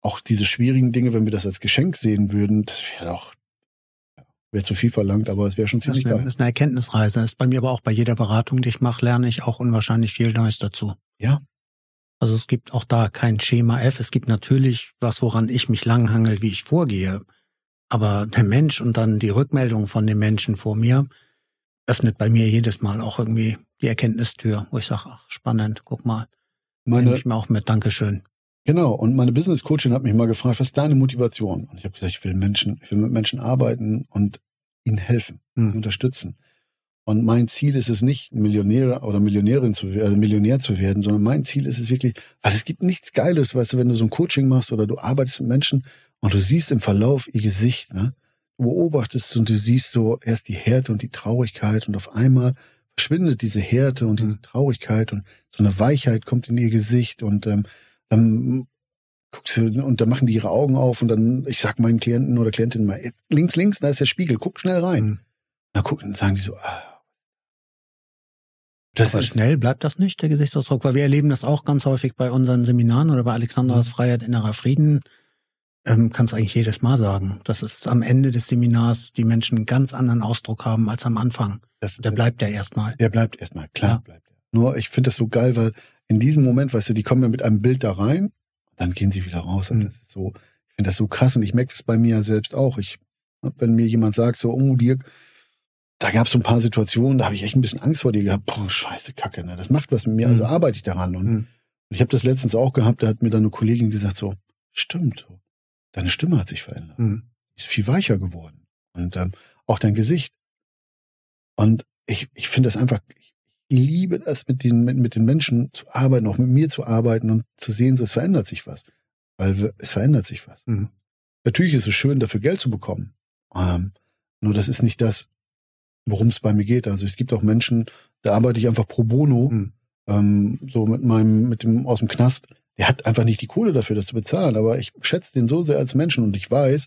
auch diese schwierigen Dinge, wenn wir das als Geschenk sehen würden, das wäre doch wäre zu viel verlangt, aber es wäre schon ziemlich das wär, geil. Das ist eine Erkenntnisreise. Das ist bei mir aber auch bei jeder Beratung, die ich mache, lerne ich auch unwahrscheinlich viel Neues dazu. Ja. Also es gibt auch da kein Schema F. Es gibt natürlich was, woran ich mich langhangel, wie ich vorgehe. Aber der Mensch und dann die Rückmeldung von dem Menschen vor mir öffnet bei mir jedes Mal auch irgendwie die Erkenntnistür, wo ich sage, ach, spannend, guck mal. Meine, Nehme ich mir auch mit, Dankeschön. Genau, und meine Business Coachin hat mich mal gefragt, was ist deine Motivation? Und ich habe gesagt, ich will Menschen, ich will mit Menschen arbeiten und ihnen helfen, mhm. unterstützen. Und mein Ziel ist es nicht, Millionär oder Millionärin zu werden, also Millionär zu werden, sondern mein Ziel ist es wirklich, weil es gibt nichts Geiles, weißt du, wenn du so ein Coaching machst oder du arbeitest mit Menschen und du siehst im Verlauf ihr Gesicht, ne? Du beobachtest und du siehst so erst die Härte und die Traurigkeit und auf einmal verschwindet diese Härte und diese mhm. Traurigkeit und so eine Weichheit kommt in ihr Gesicht und ähm, dann guckst du, und dann machen die ihre Augen auf und dann, ich sag meinen Klienten oder Klientinnen mal, links, links, da ist der Spiegel, guck schnell rein. Mhm. Dann gucken, sagen die so, ah. Das Aber ist, schnell bleibt das nicht, der Gesichtsausdruck, weil wir erleben das auch ganz häufig bei unseren Seminaren oder bei Alexandras mhm. Freiheit innerer Frieden. Ähm, kannst eigentlich jedes Mal sagen, dass es am Ende des Seminars die Menschen einen ganz anderen Ausdruck haben als am Anfang. Das, der bleibt ja erstmal. Der bleibt erstmal, klar ja. bleibt er. Nur ich finde das so geil, weil in diesem Moment, weißt du, die kommen ja mit einem Bild da rein, dann gehen sie wieder raus. Mhm. Das ist so, ich finde das so krass und ich merke das bei mir selbst auch. Ich, wenn mir jemand sagt, so, oh Dirk, da gab es so ein paar Situationen, da habe ich echt ein bisschen Angst vor dir gehabt. Boah, scheiße, Kacke, ne? Das macht was mit mir, also mhm. also arbeite ich daran. Und mhm. ich habe das letztens auch gehabt, da hat mir dann eine Kollegin gesagt, so, stimmt, deine Stimme hat sich verändert. Mhm. Ist viel weicher geworden. Und ähm, auch dein Gesicht. Und ich, ich finde das einfach, liebe es, mit den, mit, mit den Menschen zu arbeiten, auch mit mir zu arbeiten und zu sehen, so es verändert sich was. Weil wir, es verändert sich was. Mhm. Natürlich ist es schön, dafür Geld zu bekommen. Ähm, nur das ist nicht das, worum es bei mir geht. Also es gibt auch Menschen, da arbeite ich einfach pro bono, mhm. ähm, so mit meinem, mit dem aus dem Knast. Der hat einfach nicht die Kohle dafür, das zu bezahlen. Aber ich schätze den so sehr als Menschen und ich weiß,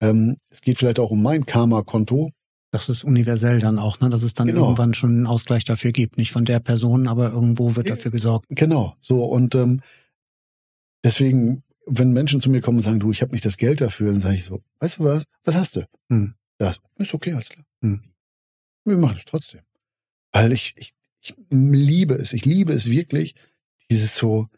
ähm, es geht vielleicht auch um mein Karma-Konto, das ist universell dann auch, ne? dass es dann genau. irgendwann schon einen Ausgleich dafür gibt. Nicht von der Person, aber irgendwo wird dafür gesorgt. Genau, so und ähm, deswegen, wenn Menschen zu mir kommen und sagen, du, ich habe nicht das Geld dafür, dann sage ich so, weißt du was, was hast du? Hm. Das ist okay, alles klar. Hm. Wir machen es trotzdem. Weil ich, ich, ich liebe es, ich liebe es wirklich, dieses so,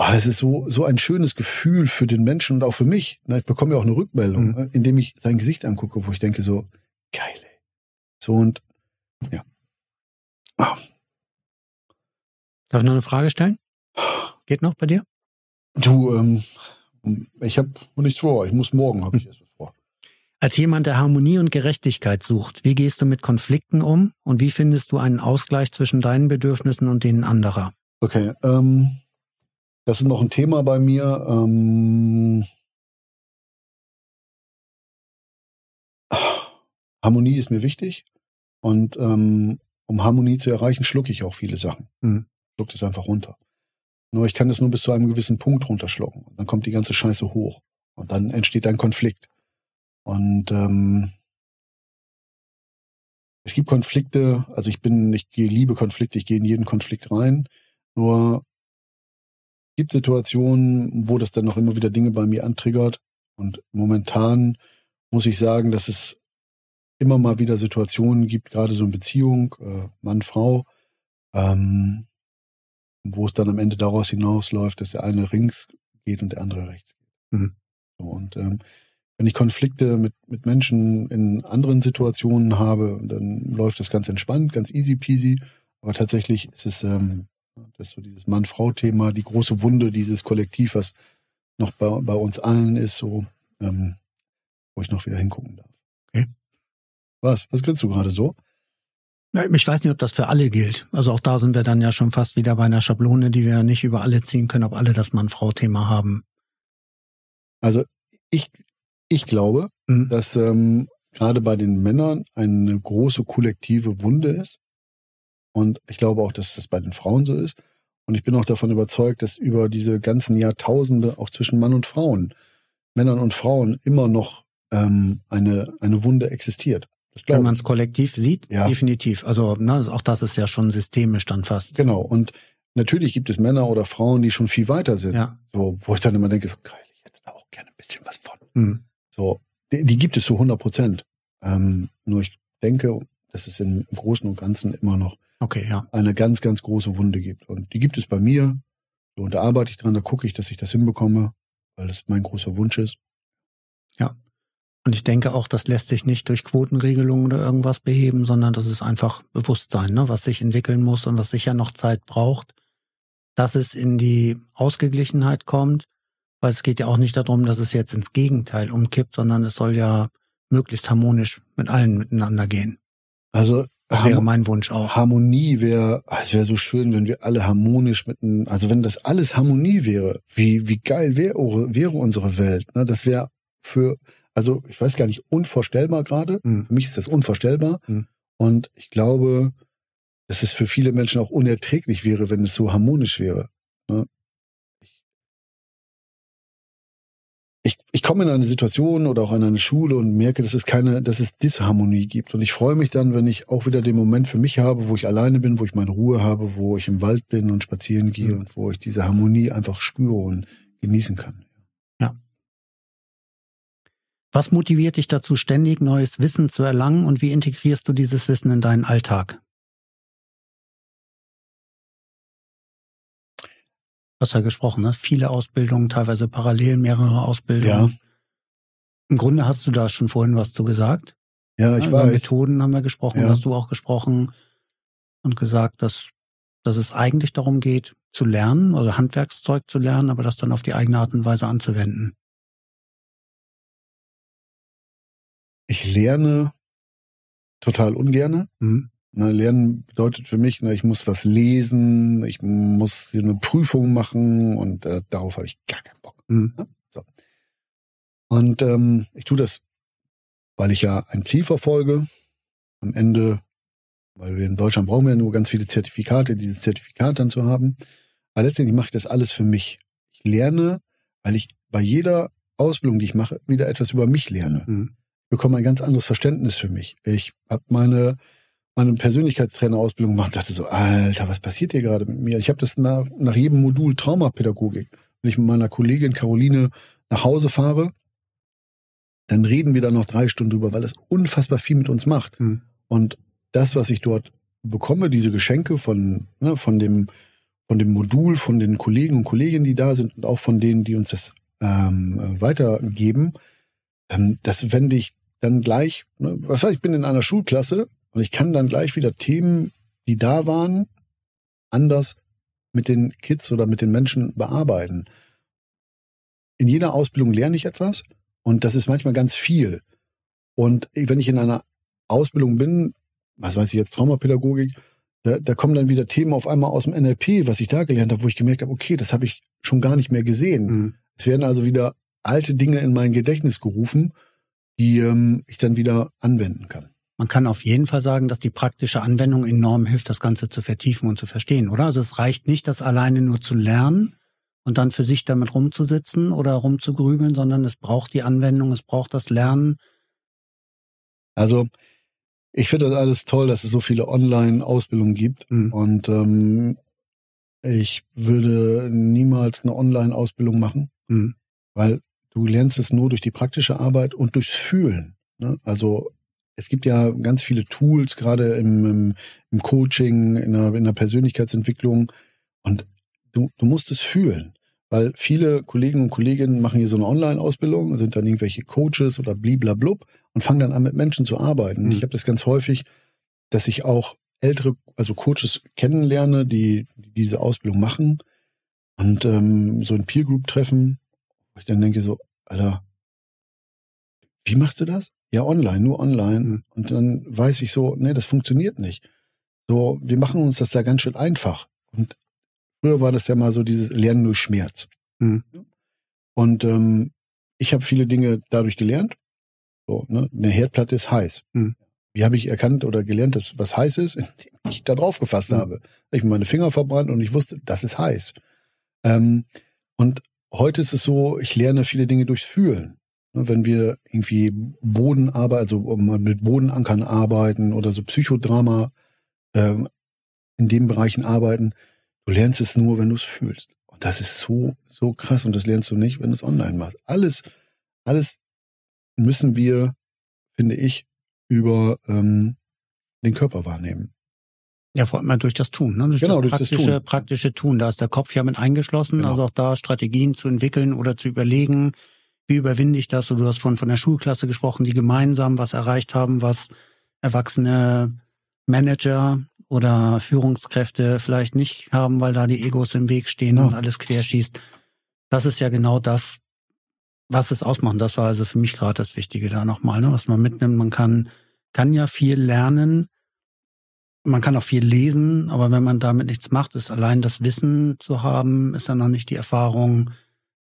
Ah, das ist so, so ein schönes Gefühl für den Menschen und auch für mich. Ich bekomme ja auch eine Rückmeldung, mhm. indem ich sein Gesicht angucke, wo ich denke so, Geil, ey. So und ja. Ah. Darf ich noch eine Frage stellen? Geht noch bei dir? Du, ähm, ich habe nichts vor. Ich muss morgen, habe ich erst was vor. Als jemand, der Harmonie und Gerechtigkeit sucht, wie gehst du mit Konflikten um und wie findest du einen Ausgleich zwischen deinen Bedürfnissen und denen anderer? Okay, ähm, das ist noch ein Thema bei mir. Ähm, Harmonie ist mir wichtig und ähm, um Harmonie zu erreichen, schlucke ich auch viele Sachen. Mhm. Schluck das einfach runter. Nur ich kann das nur bis zu einem gewissen Punkt runterschlucken. Und dann kommt die ganze Scheiße hoch. Und dann entsteht ein Konflikt. Und ähm, es gibt Konflikte, also ich bin, ich liebe Konflikte, ich gehe in jeden Konflikt rein. Nur es gibt Situationen, wo das dann noch immer wieder Dinge bei mir antriggert. Und momentan muss ich sagen, dass es immer mal wieder Situationen gibt, gerade so in Beziehung, äh, Mann, Frau, ähm, wo es dann am Ende daraus hinausläuft, dass der eine links geht und der andere rechts geht. Mhm. So, und ähm, wenn ich Konflikte mit, mit Menschen in anderen Situationen habe, dann läuft das ganz entspannt, ganz easy peasy. Aber tatsächlich ist es ähm, das so dieses Mann-Frau-Thema, die große Wunde, dieses Kollektiv, was noch bei, bei uns allen ist, so, ähm, wo ich noch wieder hingucken darf. Was? Was grinst du gerade so? Ich weiß nicht, ob das für alle gilt. Also auch da sind wir dann ja schon fast wieder bei einer Schablone, die wir nicht über alle ziehen können, ob alle das Mann-Frau-Thema haben. Also ich, ich glaube, mhm. dass ähm, gerade bei den Männern eine große kollektive Wunde ist. Und ich glaube auch, dass das bei den Frauen so ist. Und ich bin auch davon überzeugt, dass über diese ganzen Jahrtausende auch zwischen Mann und Frauen, Männern und Frauen immer noch ähm, eine, eine Wunde existiert. Wenn man es kollektiv sieht, ja. definitiv. Also ne, auch das ist ja schon systemisch dann fast. Genau. Und natürlich gibt es Männer oder Frauen, die schon viel weiter sind. Ja. So, wo ich dann immer denke, so geil, ich hätte bisschen was von. Mhm. So, die, die, gibt es zu 100 Prozent. Ähm, nur ich denke, dass es im Großen und Ganzen immer noch okay, ja. eine ganz, ganz große Wunde gibt. Und die gibt es bei mir. So, und da arbeite ich dran, da gucke ich, dass ich das hinbekomme, weil das mein großer Wunsch ist. Ja. Und ich denke auch, das lässt sich nicht durch Quotenregelungen oder irgendwas beheben, sondern das ist einfach Bewusstsein, ne, was sich entwickeln muss und was sicher noch Zeit braucht, dass es in die Ausgeglichenheit kommt. Weil es geht ja auch nicht darum, dass es jetzt ins Gegenteil umkippt, sondern es soll ja möglichst harmonisch mit allen miteinander gehen. Also das wäre mein Wunsch auch. Harmonie wäre, es wäre so schön, wenn wir alle harmonisch mitten, also wenn das alles Harmonie wäre, wie, wie geil wäre, wäre unsere Welt. Ne? Das wäre für, also ich weiß gar nicht, unvorstellbar gerade. Mhm. Für mich ist das unvorstellbar. Mhm. Und ich glaube, dass es für viele Menschen auch unerträglich wäre, wenn es so harmonisch wäre. Ne? ich, ich komme in eine Situation oder auch in eine Schule und merke, dass es keine, dass es Disharmonie gibt. Und ich freue mich dann, wenn ich auch wieder den Moment für mich habe, wo ich alleine bin, wo ich meine Ruhe habe, wo ich im Wald bin und spazieren gehe mhm. und wo ich diese Harmonie einfach spüre und genießen kann. Was motiviert dich dazu, ständig neues Wissen zu erlangen und wie integrierst du dieses Wissen in deinen Alltag? hast ja gesprochen, ne? Viele Ausbildungen, teilweise parallel mehrere Ausbildungen. Ja. Im Grunde hast du da schon vorhin was zu gesagt. Ja, ich ja, weiß. Über Methoden haben wir gesprochen, ja. hast du auch gesprochen und gesagt, dass, dass es eigentlich darum geht, zu lernen oder Handwerkszeug zu lernen, aber das dann auf die eigene Art und Weise anzuwenden. Ich lerne total ungerne. Mhm. Na, Lernen bedeutet für mich, na, ich muss was lesen, ich muss eine Prüfung machen und äh, darauf habe ich gar keinen Bock. Mhm. Ja? So. Und ähm, ich tue das, weil ich ja ein Ziel verfolge. Am Ende, weil wir in Deutschland brauchen wir ja nur ganz viele Zertifikate, dieses Zertifikat dann zu haben. Aber letztendlich mache ich das alles für mich. Ich lerne, weil ich bei jeder Ausbildung, die ich mache, wieder etwas über mich lerne. Mhm. Bekomme ein ganz anderes Verständnis für mich. Ich habe meine meine Persönlichkeitstrainerausbildung gemacht, dachte so, Alter, was passiert hier gerade mit mir? Ich habe das nach, nach jedem Modul Traumapädagogik. Wenn ich mit meiner Kollegin Caroline nach Hause fahre, dann reden wir da noch drei Stunden drüber, weil es unfassbar viel mit uns macht. Mhm. Und das, was ich dort bekomme, diese Geschenke von, ne, von dem, von dem Modul, von den Kollegen und Kolleginnen, die da sind und auch von denen, die uns das ähm, weitergeben, ähm, das wende ich dann gleich, ne, was weiß ich, bin in einer Schulklasse und ich kann dann gleich wieder Themen, die da waren, anders mit den Kids oder mit den Menschen bearbeiten. In jeder Ausbildung lerne ich etwas und das ist manchmal ganz viel. Und wenn ich in einer Ausbildung bin, was weiß ich jetzt, Traumapädagogik, da, da kommen dann wieder Themen auf einmal aus dem NLP, was ich da gelernt habe, wo ich gemerkt habe, okay, das habe ich schon gar nicht mehr gesehen. Mhm. Es werden also wieder alte Dinge in mein Gedächtnis gerufen, die ähm, ich dann wieder anwenden kann. Man kann auf jeden Fall sagen, dass die praktische Anwendung enorm hilft, das Ganze zu vertiefen und zu verstehen, oder? Also es reicht nicht, das alleine nur zu lernen und dann für sich damit rumzusitzen oder rumzugrübeln, sondern es braucht die Anwendung, es braucht das Lernen. Also ich finde das alles toll, dass es so viele Online-Ausbildungen gibt mhm. und ähm, ich würde niemals eine Online-Ausbildung machen, mhm. weil du lernst es nur durch die praktische Arbeit und durchs Fühlen. Ne? Also es gibt ja ganz viele Tools, gerade im, im, im Coaching, in der, in der Persönlichkeitsentwicklung. Und du, du musst es fühlen. Weil viele Kollegen und Kolleginnen machen hier so eine Online-Ausbildung, sind dann irgendwelche Coaches oder bliblablub und fangen dann an, mit Menschen zu arbeiten. Mhm. Ich habe das ganz häufig, dass ich auch ältere, also Coaches kennenlerne, die, die diese Ausbildung machen und ähm, so ein Peer Group treffen, wo ich dann denke so, Alter, wie machst du das? Ja, online, nur online. Mhm. Und dann weiß ich so, nee, das funktioniert nicht. So, wir machen uns das da ganz schön einfach. Und früher war das ja mal so dieses Lernen durch Schmerz. Mhm. Und ähm, ich habe viele Dinge dadurch gelernt. So, ne? Eine Herdplatte ist heiß. Mhm. Wie habe ich erkannt oder gelernt, dass was heiß ist, indem ich da drauf gefasst mhm. habe. Ich meine Finger verbrannt und ich wusste, das ist heiß. Ähm, und heute ist es so, ich lerne viele Dinge durchs Fühlen. Ne, wenn wir irgendwie Bodenarbeit, also mit Bodenankern arbeiten oder so Psychodrama ähm, in den Bereichen arbeiten, du lernst es nur, wenn du es fühlst. Und das ist so, so krass und das lernst du nicht, wenn du es online machst. Alles, alles müssen wir, finde ich, über ähm, den Körper wahrnehmen. Ja, vor allem durch das Tun, ne? durch, genau, das, durch praktische, das Tun. praktische Tun. Da ist der Kopf ja mit eingeschlossen, Genau. also auch da Strategien zu entwickeln oder zu überlegen, wie überwinde ich das? Und du hast von, von der Schulklasse gesprochen, die gemeinsam was erreicht haben, was erwachsene Manager oder Führungskräfte vielleicht nicht haben, weil da die Egos im Weg stehen Ja. und alles querschießt. Das ist ja genau das, was es ausmacht. Das war also für mich gerade das Wichtige da nochmal, ne? was man mitnimmt. Man kann, kann ja viel lernen, man kann auch viel lesen, aber wenn man damit nichts macht, ist allein das Wissen zu haben, ist dann noch nicht die Erfahrung,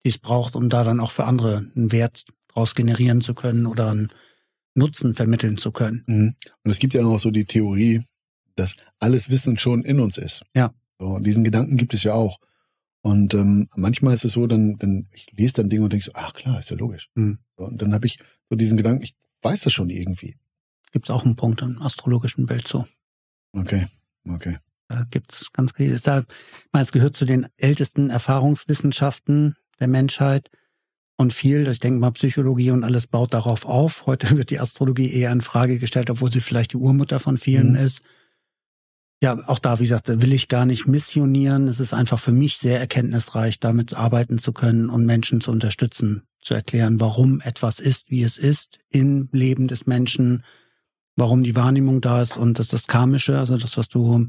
die es braucht, um da dann auch für andere einen Wert draus generieren zu können oder einen Nutzen vermitteln zu können. Mhm. Und es gibt ja auch so die Theorie, dass alles Wissen schon in uns ist. Ja. So, und diesen Gedanken gibt es ja auch. Und ähm, manchmal ist es so, dann, dann ich lese dann Dinge und denke so, ach klar, ist ja logisch. Mhm. So, und dann habe ich so diesen Gedanken, ich weiß das schon irgendwie. Gibt es auch einen Punkt im astrologischen Bild zu. Okay, okay. Da gibt's ganz viel. Ich meine, es gehört zu den ältesten Erfahrungswissenschaften der Menschheit und viel, ich denke mal, Psychologie und alles baut darauf auf. Heute wird die Astrologie eher in Frage gestellt, obwohl sie vielleicht die Urmutter von vielen Mhm. ist. Ja, auch da, wie gesagt, da will ich gar nicht missionieren. Es ist einfach für mich sehr erkenntnisreich, damit arbeiten zu können und Menschen zu unterstützen, zu erklären, warum etwas ist, wie es ist im Leben des Menschen, warum die Wahrnehmung da ist und das das Karmische, also das, was du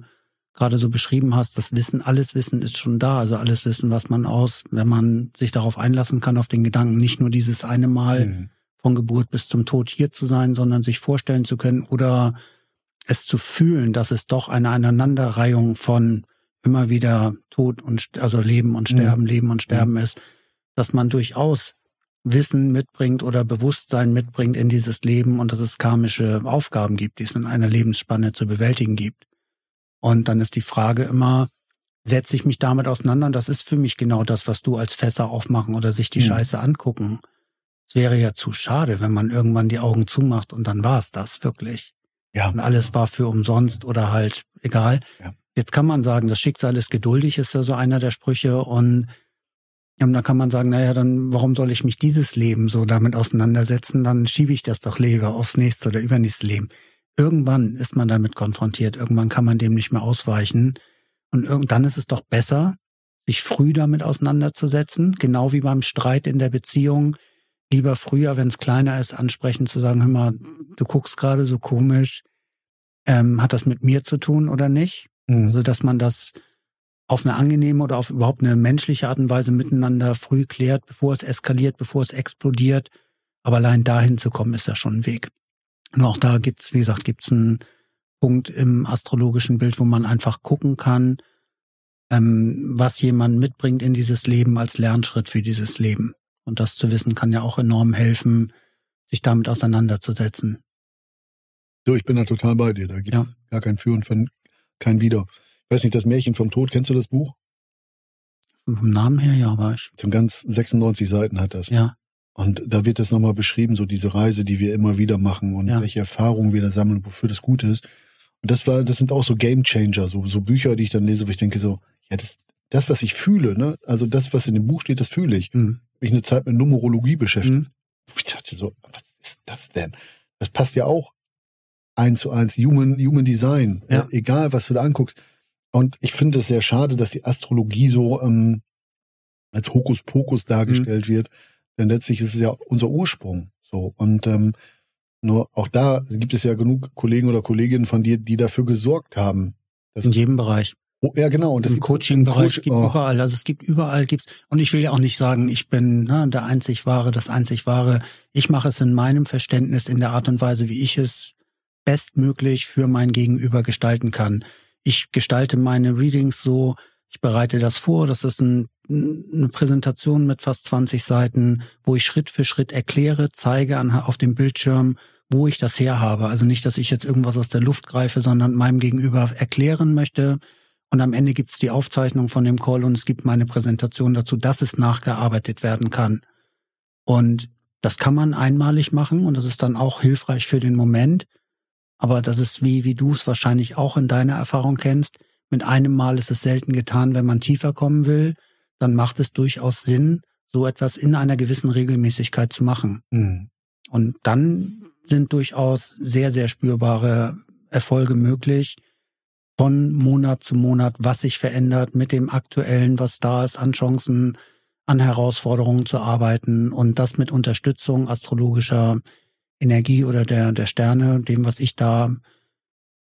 gerade so beschrieben hast, das Wissen, alles Wissen ist schon da, also alles Wissen, was man aus, wenn man sich darauf einlassen kann, auf den Gedanken, nicht nur dieses eine Mal Mhm. von Geburt bis zum Tod hier zu sein, sondern sich vorstellen zu können oder es zu fühlen, dass es doch eine Aneinanderreihung von immer wieder Tod und also Leben und Mhm. Sterben, Leben und Sterben ist, dass man durchaus Wissen mitbringt oder Bewusstsein mitbringt in dieses Leben und dass es karmische Aufgaben gibt, die es in einer Lebensspanne zu bewältigen gibt. Und dann ist die Frage immer, setze ich mich damit auseinander? Und das ist für mich genau das, was du als Fässer aufmachen oder sich die Mhm. Scheiße angucken. Es wäre ja zu schade, wenn man irgendwann die Augen zumacht und dann war es das wirklich. Ja. Und alles war für umsonst oder halt egal. Ja. Jetzt kann man sagen, das Schicksal ist geduldig, ist ja so einer der Sprüche. Und ja, und da kann man sagen, naja, dann warum soll ich mich dieses Leben so damit auseinandersetzen? Dann schiebe ich das doch lieber aufs nächste oder übernächste Leben. Irgendwann ist man damit konfrontiert. Irgendwann kann man dem nicht mehr ausweichen. Und irgend- dann ist es doch besser, sich früh damit auseinanderzusetzen, genau wie beim Streit in der Beziehung. Lieber früher, wenn es kleiner ist, ansprechen zu sagen, hör mal, du guckst gerade so komisch, ähm, hat das mit mir zu tun oder nicht? Mhm. Also, dass man das auf eine angenehme oder auf überhaupt eine menschliche Art und Weise miteinander früh klärt, bevor es eskaliert, bevor es explodiert. Aber allein dahin zu kommen, ist ja schon ein Weg. Nur auch da gibt's, wie gesagt, gibt's einen Punkt im astrologischen Bild, wo man einfach gucken kann, ähm, was jemand mitbringt in dieses Leben als Lernschritt für dieses Leben. Und das zu wissen kann ja auch enorm helfen, sich damit auseinanderzusetzen. So, ich bin da total bei dir. Da gibt es gar kein Für und von- kein Wider. Weiß nicht, das Märchen vom Tod, kennst du das Buch? Vom Namen her, ja, aber ich, Zum ganz 96 Seiten hat das. ja, Und da wird das nochmal beschrieben, so diese Reise, die wir immer wieder machen und Ja. welche Erfahrungen wir da sammeln, wofür das gut ist. Und das war, das sind auch so Game Changer, so, so Bücher, die ich dann lese, wo ich denke so, ja, das, das, was ich fühle, ne, also das, was in dem Buch steht, das fühle ich. hm. Mich eine Zeit mit Numerologie beschäftigt. Hm. Ich dachte so, was ist das denn? Das passt ja auch eins zu eins, Human, Human Design, Ja. äh, egal was du da anguckst. Und ich finde es sehr schade, dass die Astrologie so ähm, als Hokuspokus dargestellt wird, denn letztlich ist es ja unser Ursprung. So und ähm, nur auch da gibt es ja genug Kollegen oder Kolleginnen von dir, die dafür gesorgt haben. dass in jedem Bereich. oh, ja, genau. Und das Im Coaching-Bereich Coach- gibt oh, überall. Also es gibt überall gibt's und ich will ja auch nicht sagen, ich bin ne, der einzig wahre, das einzig wahre. Ich mache es in meinem Verständnis in der Art und Weise, wie ich es bestmöglich für mein Gegenüber gestalten kann. Ich gestalte meine Readings so, ich bereite das vor, das ist ein, eine Präsentation mit fast 20 Seiten, wo ich Schritt für Schritt erkläre, zeige an, auf dem Bildschirm, wo ich das herhabe. Also nicht, dass ich jetzt irgendwas aus der Luft greife, sondern meinem Gegenüber erklären möchte, und am Ende gibt's die Aufzeichnung von dem Call und es gibt meine Präsentation dazu, dass es nachgearbeitet werden kann. Und das kann man einmalig machen und das ist dann auch hilfreich für den Moment. Aber das ist wie, wie du es wahrscheinlich auch in deiner Erfahrung kennst. Mit einem Mal ist es selten getan, wenn man tiefer kommen will. Dann macht es durchaus Sinn, so etwas in einer gewissen Regelmäßigkeit zu machen. Mhm. Und dann sind durchaus sehr, sehr spürbare Erfolge möglich von Monat zu Monat, was sich verändert mit dem aktuellen, was da ist an Chancen, an Herausforderungen zu arbeiten und das mit Unterstützung astrologischer Energie oder der, der Sterne, dem, was ich da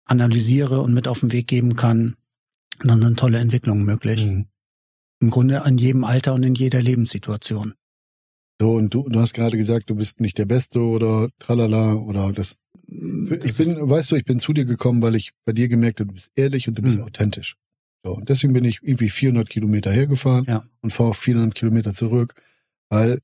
analysiere und mit auf den Weg geben kann, dann sind tolle Entwicklungen möglich. Mhm. Im Grunde an jedem Alter und in jeder Lebenssituation. So, und du, du hast gerade gesagt, du bist nicht der Beste oder tralala oder das. Ich bin, weißt du, ich bin zu dir gekommen, weil ich bei dir gemerkt habe, du bist ehrlich und du bist mhm. authentisch. So, und deswegen bin ich irgendwie 400 Kilometer hergefahren ja. und fahre auch 400 Kilometer zurück, weil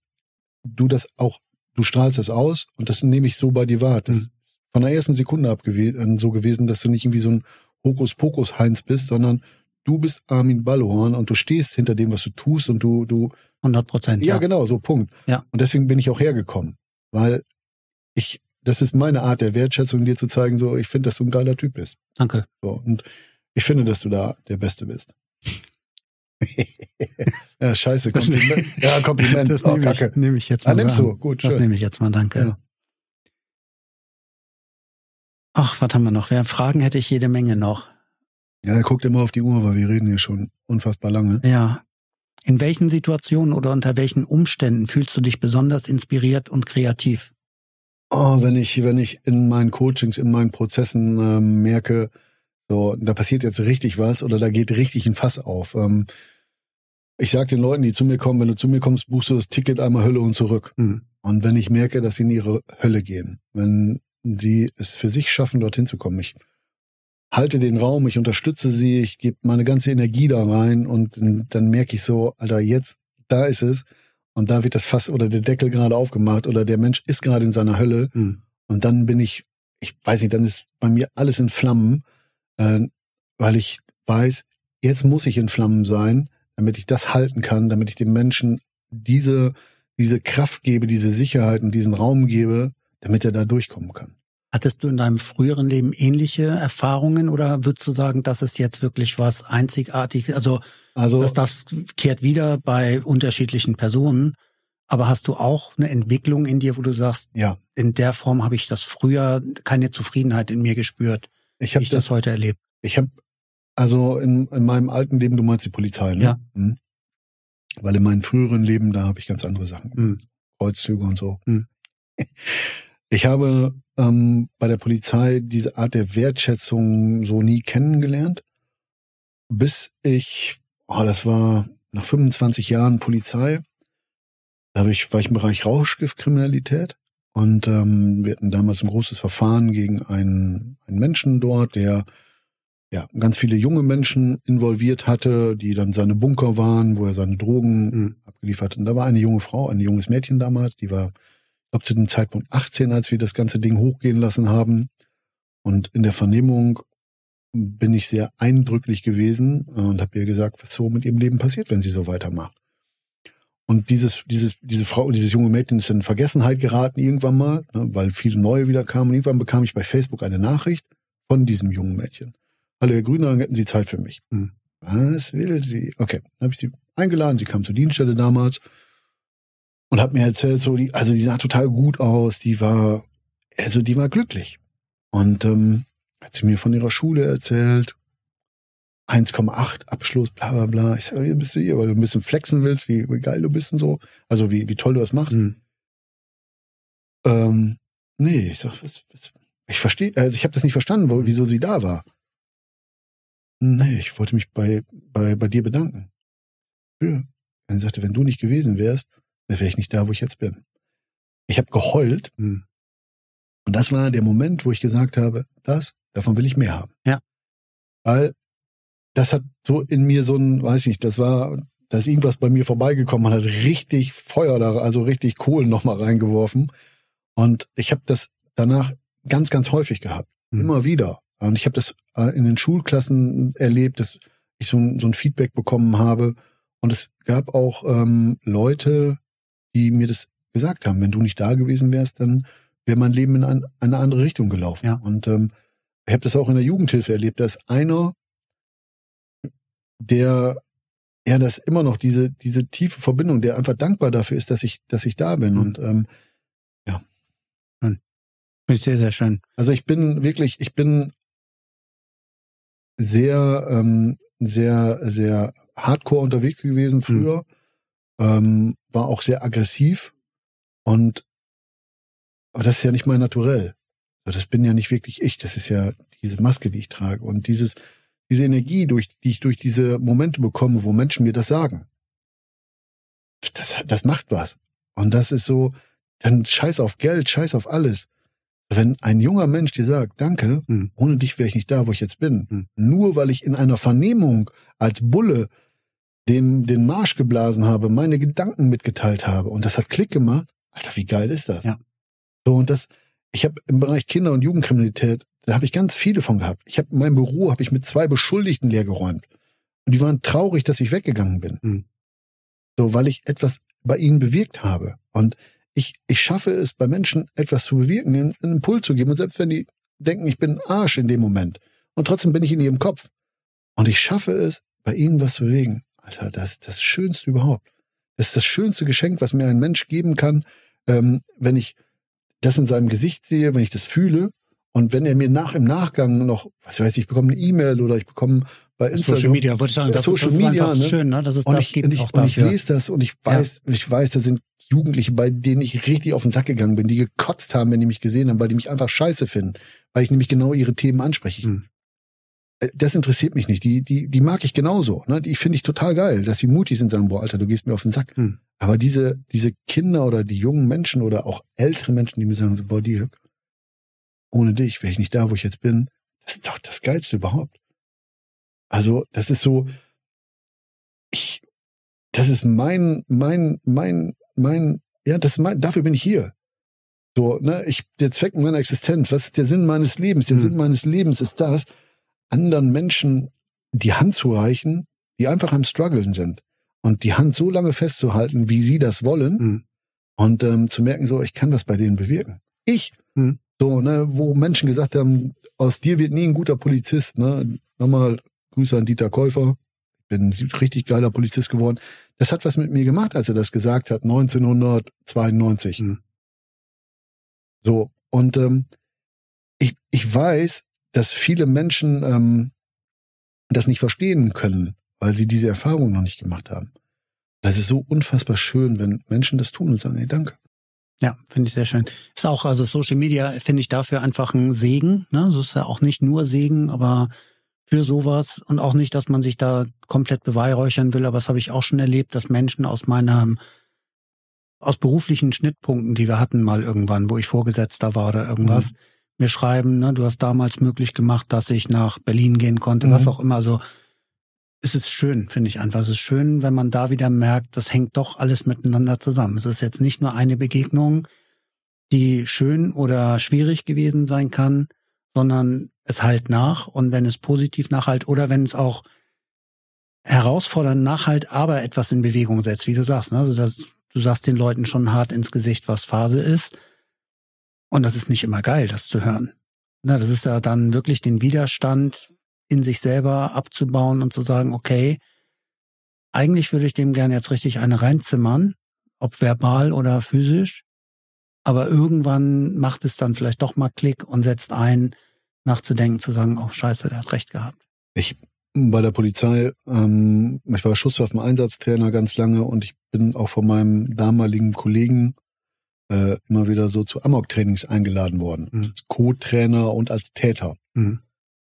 du das auch, du strahlst das aus und das nehme ich so bei dir wahr. Das mhm. ist von der ersten Sekunde ab gew so gewesen, dass du nicht irgendwie so ein Hokuspokus-Heinz bist, sondern du bist Armin Ballhorn und du stehst hinter dem, was du tust und du, du. 100 Prozent. Ja, ja, genau, so Punkt. Ja. Und deswegen bin ich auch hergekommen, weil ich, das ist meine Art der Wertschätzung, dir zu zeigen, so, ich finde, dass du ein geiler Typ bist. Danke. So, und ich finde, dass du da der Beste bist. ja, scheiße, Kompliment. ja, Kompliment. Das oh, nehme, ich, nehme ich jetzt ah, mal. Ah, nimmst du, gut, schön. Das nehme ich jetzt mal, danke. Ja. Ach, was haben wir noch? Wer Fragen hätte ich jede Menge noch. Ja, er guckt immer auf die Uhr, weil wir reden hier schon unfassbar lange. Ja. In welchen Situationen oder unter welchen Umständen fühlst du dich besonders inspiriert und kreativ? Oh, wenn ich, wenn ich in meinen Coachings, in meinen Prozessen ähm, merke, so, da passiert jetzt richtig was oder da geht richtig ein Fass auf. Ähm, ich sage den Leuten, die zu mir kommen, wenn du zu mir kommst, buchst du das Ticket einmal Hölle und zurück. Mhm. Und wenn ich merke, dass sie in ihre Hölle gehen, wenn sie es für sich schaffen, dorthin zu kommen, ich halte den Raum, ich unterstütze sie, ich gebe meine ganze Energie da rein und dann merke ich so, Alter, jetzt, da ist es und da wird das Fass oder der Deckel gerade aufgemacht oder der Mensch ist gerade in seiner Hölle mhm. und dann bin ich, ich weiß nicht, dann ist bei mir alles in Flammen, äh, weil ich weiß, jetzt muss ich in Flammen sein, damit ich das halten kann, damit ich dem Menschen diese, diese Kraft gebe, diese Sicherheit und diesen Raum gebe, damit er da durchkommen kann. Hattest du in deinem früheren Leben ähnliche Erfahrungen oder würdest du sagen, das ist jetzt wirklich was einzigartig? Also, also das darf, kehrt wieder bei unterschiedlichen Personen. Aber hast du auch eine Entwicklung in dir, wo du sagst, ja. in der Form habe ich das früher keine Zufriedenheit in mir gespürt, ich habe das, das, heute erlebt? Ich habe also in, in meinem alten Leben, du meinst die Polizei, ne? Ja. Hm. Weil in meinem früheren Leben, da habe ich ganz andere Sachen, hm. Kreuzzüge und so. Hm. Ich habe ähm, bei der Polizei diese Art der Wertschätzung so nie kennengelernt, bis ich, oh, das war nach 25 Jahren Polizei, da habe ich, war ich im Bereich Rauschgiftkriminalität und ähm, wir hatten damals ein großes Verfahren gegen einen, einen Menschen dort, der ja ganz viele junge Menschen involviert hatte, die dann seine Bunker waren, wo er seine Drogen mhm. abgeliefert hat. Und da war eine junge Frau, ein junges Mädchen damals, die war glaube zu dem Zeitpunkt 18, als wir das ganze Ding hochgehen lassen haben. Und in der Vernehmung bin ich sehr eindrücklich gewesen und habe ihr gesagt, was so mit ihrem Leben passiert, wenn sie so weitermacht. Und dieses, dieses, diese Frau, dieses junge Mädchen ist in Vergessenheit geraten irgendwann mal, ne, weil viele neue wieder kamen. Und irgendwann bekam ich bei Facebook eine Nachricht von diesem jungen Mädchen. Hallo Herr Grüner, hätten Sie Zeit für mich? Hm. Was will sie? Okay, dann habe ich sie eingeladen. Sie kam zur Dienststelle damals und hat mir erzählt, so die, also die sah total gut aus, die war, also die war glücklich. Und ähm, hat sie mir von ihrer Schule erzählt, 1,8 Abschluss, bla bla bla. Ich sage, wie bist du hier, weil du ein bisschen flexen willst, wie, wie geil du bist und so. Also wie, wie toll du das machst. Mhm. Ähm, nee, ich sag, was, was, ich verstehe, also ich habe das nicht verstanden, wo, wieso sie da war. Nee, ich wollte mich bei, bei, bei dir bedanken. Ja. Er sagte, wenn du nicht gewesen wärst, dann wäre ich nicht da, wo ich jetzt bin. Ich habe geheult. Hm. Und das war der Moment, wo ich gesagt habe, das, davon will ich mehr haben. Ja. Weil das hat so in mir so ein, weiß ich nicht, das war, da ist irgendwas bei mir vorbeigekommen, man hat richtig Feuer da, also richtig Kohlen nochmal reingeworfen. Und ich habe das danach ganz, ganz häufig gehabt. Mhm. Immer wieder. Und ich habe das äh, in den Schulklassen erlebt, dass ich so ein, so ein Feedback bekommen habe. Und es gab auch ähm, Leute, die mir das gesagt haben. Wenn du nicht da gewesen wärst, dann wäre mein Leben in ein, eine andere Richtung gelaufen. Ja. Und ähm, ich habe das auch in der Jugendhilfe erlebt. Da ist einer, der ja, das immer noch diese, diese tiefe Verbindung, der einfach dankbar dafür ist, dass ich, dass ich da bin. Mhm. Und ähm, ja. Finde ich sehr, sehr schön. Also ich bin wirklich, ich bin sehr, ähm, sehr, sehr hardcore unterwegs gewesen mhm. früher. Mhm. Ähm, war auch sehr aggressiv. Und aber das ist ja nicht mein Naturell. Das bin ja nicht wirklich ich. Das ist ja diese Maske, die ich trage. Und dieses, diese Energie, durch, die ich durch diese Momente bekomme, wo Menschen mir das sagen, das, das macht was. Und das ist so, dann scheiß auf Geld, scheiß auf alles. Wenn ein junger Mensch dir sagt, danke, hm. ohne dich wäre ich nicht da, wo ich jetzt bin. Hm. Nur weil ich in einer Vernehmung als Bulle dem den Marsch geblasen habe, meine Gedanken mitgeteilt habe und das hat Klick gemacht. Alter, wie geil ist das? Ja. So und das, ich habe im Bereich Kinder- und Jugendkriminalität da habe ich ganz viele von gehabt. Ich habe mein Büro habe ich mit zwei Beschuldigten leergeräumt. Und die waren traurig, dass ich weggegangen bin. Mhm. So, weil ich etwas bei ihnen bewirkt habe. Und ich, ich schaffe es, bei Menschen etwas zu bewirken, einen, Impuls zu geben. Und selbst wenn die denken, ich bin Arsch in dem Moment. Und trotzdem bin ich in ihrem Kopf. Und ich schaffe es, bei ihnen was zu bewegen. Alter, das ist das Schönste überhaupt. Das ist das schönste Geschenk, was mir ein Mensch geben kann, ähm, wenn ich das in seinem Gesicht sehe, wenn ich das fühle und wenn er mir nach im Nachgang noch, was weiß ich, ich bekomme eine E-Mail oder ich bekomme bei Instagram. Social Media, wollte ich sagen, das, Social ist, das Media, ist ne? schön, ne? dass es und das ich, gibt und ich, auch und ich lese das und ich weiß, ja. ich weiß, da sind Jugendliche, bei denen ich richtig auf den Sack gegangen bin, die gekotzt haben, wenn die mich gesehen haben, weil die mich einfach scheiße finden, weil ich nämlich genau ihre Themen anspreche. Hm. Äh, das interessiert mich nicht. Die, die, die mag ich genauso. Ne? Die finde ich total geil, dass sie mutig sind, sagen, boah, Alter, du gehst mir auf den Sack. Hm. Aber diese, diese Kinder oder die jungen Menschen oder auch ältere Menschen, die mir sagen, so, boah, Dirk, ohne dich wäre ich nicht da, wo ich jetzt bin. Das ist doch das Geilste überhaupt. Also, das ist so, ich, das ist mein, mein, mein, mein, ja, das ist mein, dafür bin ich hier. So, ne, ich, der Zweck meiner Existenz, was ist der Sinn meines Lebens? Der hm. Sinn meines Lebens ist das, anderen Menschen die Hand zu reichen, die einfach am struggeln sind. Und die Hand so lange festzuhalten, wie sie das wollen. Hm. Und ähm, zu merken, so, ich kann was bei denen bewirken. Ich. Hm. So, ne, wo Menschen gesagt haben, aus dir wird nie ein guter Polizist, ne? Nochmal Grüße an Dieter Käufer. Ich bin ein richtig geiler Polizist geworden. Das hat was mit mir gemacht, als er das gesagt hat, 1992. Mhm. So, und ähm, ich, ich weiß, dass viele Menschen ähm, das nicht verstehen können, weil sie diese Erfahrung noch nicht gemacht haben. Das ist so unfassbar schön, wenn Menschen das tun und sagen, hey, danke. Ja, finde ich sehr schön. Ist auch, also Social Media finde ich dafür einfach ein Segen. Ne? Es ist ja auch nicht nur Segen, aber für sowas und auch nicht, dass man sich da komplett beweihräuchern will, aber das habe ich auch schon erlebt, dass Menschen aus meiner aus beruflichen Schnittpunkten, die wir hatten mal irgendwann, wo ich Vorgesetzter war oder irgendwas, mhm. mir schreiben, ne, du hast damals möglich gemacht, dass ich nach Berlin gehen konnte, mhm. was auch immer. So, es ist schön, finde ich einfach. Es ist schön, wenn man da wieder merkt, das hängt doch alles miteinander zusammen. Es ist jetzt nicht nur eine Begegnung, die schön oder schwierig gewesen sein kann, sondern es halt nach und wenn es positiv nachhalt oder wenn es auch herausfordernd nachhalt, aber etwas in Bewegung setzt, wie du sagst. Ne? Also das, du sagst den Leuten schon hart ins Gesicht, was Phase ist. Und das ist nicht immer geil, das zu hören. Na, das ist ja dann wirklich den Widerstand in sich selber abzubauen und zu sagen, okay, eigentlich würde ich dem gerne jetzt richtig eine reinzimmern, ob verbal oder physisch. Aber irgendwann macht es dann vielleicht doch mal Klick und setzt ein, nachzudenken, zu sagen, oh scheiße, der hat recht gehabt. Ich bei der Polizei, ähm, ich war Schusswaffeneinsatztrainer ganz lange und ich bin auch von meinem damaligen Kollegen äh, immer wieder so zu Amok-Trainings eingeladen worden. Mhm. Als Co-Trainer und als Täter. Mhm.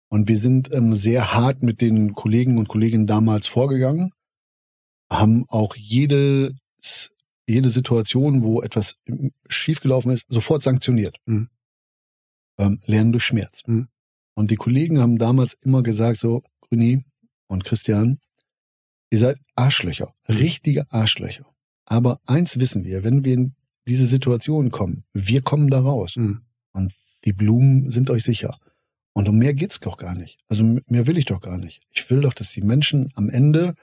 Und wir sind ähm, sehr hart mit den Kollegen und Kolleginnen damals vorgegangen, haben auch jede, jede Situation, wo etwas schiefgelaufen ist, sofort sanktioniert. Mhm. Ähm, lernen durch Schmerz. Mhm. Und die Kollegen haben damals immer gesagt, so, Grüni und Christian, ihr seid Arschlöcher, richtige Arschlöcher. Aber eins wissen wir, wenn wir in diese Situation kommen, wir kommen da raus. Mhm. Und die Blumen sind euch sicher. Und um mehr geht's doch gar nicht. Also mehr will ich doch gar nicht. Ich will doch, dass die Menschen am Ende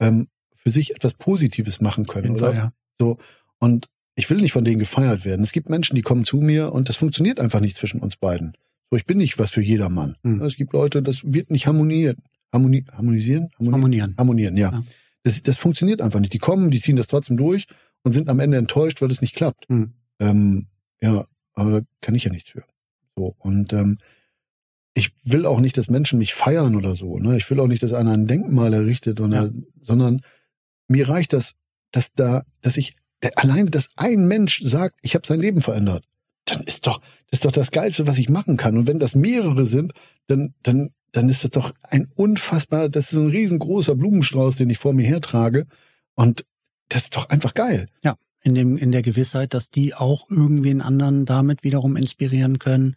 ähm, für sich etwas Positives machen können, oder? Fall, ja. So und ich will nicht von denen gefeiert werden. Es gibt Menschen, die kommen zu mir und das funktioniert einfach nicht zwischen uns beiden. So, ich bin nicht was für jedermann. Hm. Es gibt Leute, das wird nicht harmonieren. Harmoni harmonisieren? Harmonieren. Harmonieren, ja. ja. Das, das funktioniert einfach nicht. Die kommen, die ziehen das trotzdem durch und sind am Ende enttäuscht, weil es nicht klappt. Mhm. Ähm, ja, aber da kann ich ja nichts für. So und ähm, ich will auch nicht, dass Menschen mich feiern oder so. Ne? Ich will auch nicht, dass einer ein Denkmal errichtet, oder, ja. sondern mir reicht das, dass da, dass ich alleine, dass ein Mensch sagt, ich habe sein Leben verändert. Dann ist doch, das ist doch das Geilste, was ich machen kann. Und wenn das mehrere sind, dann, dann, dann ist das doch ein unfassbar, das ist so ein riesengroßer Blumenstrauß, den ich vor mir hertrage. Und das ist doch einfach geil. Ja, in dem, in der Gewissheit, dass die auch irgendwen anderen damit wiederum inspirieren können,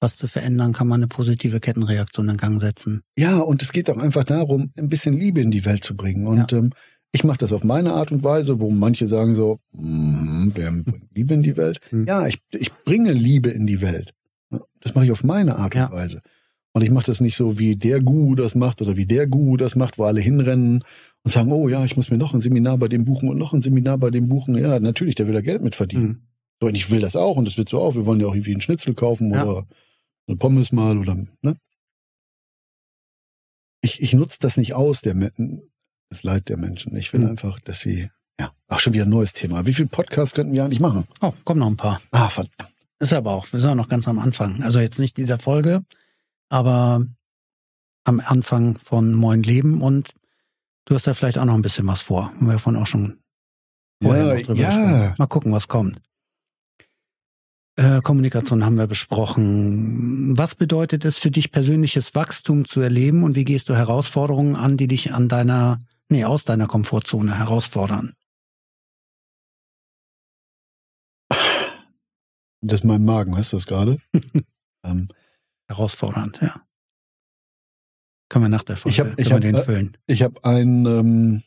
was zu verändern, kann man eine positive Kettenreaktion in Gang setzen. Ja, und es geht auch einfach darum, ein bisschen Liebe in die Welt zu bringen. Und ja. ähm, ich mache das auf meine Art und Weise, wo manche sagen so, mm, wer bringt Liebe in die Welt? Mhm. Ja, ich, ich bringe Liebe in die Welt. Das mache ich auf meine Art ja. und Weise. Und ich mache das nicht so, wie der Guru das macht oder wie der Guru das macht, wo alle hinrennen und sagen, oh ja, ich muss mir noch ein Seminar bei dem buchen und noch ein Seminar bei dem buchen. Ja, natürlich, der will da Geld mit verdienen. Mhm. So, und ich will das auch und das wird so auch. Wir wollen ja auch irgendwie einen Schnitzel kaufen ja. oder eine Pommes mal oder, ne? Ich, ich nutze das nicht aus, der, das Leid der Menschen. Ich will mhm. einfach, dass sie, ja, auch schon wieder ein neues Thema. Wie viele Podcasts könnten wir eigentlich machen? Oh, kommen noch ein paar. Ah, verdammt. Ist aber auch, wir sind ja noch ganz am Anfang. Also jetzt nicht dieser Folge, aber am Anfang von Moin Leben und du hast ja vielleicht auch noch ein bisschen was vor. Haben wir davon auch schon vorher ja, ja. Mal gucken, was kommt. Äh, Kommunikation haben wir besprochen. Was bedeutet es für dich, persönliches Wachstum zu erleben und wie gehst du Herausforderungen an, die dich an deiner, nee, aus deiner Komfortzone herausfordern? Das ist mein Magen, weißt du das gerade? ähm, Herausfordernd, ja. Können wir nach der Folge ich hab, ich hab, den füllen. Ich habe einen, ähm,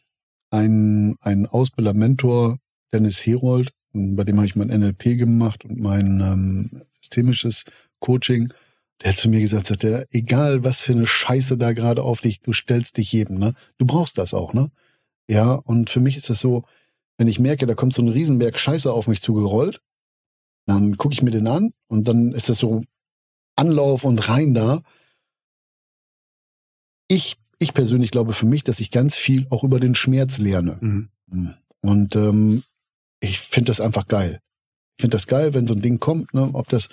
einen, einen Ausbilder-Mentor, Dennis Herold, bei dem habe ich mein NLP gemacht und mein ähm, systemisches Coaching. Der hat zu mir gesagt, sagt er, egal was für eine Scheiße da gerade auf dich, du stellst dich jedem, ne? Du brauchst das auch, ne? Ja, und für mich ist das so, wenn ich merke, da kommt so ein Riesenberg Scheiße auf mich zugerollt, dann gucke ich mir den an und dann ist das so Anlauf und rein da. Ich, ich persönlich glaube für mich, dass ich ganz viel auch über den Schmerz lerne. Mhm. Und ähm, ich finde das einfach geil. Ich finde das geil, wenn so ein Ding kommt, ne? ob das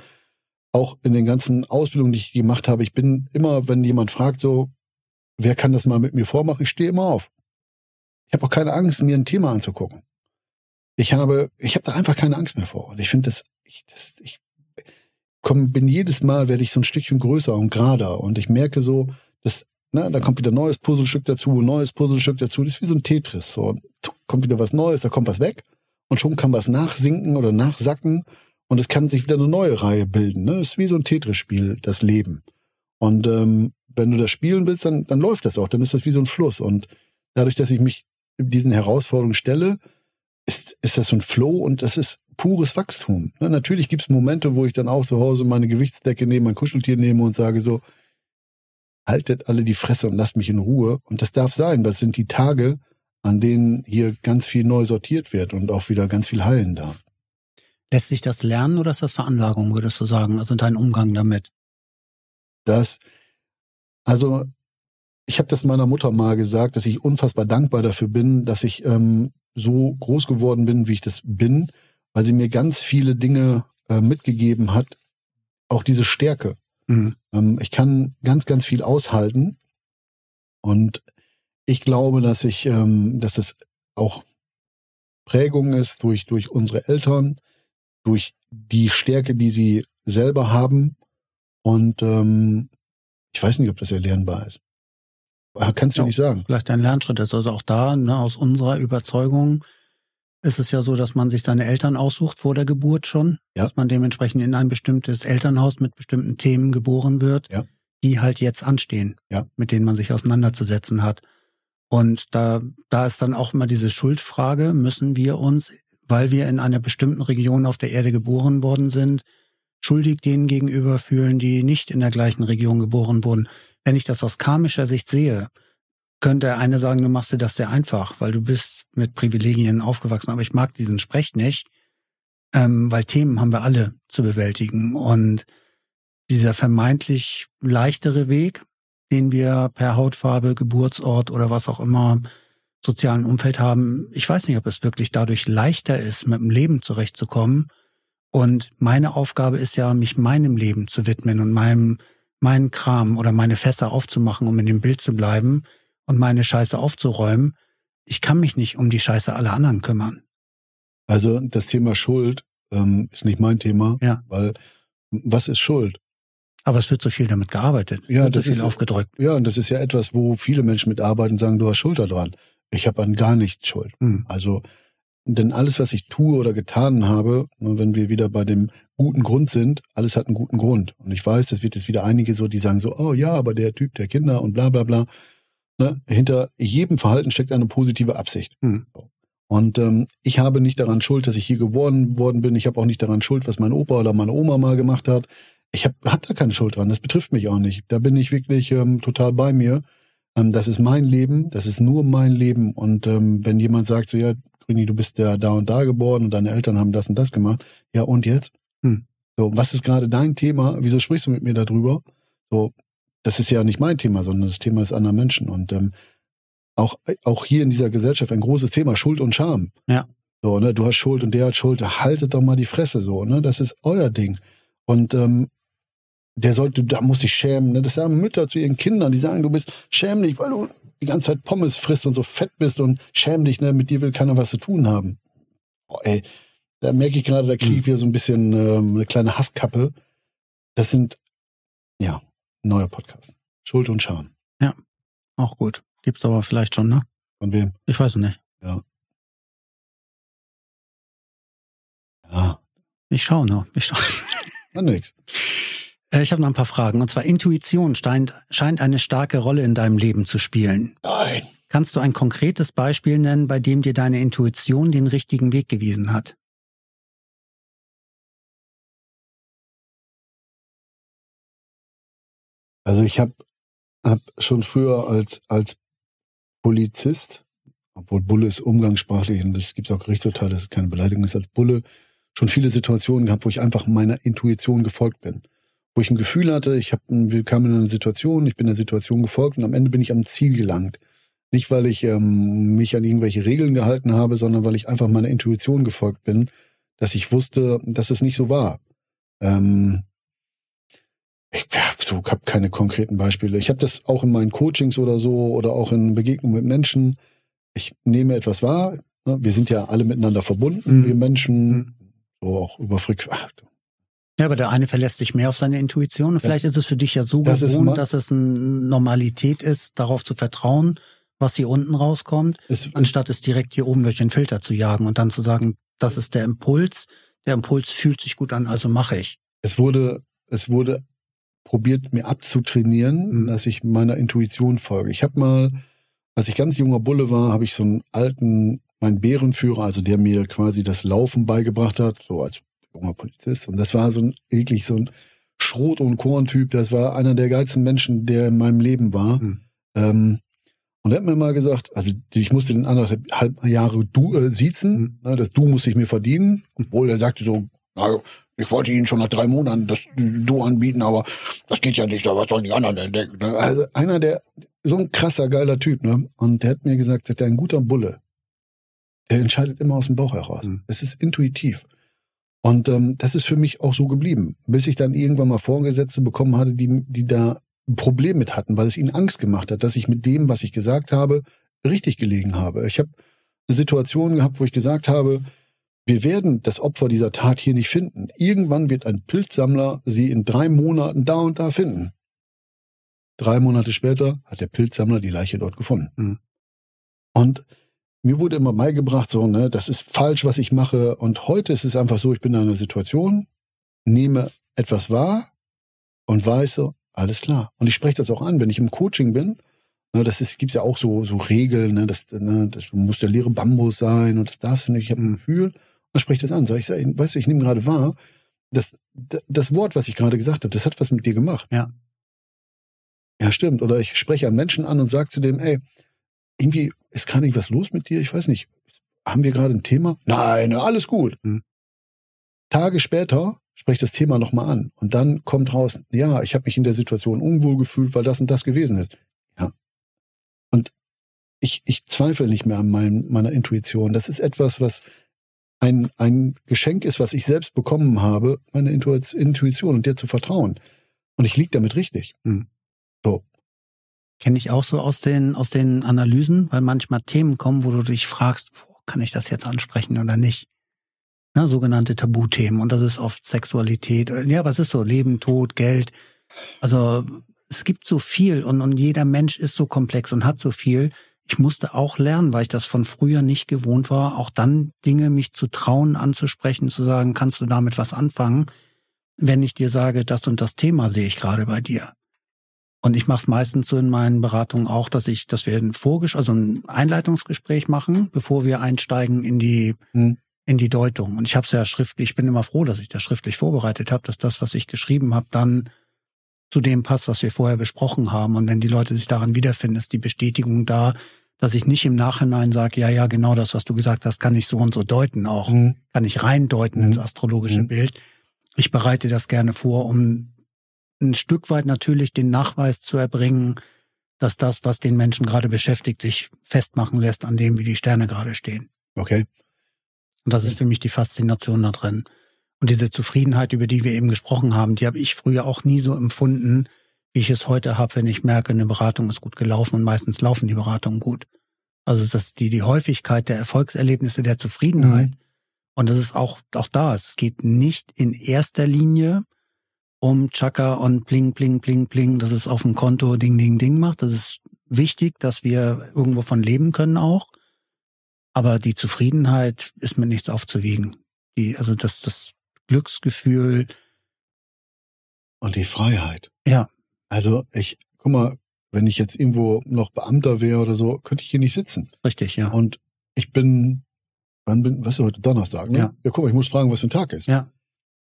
auch in den ganzen Ausbildungen, die ich gemacht habe, ich bin immer, wenn jemand fragt, so, wer kann das mal mit mir vormachen, ich stehe immer auf. Ich habe auch keine Angst, mir ein Thema anzugucken. Ich habe, ich habe da einfach keine Angst mehr vor. Und ich finde das, ich, das, ich komm, bin jedes Mal werde ich so ein Stückchen größer und gerader. Und ich merke so, dass, na, da kommt wieder neues Puzzlestück dazu, neues Puzzlestück dazu. Das ist wie so ein Tetris. So, kommt wieder was Neues, da kommt was weg und schon kann was nachsinken oder nachsacken und es kann sich wieder eine neue Reihe bilden. Ne? Ist wie so ein Tetris-Spiel, das Leben. Und ähm, wenn du das spielen willst, dann, dann läuft das auch, dann ist das wie so ein Fluss. Und dadurch, dass ich mich diesen Herausforderungen stelle, ist, ist das so ein Flow und das ist pures Wachstum. Ne? Natürlich gibt es Momente, wo ich dann auch zu Hause meine Gewichtsdecke nehme, mein Kuscheltier nehme und sage so, haltet alle die Fresse und lasst mich in Ruhe. Und das darf sein, weil es sind die Tage, an denen hier ganz viel neu sortiert wird und auch wieder ganz viel heilen darf. Lässt sich das lernen oder ist das Veranlagung, würdest du sagen? Also dein Umgang damit? Das, also ich habe das meiner Mutter mal gesagt, dass ich unfassbar dankbar dafür bin, dass ich ähm, so groß geworden bin, wie ich das bin, weil sie mir ganz viele Dinge äh, mitgegeben hat, auch diese Stärke. Mhm. Ähm, ich kann ganz, ganz viel aushalten und ich glaube, dass ich, ähm, dass das auch Prägung ist durch, durch unsere Eltern, durch die Stärke, die sie selber haben. Und ähm, ich weiß nicht, ob das erlernbar ist. Kannst du ja, nicht sagen. Vielleicht ein Lernschritt ist. Also auch da, ne, aus unserer Überzeugung, ist es ja so, dass man sich seine Eltern aussucht vor der Geburt schon. Ja. Dass man dementsprechend in ein bestimmtes Elternhaus mit bestimmten Themen geboren wird, ja. die halt jetzt anstehen, ja. mit denen man sich auseinanderzusetzen hat. Und da, da ist dann auch immer diese Schuldfrage, müssen wir uns, weil wir in einer bestimmten Region auf der Erde geboren worden sind, schuldig denen gegenüber fühlen, die nicht in der gleichen Region geboren wurden. Wenn ich das aus karmischer Sicht sehe, könnte der eine sagen, du machst dir das sehr einfach, weil du bist mit Privilegien aufgewachsen. Aber ich mag diesen Sprech nicht, ähm, weil Themen haben wir alle zu bewältigen. Und dieser vermeintlich leichtere Weg, den wir per Hautfarbe, Geburtsort oder was auch immer sozialen Umfeld haben. Ich weiß nicht, ob es wirklich dadurch leichter ist, mit dem Leben zurechtzukommen. Und meine Aufgabe ist ja, mich meinem Leben zu widmen und meinem, meinen Kram oder meine Fässer aufzumachen, um in dem Bild zu bleiben und meine Scheiße aufzuräumen. Ich kann mich nicht um die Scheiße aller anderen kümmern. Also das Thema Schuld ähm, ist nicht mein Thema, ja. weil was ist Schuld? Aber es wird so viel damit gearbeitet. Ja, das ist aufgedrückt. Ja, und das ist ja etwas, wo viele Menschen mitarbeiten und sagen, du hast Schuld daran. Ich habe an gar nichts Schuld. Hm. Also, denn alles, was ich tue oder getan habe, wenn wir wieder bei dem guten Grund sind, alles hat einen guten Grund. Und ich weiß, es wird jetzt wieder einige so, die sagen so, oh ja, aber der Typ der Kinder und bla bla bla. Ne? Hinter jedem Verhalten steckt eine positive Absicht. Hm. Und ähm, ich habe nicht daran Schuld, dass ich hier geboren worden bin. Ich habe auch nicht daran Schuld, was mein Opa oder meine Oma mal gemacht hat. Ich habe hab da keine Schuld dran. Das betrifft mich auch nicht. Da bin ich wirklich ähm, total bei mir. Ähm, das ist mein Leben. Das ist nur mein Leben. Und ähm, wenn jemand sagt so, ja, Grüni, du bist ja da und da geboren und deine Eltern haben das und das gemacht. Ja, und jetzt? Hm. So, was ist gerade dein Thema? Wieso sprichst du mit mir darüber? So, das ist ja nicht mein Thema, sondern das Thema ist anderer Menschen. Und ähm, auch, auch hier in dieser Gesellschaft ein großes Thema, Schuld und Scham. Ja. So, ne, du hast Schuld und der hat Schuld, haltet doch mal die Fresse so, ne? Das ist euer Ding. Und ähm, der sollte, da muss sich schämen. Ne? Das sagen Mütter zu ihren Kindern, die sagen, du bist schämlich, weil du die ganze Zeit Pommes frisst und so fett bist und schämlich, ne? Mit dir will keiner was zu tun haben. Oh, ey, da merke ich gerade, da kriege ich wieder so ein bisschen ähm, eine kleine Hasskappe. Das sind, ja, neuer Podcast. Schuld und Scham. Auch gut. Gibt's aber vielleicht schon, ne? Von wem? Ich weiß es nicht. Ja, Ich schaue nur. Ich schau. na nix. Äh, Ich habe noch ein paar Fragen. Und zwar Intuition scheint, scheint eine starke Rolle in deinem Leben zu spielen. Nein. Kannst du ein konkretes Beispiel nennen, bei dem dir deine Intuition den richtigen Weg gewiesen hat? Also ich habe hab schon früher als, als Polizist, obwohl Bulle ist umgangssprachlich und es gibt auch Gerichtsurteile, das ist keine Beleidigung, ist als Bulle schon viele Situationen gehabt, wo ich einfach meiner Intuition gefolgt bin. Wo ich ein Gefühl hatte, ich hab, wir kamen in eine Situation, ich bin der Situation gefolgt und am Ende bin ich am Ziel gelangt. Nicht, weil ich ähm, mich an irgendwelche Regeln gehalten habe, sondern weil ich einfach meiner Intuition gefolgt bin, dass ich wusste, dass es nicht so war. Ähm, ich hab so hab keine konkreten Beispiele. Ich habe das auch in meinen Coachings oder so oder auch in Begegnungen mit Menschen. Ich nehme etwas wahr. Ne? Wir sind ja alle miteinander verbunden, Mhm. wir Menschen, Mhm. so auch über Frequenz. Ja, aber der eine verlässt sich mehr auf seine Intuition. Und vielleicht ist es für dich ja so Das gewohnt, dass es eine Normalität ist, darauf zu vertrauen, was hier unten rauskommt, Es, anstatt es direkt hier oben durch den Filter zu jagen und dann zu sagen, das ist der Impuls. Der Impuls fühlt sich gut an, also mache ich. es wurde, es wurde probiert, mir abzutrainieren, Mhm. dass ich meiner Intuition folge. Ich habe mal, als ich ganz junger Bulle war, habe ich so einen alten, meinen Bärenführer, also der mir quasi das Laufen beigebracht hat, so als junger Polizist. Und das war so ein, wirklich so ein Schrot- und Korn-Typ. Das war einer der geilsten Menschen, der in meinem Leben war. Mhm. Ähm, und er hat mir mal gesagt, also ich musste den anderthalb Jahre du äh, siezen, Mhm. ne, das Du muss ich mir verdienen, obwohl er sagte so, na, ich wollte Ihnen schon nach drei Monaten das Du anbieten, aber das geht ja nicht, was sollen die anderen denn denken? ne? Also einer der, so ein krasser, geiler Typ, ne? Und der hat mir gesagt, sagt er, ein guter Bulle, der entscheidet immer aus dem Bauch heraus. Mhm. Es ist intuitiv. Und ähm, das ist für mich auch so geblieben, bis ich dann irgendwann mal Vorgesetzte bekommen hatte, die, die da ein Problem mit hatten, weil es ihnen Angst gemacht hat, dass ich mit dem, was ich gesagt habe, richtig gelegen habe. Ich habe eine Situation gehabt, wo ich gesagt habe, wir werden das Opfer dieser Tat hier nicht finden. Irgendwann wird ein Pilzsammler sie in drei Monaten da und da finden. Drei Monate später hat der Pilzsammler die Leiche dort gefunden. Mhm. Und mir wurde immer beigebracht, so, ne, das ist falsch, was ich mache. Und heute ist es einfach so, ich bin in einer Situation, nehme etwas wahr und weiß so, alles klar. Und ich spreche das auch an, wenn ich im Coaching bin. Ne, das ist, gibt's ja auch so, so Regeln, ne, das, ne, das muss der leere Bambus sein und das darfst du nicht. Ich habe ein Mhm. Gefühl und spreche das an. Sag ich, sag, weißt du, ich nehme gerade wahr, das, das Wort, was ich gerade gesagt habe, das hat was mit dir gemacht. Ja. Ja, stimmt. Oder ich spreche einen Menschen an und sage zu dem, ey, irgendwie ist gerade irgendwas los mit dir? Ich weiß nicht. Haben wir gerade ein Thema? Nein, alles gut. Hm. Tage später spreche das Thema nochmal an. Und dann kommt raus, ja, ich habe mich in der Situation unwohl gefühlt, weil das und das gewesen ist. Ja. Und ich, ich zweifle nicht mehr an mein, meiner Intuition. Das ist etwas, was ein, ein Geschenk ist, was ich selbst bekommen habe, meine Intuition und dir zu vertrauen. Und ich liege damit richtig. Hm. So. Kenne ich auch so aus den, aus den Analysen, weil manchmal Themen kommen, wo du dich fragst, boah, kann ich das jetzt ansprechen oder nicht? Na, sogenannte Tabuthemen. Und das ist oft Sexualität. Ja, aber es ist so Leben, Tod, Geld. Also es gibt so viel und, und jeder Mensch ist so komplex und hat so viel. Ich musste auch lernen, weil ich das von früher nicht gewohnt war, auch dann Dinge mich zu trauen, anzusprechen, zu sagen, kannst du damit was anfangen, wenn ich dir sage, das und das Thema sehe ich gerade bei dir. Und ich mache es meistens so in meinen Beratungen auch, dass ich, dass wir ein Vorgesch also ein Einleitungsgespräch machen, bevor wir einsteigen in die hm. in die Deutung. Und ich habe es ja schriftlich. Ich bin immer froh, dass ich das schriftlich vorbereitet habe, dass das, was ich geschrieben habe, dann zu dem passt, was wir vorher besprochen haben. Und wenn die Leute sich daran wiederfinden, ist die Bestätigung da, dass ich nicht im Nachhinein sage, ja, ja, genau das, was du gesagt hast, kann ich so und so deuten auch, mhm. kann ich reindeuten mhm. ins astrologische mhm. Bild. Ich bereite das gerne vor, um ein Stück weit natürlich den Nachweis zu erbringen, dass das, was den Menschen gerade beschäftigt, sich festmachen lässt an dem, wie die Sterne gerade stehen. Okay. Und das ist für mich die Faszination da drin. Und diese Zufriedenheit, über die wir eben gesprochen haben, die habe ich früher auch nie so empfunden, wie ich es heute habe, wenn ich merke, eine Beratung ist gut gelaufen und meistens laufen die Beratungen gut. Also dass die, die Häufigkeit der Erfolgserlebnisse, der Zufriedenheit. Mhm. Und das ist auch, auch da. Es geht nicht in erster Linie um Chaka und Pling, Pling, Pling, Pling, dass es auf dem Konto Ding, Ding, Ding macht. Das ist wichtig, dass wir irgendwo von leben können auch. Aber die Zufriedenheit ist mit nichts aufzuwiegen. Die, also das, das Glücksgefühl. Und die Freiheit. Ja. Also ich, guck mal, wenn ich jetzt irgendwo noch Beamter wäre oder so, könnte ich hier nicht sitzen. Richtig, ja. Und ich bin, wann bin, was ist heute Donnerstag, ne? Ja. ja, guck mal, ich muss fragen, was für ein Tag ist. Ja.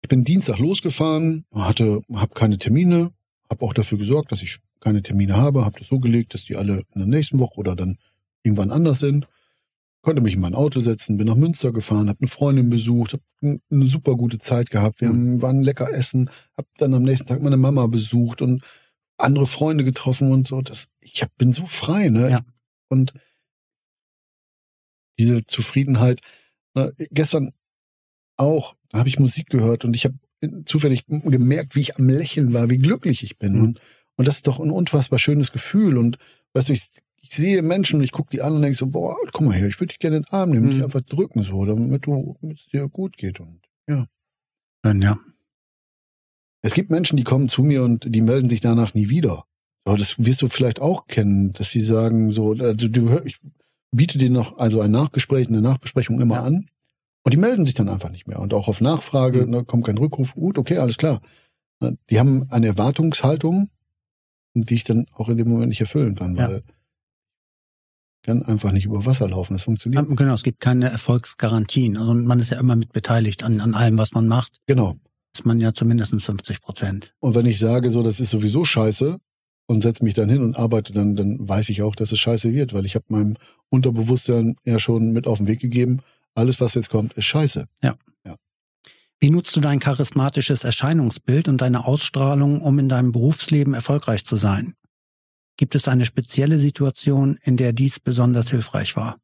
Ich bin Dienstag losgefahren, hatte, habe keine Termine, habe auch dafür gesorgt, dass ich keine Termine habe, habe das so gelegt, dass die alle in der nächsten Woche oder dann irgendwann anders sind. Konnte mich in mein Auto setzen, bin nach Münster gefahren, habe eine Freundin besucht, habe eine super gute Zeit gehabt. Wir mhm. waren lecker essen, habe dann am nächsten Tag meine Mama besucht und andere Freunde getroffen und so. Das, ich hab, bin so frei, ne? Ja. Und diese Zufriedenheit. Ne, gestern auch, da habe ich Musik gehört und ich habe zufällig gemerkt, wie ich am Lächeln war, wie glücklich ich bin. Mhm. Und, und das ist doch ein unfassbar schönes Gefühl. Und weißt du, ich, ich sehe Menschen und ich gucke die an und denke so, boah, komm mal her, ich würde dich gerne in den Arm nehmen, mhm. dich einfach drücken so, damit du damit es dir gut geht. Und ja. Schön, ja. Es gibt Menschen, die kommen zu mir und die melden sich danach nie wieder. Aber das wirst du vielleicht auch kennen, dass sie sagen so, also du, ich biete dir noch also ein Nachgespräch, eine Nachbesprechung immer ja. an und die melden sich dann einfach nicht mehr. Und auch auf Nachfrage, mhm. ne, kommt kein Rückruf, gut, okay, alles klar. Ne, die haben eine Erwartungshaltung, die ich dann auch in dem Moment nicht erfüllen kann, ja. weil kann einfach nicht über Wasser laufen. Das funktioniert. Genau, es gibt keine Erfolgsgarantien. Also man ist ja immer mit beteiligt an, an allem, was man macht. Genau. Ist man ja zumindest 50 Prozent. Und wenn ich sage, so, das ist sowieso scheiße und setze mich dann hin und arbeite, dann, dann weiß ich auch, dass es scheiße wird, weil ich habe meinem Unterbewusstsein ja schon mit auf den Weg gegeben, alles, was jetzt kommt, ist scheiße. Ja. ja. Wie nutzt du dein charismatisches Erscheinungsbild und deine Ausstrahlung, um in deinem Berufsleben erfolgreich zu sein? Gibt es eine spezielle Situation, in der dies besonders hilfreich war?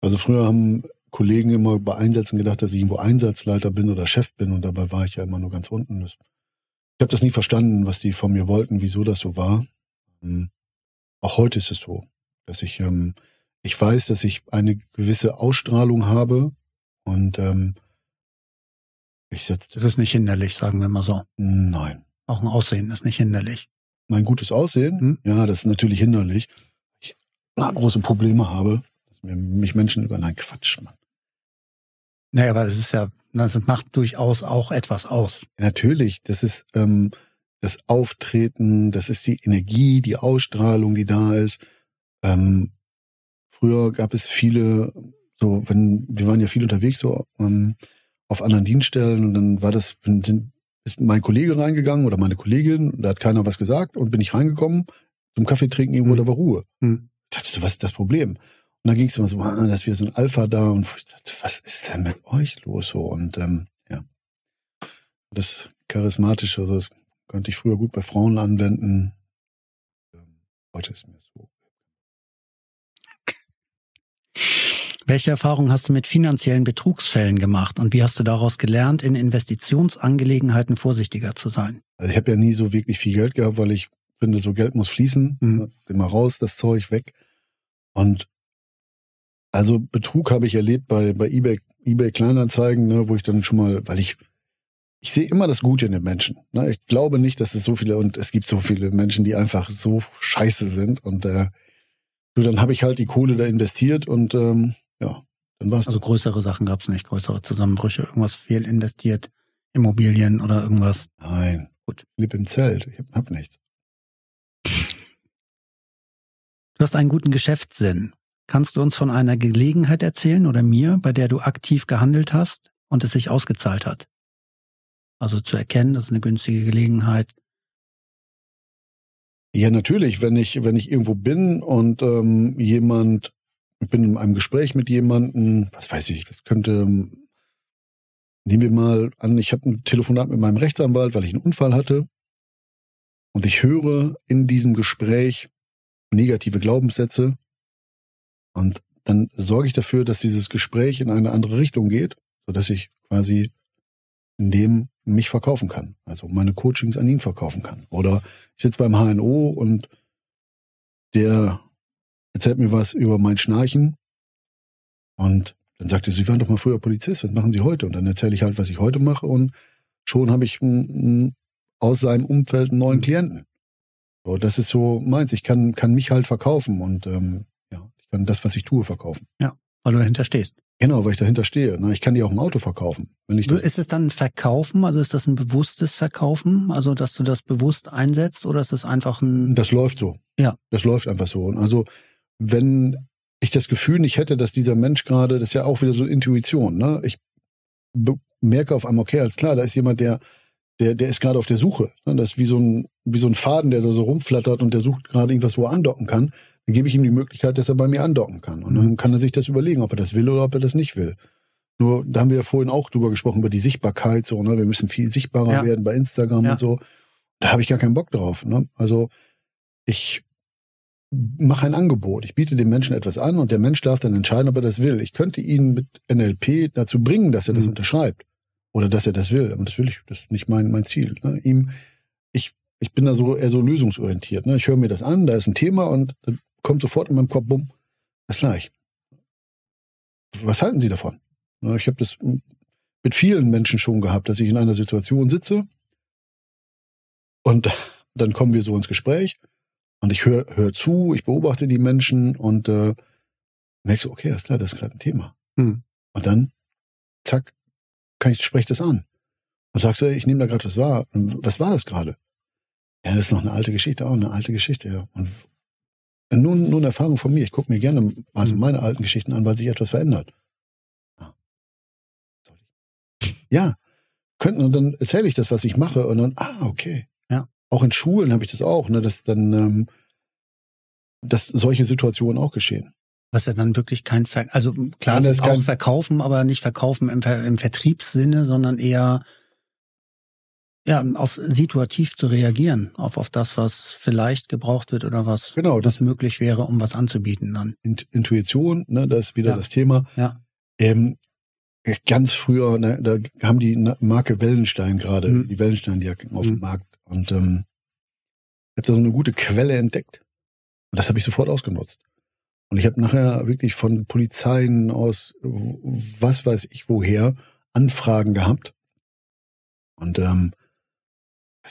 Also früher haben Kollegen immer bei Einsätzen gedacht, dass ich irgendwo Einsatzleiter bin oder Chef bin und dabei war ich ja immer nur ganz unten. Ich habe das nie verstanden, was die von mir wollten, wieso das so war. Hm. Auch heute ist es so dass ich, ähm, ich weiß, dass ich eine gewisse Ausstrahlung habe und ähm, ich setze. Das ist nicht hinderlich, sagen wir mal so. Nein. Auch ein Aussehen ist nicht hinderlich. Mein gutes Aussehen, hm? ja, das ist natürlich hinderlich. Ich na, große Probleme habe, dass mir mich Menschen über nein Quatsch, Mann. Naja, aber es ist ja, das macht durchaus auch etwas aus. natürlich, das ist ähm, das Auftreten, das ist die Energie, die Ausstrahlung, die da ist. Ähm, früher gab es viele, so wenn wir waren ja viel unterwegs so ähm, auf anderen Dienststellen und dann war das sind, ist mein Kollege reingegangen oder meine Kollegin, da hat keiner was gesagt und bin ich reingekommen zum Kaffee trinken irgendwo hm. da war Ruhe. Hm. Ich dachte, was ist das Problem? Und dann ging es immer so, ah, da ist wieder so ein Alpha da und ich dachte, was ist denn mit euch los so? Und ähm, ja, das charismatische, das konnte ich früher gut bei Frauen anwenden. Heute ist mir so. Welche Erfahrungen hast du mit finanziellen Betrugsfällen gemacht und wie hast du daraus gelernt, in Investitionsangelegenheiten vorsichtiger zu sein? Also ich habe ja nie so wirklich viel Geld gehabt, weil ich finde, so Geld muss fließen, mhm. immer raus, das Zeug weg. Und also Betrug habe ich erlebt bei, bei eBay, eBay Kleinanzeigen, ne, wo ich dann schon mal, weil ich, ich sehe immer das Gute in den Menschen. Ne? Ich glaube nicht, dass es so viele, und es gibt so viele Menschen, die einfach so scheiße sind. Und äh, dann habe ich halt die Kohle da investiert und ähm, ja, dann war's. Also größere Sachen gab es nicht, größere Zusammenbrüche, irgendwas fehl investiert, Immobilien oder irgendwas. Nein. Gut. Ich lebe im Zelt, ich hab, nichts. Du hast einen guten Geschäftssinn. Kannst du uns von einer Gelegenheit erzählen oder mir, bei der du aktiv gehandelt hast und es sich ausgezahlt hat? Also zu erkennen, das ist eine günstige Gelegenheit. Ja, natürlich. Wenn ich, wenn ich irgendwo bin und ähm, jemand, bin in einem Gespräch mit jemandem, was weiß ich, das könnte, nehmen wir mal an, ich habe ein Telefonat mit meinem Rechtsanwalt, weil ich einen Unfall hatte. Und ich höre in diesem Gespräch negative Glaubenssätze, und dann sorge ich dafür, dass dieses Gespräch in eine andere Richtung geht, sodass ich quasi in dem mich verkaufen kann. Also meine Coachings an ihn verkaufen kann. Oder ich sitze beim HNO und der erzählt mir was über mein Schnarchen. Und dann sagt er, Sie waren doch mal früher Polizist, was machen Sie heute? Und dann erzähle ich halt, was ich heute mache und schon habe ich aus seinem Umfeld einen neuen Klienten. So, das ist so meins. Ich kann, kann mich halt verkaufen und ähm, dann das, was ich tue, verkaufen. Ja, weil du dahinter stehst. Genau, weil ich dahinter stehe. Ich kann die auch im Auto verkaufen. Wenn ich das ist es dann Verkaufen? Also ist das ein bewusstes Verkaufen? Also, dass du das bewusst einsetzt oder ist das einfach ein. Das läuft so. Ja. Das läuft einfach so. Also, wenn ich das Gefühl nicht hätte, dass dieser Mensch gerade, das ist ja auch wieder so Intuition, ne? Ich merke auf einmal, okay, alles klar, da ist jemand, der, der, der ist gerade auf der Suche. Ne? Das ist wie so ein, wie so ein Faden, der da so rumflattert und der sucht gerade irgendwas, wo er andocken kann dann gebe ich ihm die Möglichkeit, dass er bei mir andocken kann. Und dann mhm. kann er sich das überlegen, ob er das will oder ob er das nicht will. Nur, da haben wir ja vorhin auch drüber gesprochen, über die Sichtbarkeit, so, ne? Wir müssen viel sichtbarer ja. werden bei Instagram ja. und so. Da habe ich gar keinen Bock drauf. Ne? Also ich mache ein Angebot. Ich biete dem Menschen etwas an und der Mensch darf dann entscheiden, ob er das will. Ich könnte ihn mit NLP dazu bringen, dass er das mhm. unterschreibt. Oder dass er das will. Aber das will ich, das ist nicht mein, mein Ziel. Ne? Ihm, ich, ich bin da so eher so lösungsorientiert. Ne? Ich höre mir das an, da ist ein Thema und dann kommt sofort in meinem Kopf, bumm, das gleich. Was halten Sie davon? Ich habe das mit vielen Menschen schon gehabt, dass ich in einer Situation sitze und dann kommen wir so ins Gespräch und ich höre hör zu, ich beobachte die Menschen und äh, merke so, okay, ist klar, das ist gerade ein Thema. Hm. Und dann, zack, kann ich spreche das an und sagst so, ich nehme da gerade was wahr. Was war das gerade? Ja, das ist noch eine alte Geschichte, auch eine alte Geschichte, ja. Und nur, nur eine Erfahrung von mir. Ich gucke mir gerne also meine alten Geschichten an, weil sich etwas verändert. Ja, ja könnten und dann erzähle ich das, was ich mache und dann, ah, okay. Ja. Auch in Schulen habe ich das auch, ne, dass dann, ähm, dass solche Situationen auch geschehen. Was ja dann wirklich kein, Ver also klar, es ist auch Verkaufen, aber nicht Verkaufen im, Ver im Vertriebssinne, sondern eher ja, auf situativ zu reagieren, auf, auf das, was vielleicht gebraucht wird oder was, genau, das möglich wäre, um was anzubieten dann. Intuition, ne, das ist wieder ja. das Thema. Ja. Ähm, ganz früher, ne, da haben die Marke Wellenstein gerade, mhm. die Wellenstein-Jacken auf mhm. dem Markt. Und ähm, ich habe da so eine gute Quelle entdeckt. Und das habe ich sofort ausgenutzt. Und ich habe nachher wirklich von Polizeien aus, was weiß ich woher, Anfragen gehabt. Und ähm,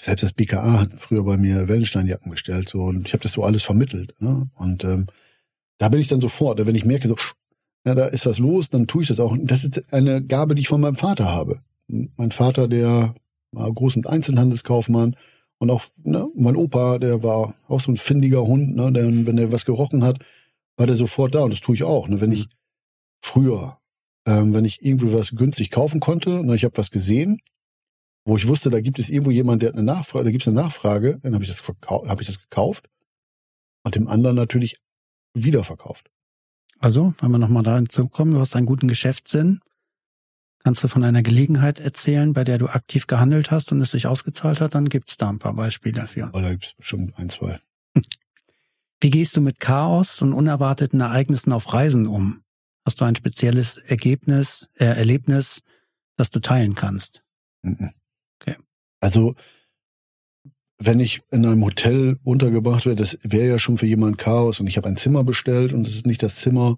selbst das BKA hat früher bei mir Wellensteinjacken bestellt so und ich habe das so alles vermittelt. Ne? Und ähm, da bin ich dann sofort, wenn ich merke, so, pff, ja, da ist was los, dann tue ich das auch. Das ist eine Gabe, die ich von meinem Vater habe. Mein Vater, der war Groß- und Einzelhandelskaufmann und auch ne, mein Opa, der war auch so ein findiger Hund, ne, der, wenn er was gerochen hat, war der sofort da und das tue ich auch. Ne? Wenn ich früher, ähm, wenn ich irgendwie was günstig kaufen konnte, ne, ich habe was gesehen wo ich wusste, da gibt es irgendwo jemand, der hat eine Nachfrage, da gibt es eine Nachfrage, dann habe ich das habe ich das gekauft und dem anderen natürlich wieder verkauft. Also, wenn wir nochmal da hinzukommen, du hast einen guten Geschäftssinn. Kannst du von einer Gelegenheit erzählen, bei der du aktiv gehandelt hast und es sich ausgezahlt hat, dann gibt es da ein paar Beispiele dafür. Oh, da gibt es bestimmt ein, zwei. Wie gehst du mit Chaos und unerwarteten Ereignissen auf Reisen um? Hast du ein spezielles Ergebnis, äh, Erlebnis, das du teilen kannst? Mhm. Okay. Also, wenn ich in einem Hotel untergebracht werde, das wäre ja schon für jemanden Chaos und ich habe ein Zimmer bestellt und es ist nicht das Zimmer,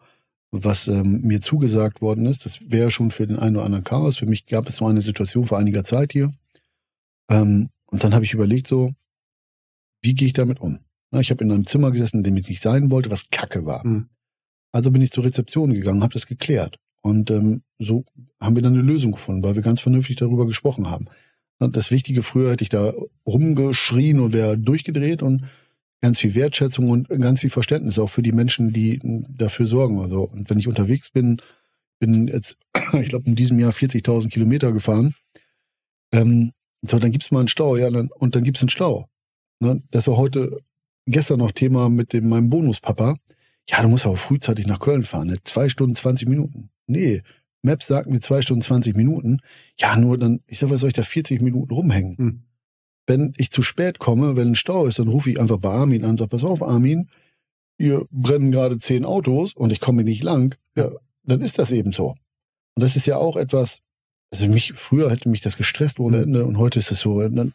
was ähm, mir zugesagt worden ist. Das wäre schon für den einen oder anderen Chaos. Für mich gab es so eine Situation vor einiger Zeit hier. Ähm, und dann habe ich überlegt so, wie gehe ich damit um? Na, ich habe in einem Zimmer gesessen, in dem ich nicht sein wollte, was Kacke war. Mhm. Also bin ich zur Rezeption gegangen, habe das geklärt. Und ähm, so haben wir dann eine Lösung gefunden, weil wir ganz vernünftig darüber gesprochen haben. Das Wichtige, früher hätte ich da rumgeschrien und wäre durchgedreht und ganz viel Wertschätzung und ganz viel Verständnis auch für die Menschen, die dafür sorgen. Also, und wenn ich unterwegs bin, bin jetzt, ich glaube, in diesem Jahr 40.000 Kilometer gefahren, ähm, so, dann gibt's mal einen Stau, ja, dann, und dann gibt's einen Stau. Ne? Das war heute, gestern noch Thema mit dem, meinem Bonuspapa. Ja, du musst aber frühzeitig nach Köln fahren, ne? zwei Stunden, 20 Minuten. Nee, Maps sagt mir zwei Stunden, 20 Minuten. Ja, nur dann, ich sag, was soll ich da 40 Minuten rumhängen? Hm. Wenn ich zu spät komme, wenn ein Stau ist, dann rufe ich einfach bei Armin an und sage, pass auf, Armin, hier brennen gerade zehn Autos und ich komme nicht lang. Ja, dann ist das eben so. Und das ist ja auch etwas, also mich, früher hätte mich das gestresst ohne Ende und heute ist es so, dann,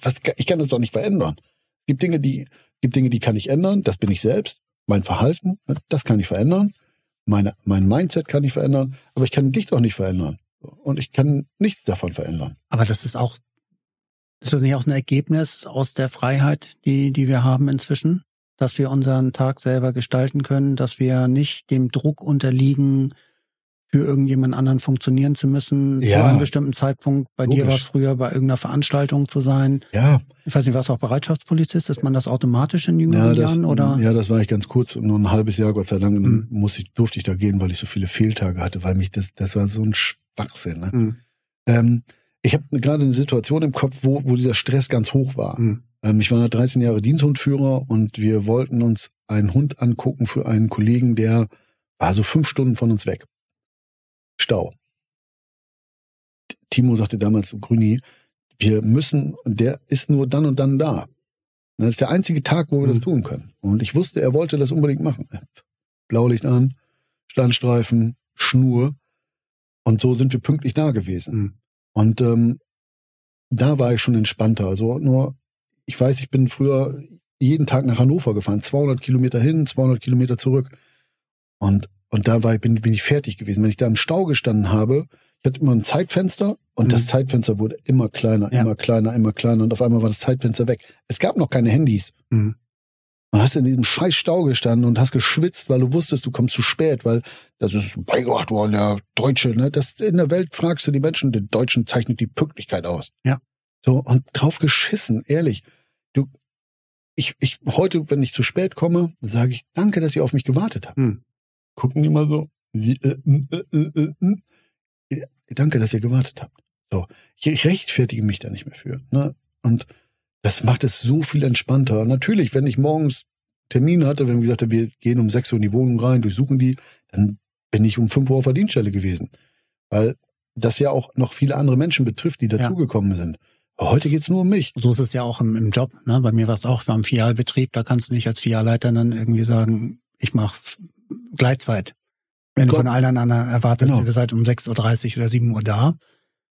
was, ich kann das doch nicht verändern. Es gibt Dinge, die, gibt Dinge, die kann ich ändern, das bin ich selbst. Mein Verhalten, das kann ich verändern. Meine, mein Mindset kann ich verändern, aber ich kann dich doch nicht verändern. Und ich kann nichts davon verändern. Aber das ist auch, ist das nicht auch ein Ergebnis aus der Freiheit, die, die wir haben inzwischen? Dass wir unseren Tag selber gestalten können, dass wir nicht dem Druck unterliegen, für irgendjemand anderen funktionieren zu müssen, ja. zu einem bestimmten Zeitpunkt. Bei Logisch. dir war es früher bei irgendeiner Veranstaltung zu sein. Ja. Ich weiß nicht, warst du auch Bereitschaftspolizist? Ist man das automatisch in jüngeren ja, das, Jahren? Oder? Ja, das war ich ganz kurz, nur ein halbes Jahr, Gott sei Dank. Mhm. Muss ich, durfte ich da gehen, weil ich so viele Fehltage hatte, weil mich das, das war so ein Schwachsinn. Ne? Mhm. Ähm, ich habe gerade eine Situation im Kopf, wo, wo dieser Stress ganz hoch war. Mhm. Ähm, ich war 13 Jahre Diensthundführer und wir wollten uns einen Hund angucken für einen Kollegen, der war so fünf Stunden von uns weg. Stau. Timo sagte damals zu Grüni, wir müssen, der ist nur dann und dann da. Das ist der einzige Tag, wo wir mhm. das tun können. Und ich wusste, er wollte das unbedingt machen. Blaulicht an, Standstreifen, Schnur. Und so sind wir pünktlich da gewesen. Mhm. Und ähm, da war ich schon entspannter. Also nur, ich weiß, ich bin früher jeden Tag nach Hannover gefahren, 200 Kilometer hin, 200 Kilometer zurück. Und und da war, bin, bin ich fertig gewesen. Wenn ich da im Stau gestanden habe, ich hatte immer ein Zeitfenster und mhm. das Zeitfenster wurde immer kleiner, ja. immer kleiner, immer kleiner und auf einmal war das Zeitfenster weg. Es gab noch keine Handys. Mhm. Und hast in diesem scheiß Stau gestanden und hast geschwitzt, weil du wusstest, du kommst zu spät, weil das ist beigebracht worden, der Deutsche, ne? Das in der Welt fragst du die Menschen, den Deutschen zeichnet die Pünktlichkeit aus. Ja. So, und drauf geschissen, ehrlich. Du, ich, ich, heute, wenn ich zu spät komme, sage ich, danke, dass ihr auf mich gewartet habt. Hm gucken die mal so. Wie, äh, äh, äh, äh, Danke, dass ihr gewartet habt. So, ich rechtfertige mich da nicht mehr für. Ne? Und das macht es so viel entspannter. Natürlich, wenn ich morgens Termin hatte, wenn wir gesagt haben, wir gehen um 6 Uhr in die Wohnung rein, durchsuchen die, dann bin ich um 5 Uhr auf der Dienststelle gewesen. Weil das ja auch noch viele andere Menschen betrifft, die dazugekommen ja. sind. Aber heute geht's nur um mich. So ist es ja auch im, im Job. Ne? Bei mir war es auch, wir haben Filialbetrieb, da kannst du nicht als Filialleiter dann irgendwie sagen, ich mache Gleitzeit. Wenn du von allen anderen erwartest, genau. ihr seid um 6.30 Uhr oder 7 Uhr da,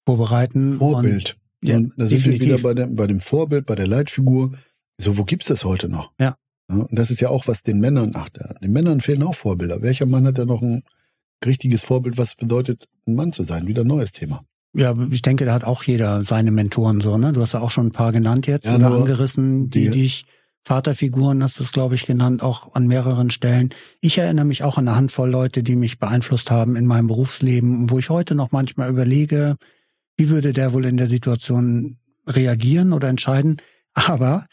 vorbereiten. Vorbild. Und, ja, da sind wir wieder bei dem, bei dem Vorbild, bei der Leitfigur. So, wo gibt's das heute noch? Ja. ja und das ist ja auch, was den Männern, ach, den Männern fehlen auch Vorbilder. Welcher Mann hat da noch ein richtiges Vorbild, was bedeutet, ein Mann zu sein? Wieder ein neues Thema. Ja, ich denke, da hat auch jeder seine Mentoren so, ne? Du hast ja auch schon ein paar genannt jetzt ja, oder angerissen, die, die dich Vaterfiguren hast du es, glaube ich, genannt, auch an mehreren Stellen. Ich erinnere mich auch an eine Handvoll Leute, die mich beeinflusst haben in meinem Berufsleben, wo ich heute noch manchmal überlege, wie würde der wohl in der Situation reagieren oder entscheiden. Aber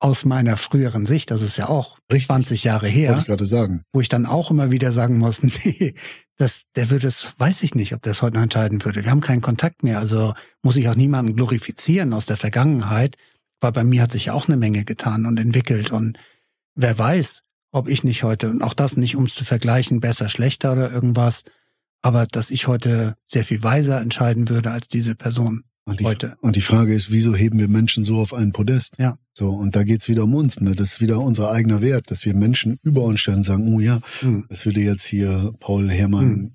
aus meiner früheren Sicht, das ist ja auch Richtig. 20 Jahre her, ich gerade sagen. wo ich dann auch immer wieder sagen muss, nee, das, der würde es, weiß ich nicht, ob der es heute noch entscheiden würde. Wir haben keinen Kontakt mehr, also muss ich auch niemanden glorifizieren aus der Vergangenheit. Weil bei mir hat sich auch eine Menge getan und entwickelt und wer weiß, ob ich nicht heute, und auch das nicht, um es zu vergleichen, besser, schlechter oder irgendwas, aber dass ich heute sehr viel weiser entscheiden würde als diese Person. und die, heute. Und die Frage ist, wieso heben wir Menschen so auf einen Podest? Ja. So, und da geht's wieder um uns, ne? Das ist wieder unser eigener Wert, dass wir Menschen über uns stellen und sagen, oh ja, Mhm. das würde jetzt hier Paul Herrmann Mhm.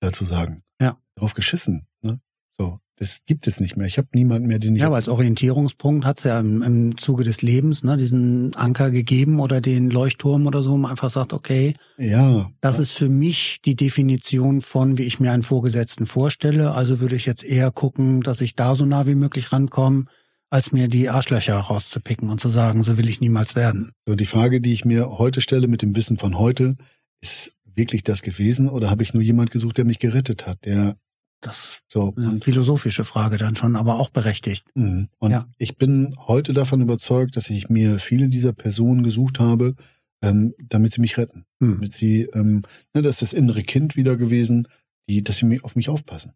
dazu sagen. Ja. Drauf geschissen, ne? So, das gibt es nicht mehr. Ich habe niemanden mehr, den ich Ja, aber als Orientierungspunkt hat's ja im, im Zuge des Lebens ne, diesen Anker gegeben oder den Leuchtturm oder so, wo man einfach sagt, okay, ja, das ist für mich die Definition von, wie ich mir einen Vorgesetzten vorstelle. Also würde ich jetzt eher gucken, dass ich da so nah wie möglich rankomme, als mir die Arschlöcher rauszupicken und zu sagen, so will ich niemals werden. So, die Frage, die ich mir heute stelle mit dem Wissen von heute, ist wirklich das gewesen oder habe ich nur jemand gesucht, der mich gerettet hat, der Das so ist eine philosophische Frage dann schon, aber auch berechtigt. Mhm. Und Ja. ich bin heute davon überzeugt, dass ich mir viele dieser Personen gesucht habe, ähm, damit sie mich retten. Hm. Damit sie, ähm, ne, das ist das innere Kind wieder gewesen, die, dass sie auf mich aufpassen.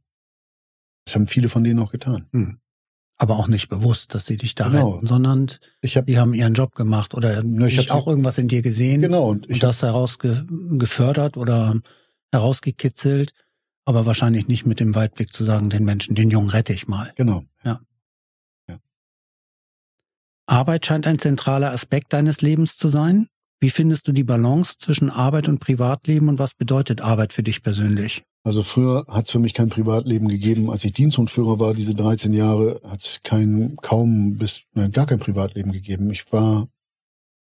Das haben viele von denen auch getan. Hm. Aber auch nicht bewusst, dass sie dich da Genau. retten, sondern Ich habe sie haben ihren Job gemacht oder Ne, ich hab- auch irgendwas in dir gesehen genau und und das heraus ge gefördert oder herausgekitzelt, aber wahrscheinlich nicht mit dem Weitblick zu sagen, den Menschen, den Jungen rette ich mal. genau. Arbeit scheint ein zentraler Aspekt deines Lebens zu sein. Wie findest du die Balance zwischen Arbeit und Privatleben und was bedeutet Arbeit für dich persönlich? Also früher hat es für mich kein Privatleben gegeben. Als ich Diensthundführer war, diese 13 Jahre, hat es kein, kaum bis, nein, gar kein Privatleben gegeben. Ich war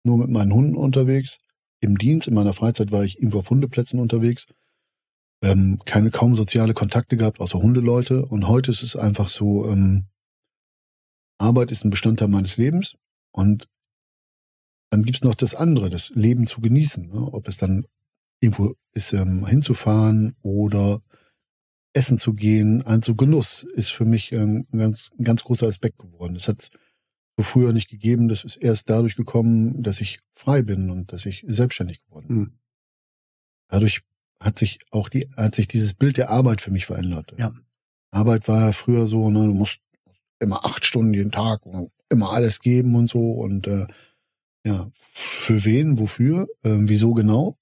nur mit meinen Hunden unterwegs. Im Dienst, in meiner Freizeit war ich irgendwo auf Hundeplätzen unterwegs. Ähm, keine kaum soziale Kontakte gehabt, außer Hundeleute. Und heute ist es einfach so, ähm, Arbeit ist ein Bestandteil meines Lebens. Und dann gibt's noch das andere, das Leben zu genießen. Ne? Ob es dann irgendwo ist, ähm, hinzufahren oder essen zu gehen, also Genuss ist für mich ähm, ein, ganz, ein ganz großer Aspekt geworden. Das hat so früher nicht gegeben. Das ist erst dadurch gekommen, dass ich frei bin und dass ich selbstständig geworden bin. Hm. Dadurch hat sich auch die, hat sich dieses Bild der Arbeit für mich verändert. Ja. Arbeit war ja früher so, ne, du musst immer acht Stunden jeden Tag und immer alles geben und so und äh, ja, für wen, wofür, ähm, wieso genau?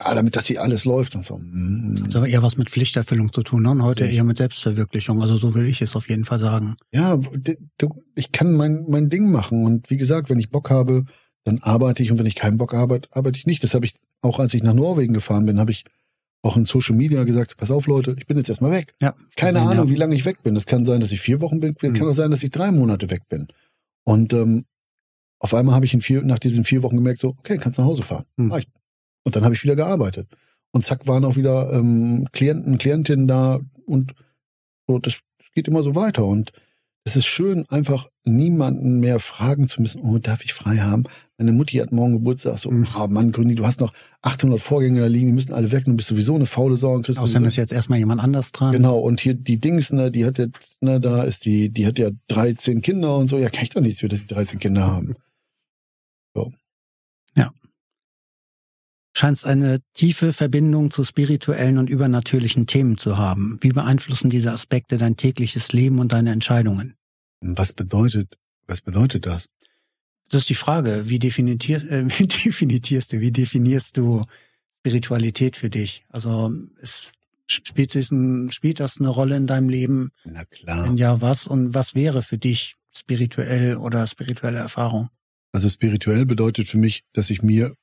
Ja, damit das hier alles läuft und so. Das hat aber eher was mit Pflichterfüllung zu tun ne? und heute Ja. eher mit Selbstverwirklichung. Also so will ich es auf jeden Fall sagen. Ja, du, ich kann mein, mein Ding machen und wie gesagt, wenn ich Bock habe, dann arbeite ich und wenn ich keinen Bock habe, arbeite ich nicht. Das habe ich auch, als ich nach Norwegen gefahren bin, habe ich auch in Social Media gesagt, pass auf Leute, ich bin jetzt erstmal weg. Ja. Keine Ahnung, ja. wie lange ich weg bin. Das kann sein, dass ich vier Wochen bin, Mhm. kann auch sein, dass ich drei Monate weg bin. Und ähm, auf einmal habe ich in vier, nach diesen vier Wochen gemerkt, so, okay, kannst nach Hause fahren. Mhm. Reicht. Und dann habe ich wieder gearbeitet. Und zack, waren auch wieder ähm, Klienten, Klientinnen da und so, das, das geht immer so weiter. Und es ist schön, einfach niemanden mehr fragen zu müssen, oh, darf ich frei haben? Meine Mutti hat morgen Geburtstag, so, Mhm. ah, Mann, Grüni, du hast noch 800 Vorgänge da liegen, die müssen alle weg, du bist sowieso eine faule Sau und kriegst Außerdem ist jetzt erstmal jemand anders dran. Genau, und hier die Dings, ne, die hat jetzt, ne, da ist die, die hat ja 13 Kinder und so. Ja, kann ich doch nichts für, dass die 13 Kinder haben. Scheinst eine tiefe Verbindung zu spirituellen und übernatürlichen Themen zu haben. Wie beeinflussen diese Aspekte dein tägliches Leben und deine Entscheidungen? Was bedeutet, was bedeutet das? Das ist die Frage. Wie definierst, äh, wie definierst du, wie definierst du Spiritualität für dich? Also es spielt, sich ein, spielt das eine Rolle in deinem Leben? Na klar. Wenn ja, was? Und was wäre für dich spirituell oder spirituelle Erfahrung? Also spirituell bedeutet für mich, dass ich mir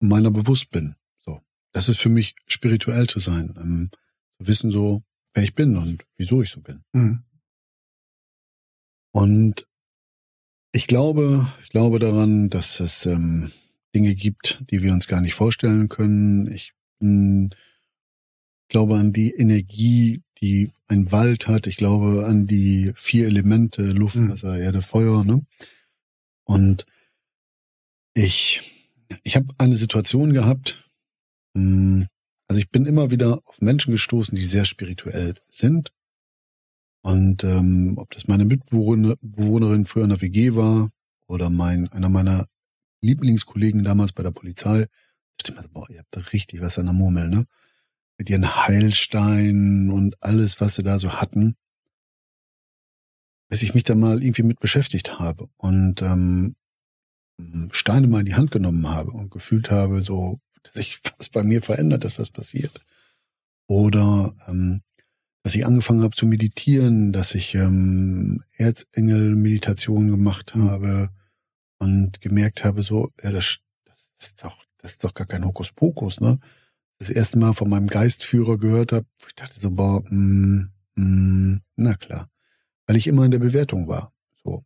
meiner bewusst bin. So. Das ist für mich spirituell zu sein. Ähm, zu wissen so, wer ich bin und wieso ich so bin. Hm. Und ich glaube, ich glaube daran, dass es ähm, Dinge gibt, die wir uns gar nicht vorstellen können. Ich bin, glaube an die Energie, die ein Wald hat. Ich glaube an die vier Elemente, Luft, Mhm. Wasser, Erde, Feuer. Ne? Und ich, ich habe eine Situation gehabt, mh, also ich bin immer wieder auf Menschen gestoßen, die sehr spirituell sind. Und ähm, ob das meine Mitbewohner- Bewohnerin früher in der WG war oder mein einer meiner Lieblingskollegen damals bei der Polizei, ich dachte mir, so, boah, ihr habt da richtig was an der Murmel, ne? Mit ihren Heilsteinen und alles, was sie da so hatten. Bis ich mich da mal irgendwie mit beschäftigt habe und ähm, Steine mal in die Hand genommen habe und gefühlt habe, so, dass sich was bei mir verändert, dass was passiert. Oder ähm, dass ich angefangen habe zu meditieren, dass ich ähm, Erzengel-Meditation gemacht mhm. habe und gemerkt habe, so, ja, das, das ist doch, das ist doch gar kein Hokuspokus, ne? Das erste Mal von meinem Geistführer gehört habe, ich dachte so, boah, mm, mm, na klar. Weil ich immer in der Bewertung war. So.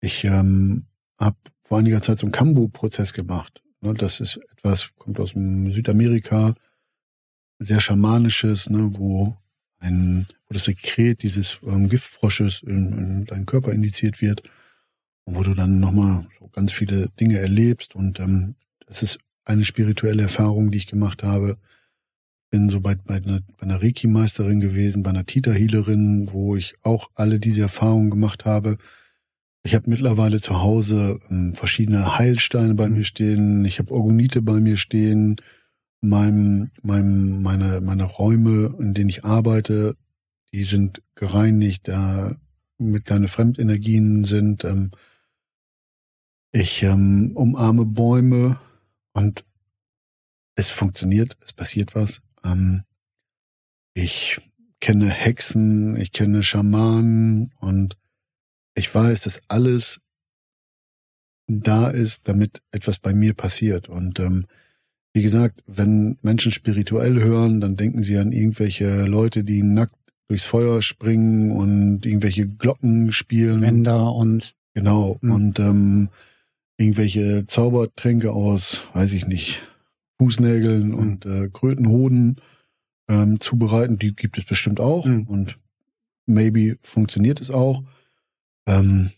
Ich ähm, habe vor einiger Zeit so einen Kambu-Prozess gemacht. Ne? Das ist etwas, kommt aus Südamerika, sehr schamanisches, ne, wo ein, wo das Sekret dieses ähm, Giftfrosches in, in deinen Körper indiziert wird und wo du dann nochmal so ganz viele Dinge erlebst und ähm, das ist eine spirituelle Erfahrung, die ich gemacht habe. Bin so bei, bei einer, bei einer Reiki-Meisterin gewesen, bei einer Tita-Healerin, wo ich auch alle diese Erfahrungen gemacht habe. Ich habe mittlerweile zu Hause ähm, verschiedene Heilsteine bei mir stehen. Ich habe Orgonite bei mir stehen meinem, meinem, meine, meine Räume, in denen ich arbeite, die sind gereinigt, da mit keine Fremdenergien sind. Ähm, ich ähm, umarme Bäume und es funktioniert, es passiert was. Ähm, ich kenne Hexen, ich kenne Schamanen und ich weiß, dass alles da ist, damit etwas bei mir passiert. Und ähm, wie gesagt, wenn Menschen spirituell hören, dann denken sie an irgendwelche Leute, die nackt durchs Feuer springen und irgendwelche Glocken spielen. Wender und genau mhm. und ähm, irgendwelche Zaubertränke aus, weiß ich nicht, Fußnägeln mhm. und äh, Krötenhoden ähm, zubereiten. Die gibt es bestimmt auch mhm. und maybe funktioniert es auch. Ähm,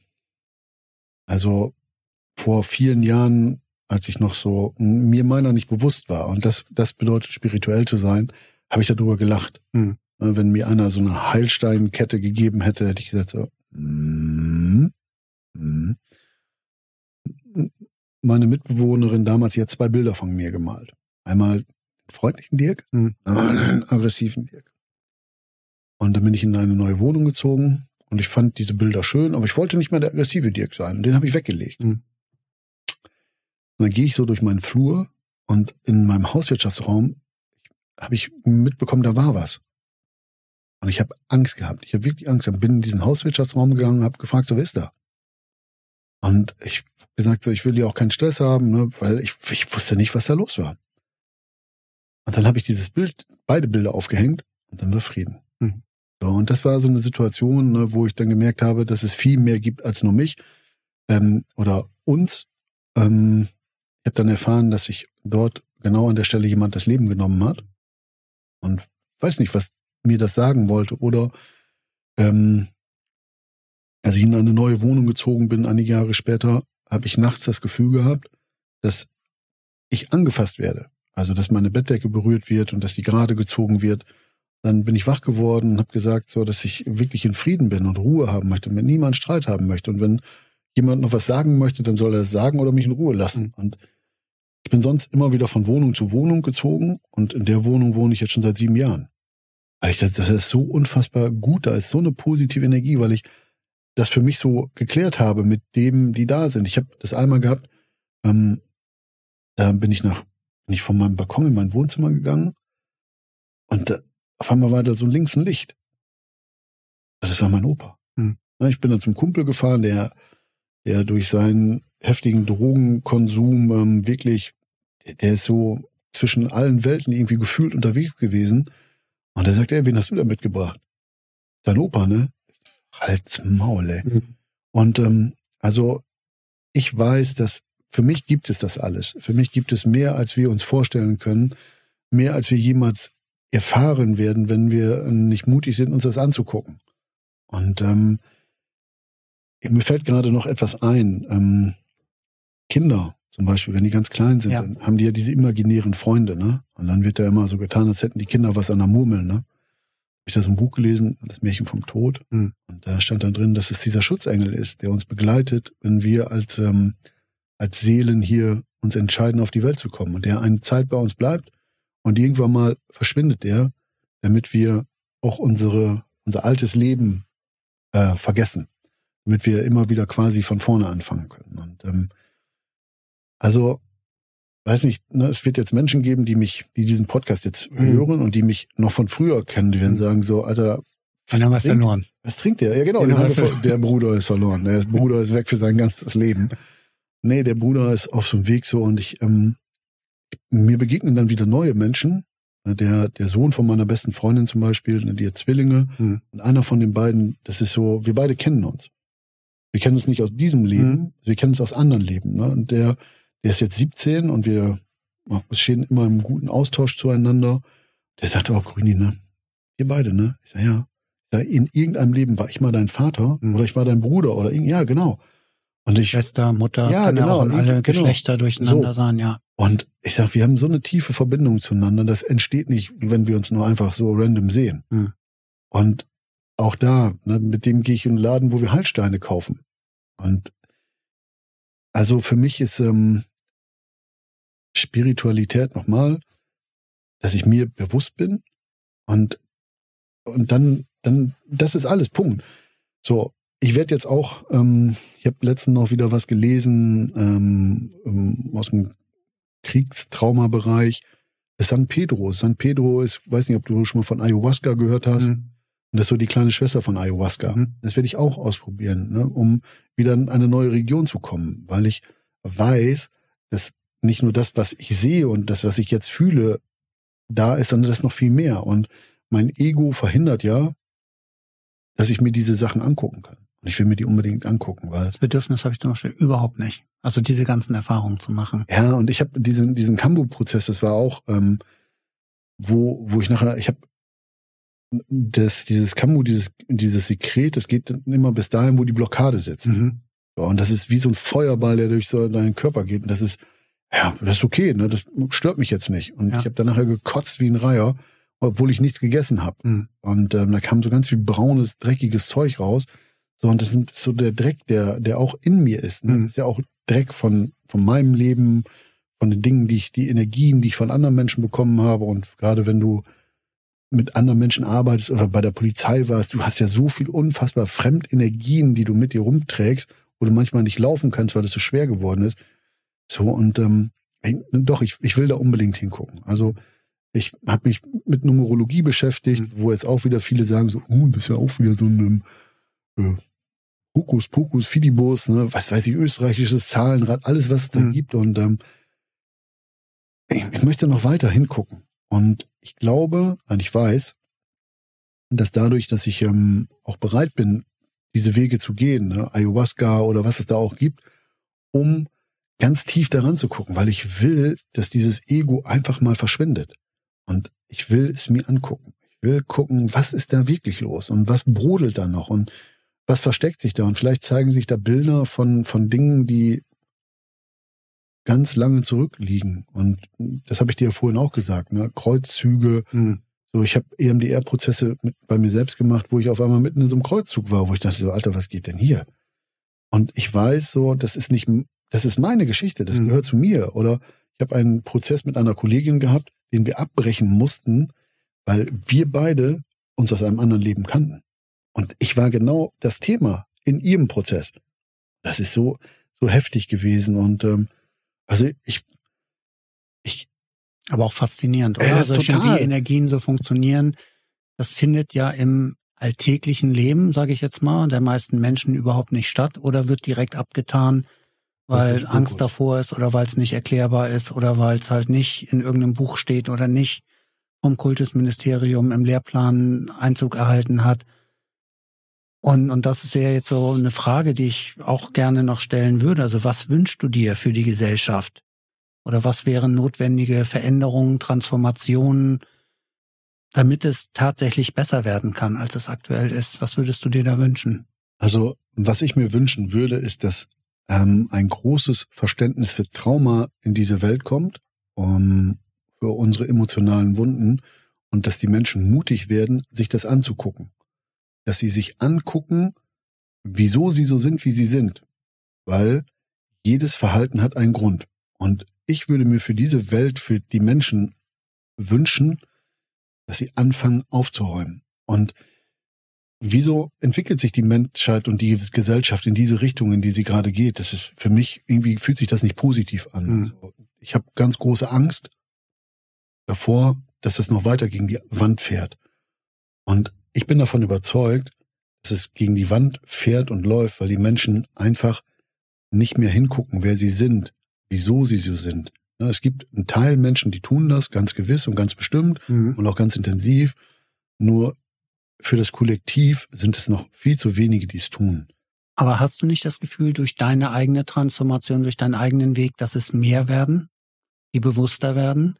also vor vielen Jahren als ich noch so mir meiner nicht bewusst war. Und das, das bedeutet spirituell zu sein, habe ich darüber gelacht. Mhm. Wenn mir einer so eine Heilsteinkette gegeben hätte, hätte ich gesagt so, mm, mm. meine Mitbewohnerin damals, die hat zwei Bilder von mir gemalt. Einmal freundlichen Dirk mhm. einen aggressiven Dirk. Und dann bin ich in eine neue Wohnung gezogen und ich fand diese Bilder schön, aber ich wollte nicht mehr der aggressive Dirk sein. Den habe ich weggelegt. Mhm. Und dann gehe ich so durch meinen Flur und in meinem Hauswirtschaftsraum habe ich mitbekommen, da war was. Und ich habe Angst gehabt. Ich habe wirklich Angst gehabt. Bin in diesen Hauswirtschaftsraum gegangen, habe gefragt, so wer ist da? Und ich habe gesagt, so ich will ja auch keinen Stress haben, ne, weil ich, ich wusste nicht, was da los war. Und dann habe ich dieses Bild, beide Bilder aufgehängt und dann war Frieden. Mhm. So, und das war so eine Situation, ne, wo ich dann gemerkt habe, dass es viel mehr gibt als nur mich ähm, oder uns. Ähm, ich habe dann erfahren, dass sich dort genau an der Stelle jemand das Leben genommen hat. Und weiß nicht, was mir das sagen wollte. Oder ähm, als ich in eine neue Wohnung gezogen bin, einige Jahre später, habe ich nachts das Gefühl gehabt, dass ich angefasst werde. Also, dass meine Bettdecke berührt wird und dass die gerade gezogen wird. Dann bin ich wach geworden und habe gesagt, so, dass ich wirklich in Frieden bin und Ruhe haben möchte und mit niemand Streit haben möchte. Und wenn jemand noch was sagen möchte, dann soll er es sagen oder mich in Ruhe lassen. Mhm. Und ich bin sonst immer wieder von Wohnung zu Wohnung gezogen und in der Wohnung wohne ich jetzt schon seit sieben Jahren. Weil ich das, das ist so unfassbar gut, da ist so eine positive Energie, weil ich das für mich so geklärt habe mit dem, die da sind. Ich habe das einmal gehabt, ähm, da bin ich nach, bin ich von meinem Balkon in mein Wohnzimmer gegangen und da, auf einmal war da so links ein Licht. Das war mein Opa. Hm. Ich bin dann zum Kumpel gefahren, der der durch seinen heftigen Drogenkonsum ähm, wirklich, der, der ist so zwischen allen Welten irgendwie gefühlt unterwegs gewesen. Und er sagt, ey, wen hast du da mitgebracht? Dein Opa, ne? Halt's Maul, ey. Mhm. Und ähm, also ich weiß, dass für mich gibt es das alles. Für mich gibt es mehr, als wir uns vorstellen können, mehr, als wir jemals erfahren werden, wenn wir nicht mutig sind, uns das anzugucken. Und ähm, mir fällt gerade noch etwas ein. Ähm, Kinder zum Beispiel, wenn die ganz klein sind, ja. dann haben die ja diese imaginären Freunde, ne? Und dann wird da immer so getan, als hätten die Kinder was an der Murmel, ne? Hab ich das im Buch gelesen, das Märchen vom Tod. Mhm. Und da stand dann drin, dass es dieser Schutzengel ist, der uns begleitet, wenn wir als, ähm, als Seelen hier uns entscheiden, auf die Welt zu kommen. Und der eine Zeit bei uns bleibt und irgendwann mal verschwindet der, damit wir auch unsere, unser altes Leben äh, vergessen damit wir immer wieder quasi von vorne anfangen können. Und ähm, also, weiß nicht, ne, es wird jetzt Menschen geben, die mich, die diesen Podcast jetzt mhm. hören und die mich noch von früher kennen, die werden mhm. sagen so, Alter, Den haben wir verloren. Was trinkt der? Ja, genau. Den den ver der Bruder ist verloren. Der Bruder ist weg für sein ganzes Leben. Nee, der Bruder ist auf so einem Weg so und ich, ähm, mir begegnen dann wieder neue Menschen. Der, der Sohn von meiner besten Freundin zum Beispiel, die hat Zwillinge. Mhm. Und einer von den beiden, das ist so, wir beide kennen uns. Wir kennen uns nicht aus diesem Leben, mhm. wir kennen uns aus anderen Leben. Ne? Und der, der ist jetzt 17 und wir, stehen immer im guten Austausch zueinander. Der sagt auch, Grüni, ne? Ihr beide, ne? Ich sage, ja. Ich sag, in irgendeinem Leben war ich mal dein Vater mhm. oder ich war dein Bruder oder ja, genau. Und ich, Schwester, Mutter, ja, genau, ja alle genau. Geschlechter durcheinander so. sein, ja. Und ich sag, wir haben so eine tiefe Verbindung zueinander, das entsteht nicht, wenn wir uns nur einfach so random sehen. Mhm. Und auch da, ne, mit dem gehe ich in den Laden, wo wir Haltsteine kaufen. Und also für mich ist ähm, Spiritualität nochmal, dass ich mir bewusst bin und und dann dann das ist alles Punkt. So, ich werde jetzt auch, ähm, ich habe letztens noch wieder was gelesen ähm, ähm aus dem Kriegstraumabereich. San Pedro. San Pedro ist, weiß nicht, ob du schon mal von Ayahuasca gehört hast. Mhm. Und das ist so die kleine Schwester von Ayahuasca. Mhm. Das werde ich auch ausprobieren, ne, um wieder in eine neue Region zu kommen, weil ich weiß, dass nicht nur das, was ich sehe und das, was ich jetzt fühle, da ist, sondern das noch viel mehr. Und mein Ego verhindert ja, dass ich mir diese Sachen angucken kann. Und ich will mir die unbedingt angucken, weil. Das Bedürfnis habe ich zum Beispiel überhaupt nicht. Also diese ganzen Erfahrungen zu machen. Ja, und ich habe diesen, diesen Kambu-Prozess, das war auch, ähm, wo, wo ich nachher, ich habe das, dieses Kambu, dieses, dieses Sekret, das geht immer bis dahin, wo die Blockade sitzt. Mhm. Ja, und das ist wie so ein Feuerball, der durch so deinen Körper geht. Und das ist, ja, das ist okay, ne? Das stört mich jetzt nicht. Und ja. ich habe dann nachher gekotzt wie ein Reiher, obwohl ich nichts gegessen habe. Mhm. Und ähm, da kam so ganz viel braunes, dreckiges Zeug raus. So, und das ist so der Dreck, der, der auch in mir ist. Ne? Mhm. Das ist ja auch Dreck von, von meinem Leben, von den Dingen, die ich, die Energien, die ich von anderen Menschen bekommen habe. Und gerade wenn du mit anderen Menschen arbeitest oder bei der Polizei warst, du hast ja so viel unfassbar Fremdenergien, die du mit dir rumträgst, wo du manchmal nicht laufen kannst, weil das so schwer geworden ist. So, und ähm, doch, ich, ich will da unbedingt hingucken. Also ich habe mich mit Numerologie beschäftigt, mhm. wo jetzt auch wieder viele sagen so, uh, das ist ja auch wieder so ein äh, Hokus Pokus, Fidibus, ne, was weiß ich, österreichisches Zahlenrad, alles, was es da mhm. gibt. Und ähm, ich, ich möchte noch weiter hingucken. Und ich glaube, und ich weiß, dass dadurch, dass ich ähm, auch bereit bin, diese Wege zu gehen, ne, Ayahuasca oder was es da auch gibt, um ganz tief daran zu gucken, weil ich will, dass dieses Ego einfach mal verschwindet. Und ich will es mir angucken. Ich will gucken, was ist da wirklich los und was brodelt da noch und was versteckt sich da? Und vielleicht zeigen sich da Bilder von, von Dingen, die ganz lange zurückliegen. Und das habe ich dir ja vorhin auch gesagt, ne? Kreuzzüge. Mhm. So, ich habe EMDR-Prozesse bei mir selbst gemacht, wo ich auf einmal mitten in so einem Kreuzzug war, wo ich dachte so, Alter, was geht denn hier? Und ich weiß so, das ist nicht, das ist meine Geschichte, das mhm. gehört zu mir. Oder ich habe einen Prozess mit einer Kollegin gehabt, den wir abbrechen mussten, weil wir beide uns aus einem anderen Leben kannten. Und ich war genau das Thema in ihrem Prozess. Das ist so, so heftig gewesen. Und ähm, also ich, ich. Aber auch faszinierend, oder? Äh, also total. wie Energien so funktionieren. Das findet ja im alltäglichen Leben, sage ich jetzt mal, der meisten Menschen überhaupt nicht statt oder wird direkt abgetan, weil Angst gut. davor ist oder weil es nicht erklärbar ist oder weil es halt nicht in irgendeinem Buch steht oder nicht vom Kultusministerium im Lehrplan Einzug erhalten hat. Und, und das wäre jetzt so eine Frage, die ich auch gerne noch stellen würde. Also was wünschst du dir für die Gesellschaft? Oder was wären notwendige Veränderungen, Transformationen, damit es tatsächlich besser werden kann, als es aktuell ist? Was würdest du dir da wünschen? Also was ich mir wünschen würde, ist, dass ähm, ein großes Verständnis für Trauma in diese Welt kommt, um, für unsere emotionalen Wunden und dass die Menschen mutig werden, sich das anzugucken dass sie sich angucken, wieso sie so sind, wie sie sind. Weil jedes Verhalten hat einen Grund. Und ich würde mir für diese Welt, für die Menschen wünschen, dass sie anfangen aufzuräumen. Und wieso entwickelt sich die Menschheit und die Gesellschaft in diese Richtung, in die sie gerade geht? Das ist für mich, irgendwie fühlt sich das nicht positiv an. Mhm. Ich habe ganz große Angst davor, dass das noch weiter gegen die Wand fährt. Und ich bin davon überzeugt, dass es gegen die Wand fährt und läuft, weil die Menschen einfach nicht mehr hingucken, wer sie sind, wieso sie so sind. Es gibt einen Teil Menschen, die tun das ganz gewiss und ganz bestimmt mhm. und auch ganz intensiv. Nur für das Kollektiv sind es noch viel zu wenige, die es tun. Aber hast du nicht das Gefühl, durch deine eigene Transformation, durch deinen eigenen Weg, dass es mehr werden, die bewusster werden?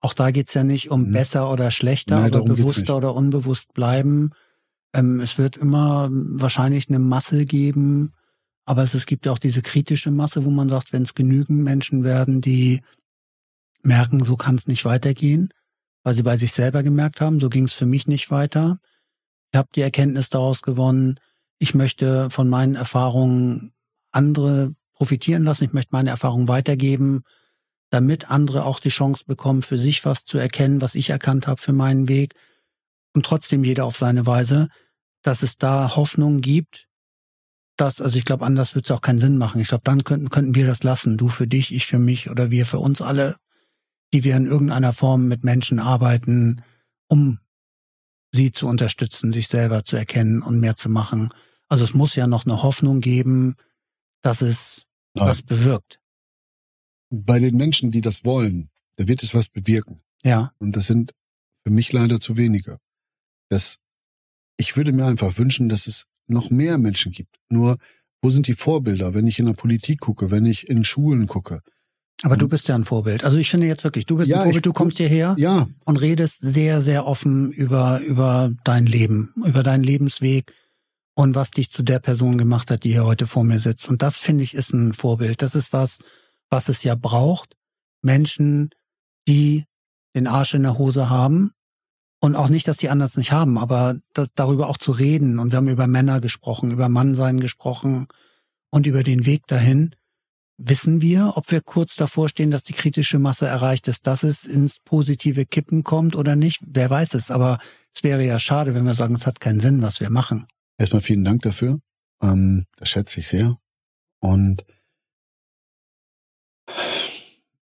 Auch da geht's ja nicht um mhm. besser oder schlechter, Nein, aber bewusster oder unbewusst bleiben. Ähm, es wird immer wahrscheinlich eine Masse geben, aber es, es gibt ja auch diese kritische Masse, wo man sagt, wenn es genügend Menschen werden, die merken, so kann es nicht weitergehen, weil sie bei sich selber gemerkt haben, so ging es für mich nicht weiter. Ich habe die Erkenntnis daraus gewonnen, ich möchte von meinen Erfahrungen andere profitieren lassen, ich möchte meine Erfahrungen weitergeben, damit andere auch die Chance bekommen, für sich was zu erkennen, was ich erkannt habe für meinen Weg und trotzdem jeder auf seine Weise, dass es da Hoffnung gibt, dass, also ich glaube, anders würde es auch keinen Sinn machen. Ich glaube, dann könnten, könnten wir das lassen, du für dich, ich für mich oder wir für uns alle, die wir in irgendeiner Form mit Menschen arbeiten, um sie zu unterstützen, sich selber zu erkennen und mehr zu machen. Also es muss ja noch eine Hoffnung geben, dass es Nein. was bewirkt. Bei den Menschen, die das wollen, da wird es was bewirken. Ja. Und das sind für mich leider zu wenige. Das, ich würde mir einfach wünschen, dass es noch mehr Menschen gibt. Nur, wo sind die Vorbilder, wenn ich in der Politik gucke, wenn ich in Schulen gucke? Aber du bist ja ein Vorbild. Also ich finde jetzt wirklich, du bist ja, ein Vorbild, du kommst hierher ja. und redest sehr, sehr offen über, über dein Leben, über deinen Lebensweg und was dich zu der Person gemacht hat, die hier heute vor mir sitzt. Und das finde ich ist ein Vorbild. Das ist was, was es ja braucht. Menschen, die den Arsch in der Hose haben und auch nicht, dass die anders nicht haben, aber das, darüber auch zu reden. Und wir haben über Männer gesprochen, über Mannsein gesprochen und über den Weg dahin. Wissen wir, ob wir kurz davor stehen, dass die kritische Masse erreicht ist, dass es ins positive Kippen kommt oder nicht? Wer weiß es, aber es wäre ja schade, wenn wir sagen, es hat keinen Sinn, was wir machen. Erstmal vielen Dank dafür. Ähm, das schätze ich sehr. Und mh, mm,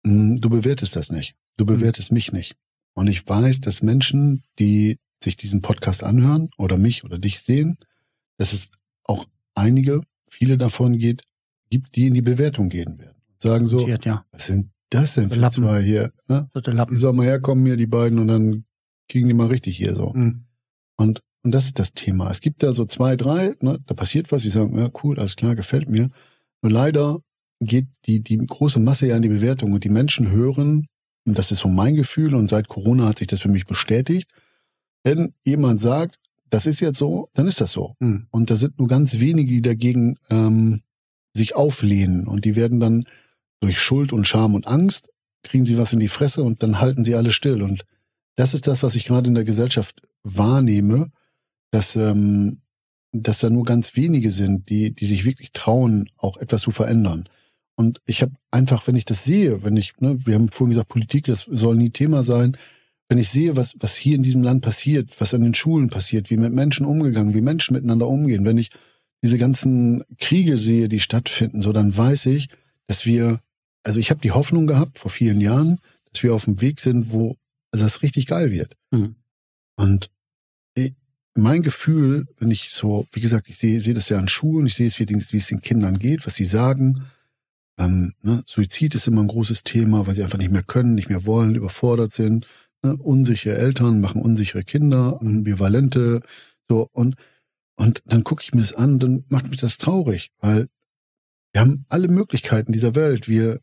du bewertest das nicht. Du mhm. bewertest mhm. mich nicht. Und ich weiß, dass Menschen, die sich diesen Podcast anhören oder mich oder dich sehen, dass es auch einige, viele davon geht, gibt, die in die Bewertung gehen werden. Sagen so, ja. was sind das denn für zwei hier? Ne? Die sollen mal herkommen hier, die beiden, und dann kriegen die mal richtig hier so. Mhm. Und, und das ist das Thema. Es gibt da so zwei, drei, ne, da passiert was, die sagen, ja, cool, alles klar, gefällt mir. Nur leider geht die, die große Masse ja in die Bewertung und die Menschen hören, und das ist so mein Gefühl, und seit Corona hat sich das für mich bestätigt, wenn jemand sagt, das ist jetzt so, dann ist das so. Mhm. Und da sind nur ganz wenige, die dagegen ähm, sich auflehnen und die werden dann durch Schuld und Scham und Angst kriegen sie was in die Fresse und dann halten sie alle still. Und das ist das, was ich gerade in der Gesellschaft wahrnehme, dass, ähm, dass da nur ganz wenige sind, die, die sich wirklich trauen, auch etwas zu verändern. Und ich habe einfach, wenn ich das sehe, wenn ich, ne, wir haben vorhin gesagt, Politik, das soll nie Thema sein, wenn ich sehe, was, was hier in diesem Land passiert, was an den Schulen passiert, wie mit Menschen umgegangen, wie Menschen miteinander umgehen, wenn ich diese ganzen Kriege sehe, die stattfinden, so dann weiß ich, dass wir, also ich habe die Hoffnung gehabt vor vielen Jahren, dass wir auf dem Weg sind, wo also das richtig geil wird. Mhm. Und ich, mein Gefühl, wenn ich so, wie gesagt, ich sehe, sehe das ja an Schulen, ich sehe es, wie, wie es den Kindern geht, was sie sagen. Ähm, ne, Suizid ist immer ein großes Thema, weil sie einfach nicht mehr können, nicht mehr wollen, überfordert sind. Ne, unsichere Eltern machen unsichere Kinder, ambivalente, so und und dann gucke ich mir das an, dann macht mich das traurig, weil wir haben alle Möglichkeiten dieser Welt. Wir,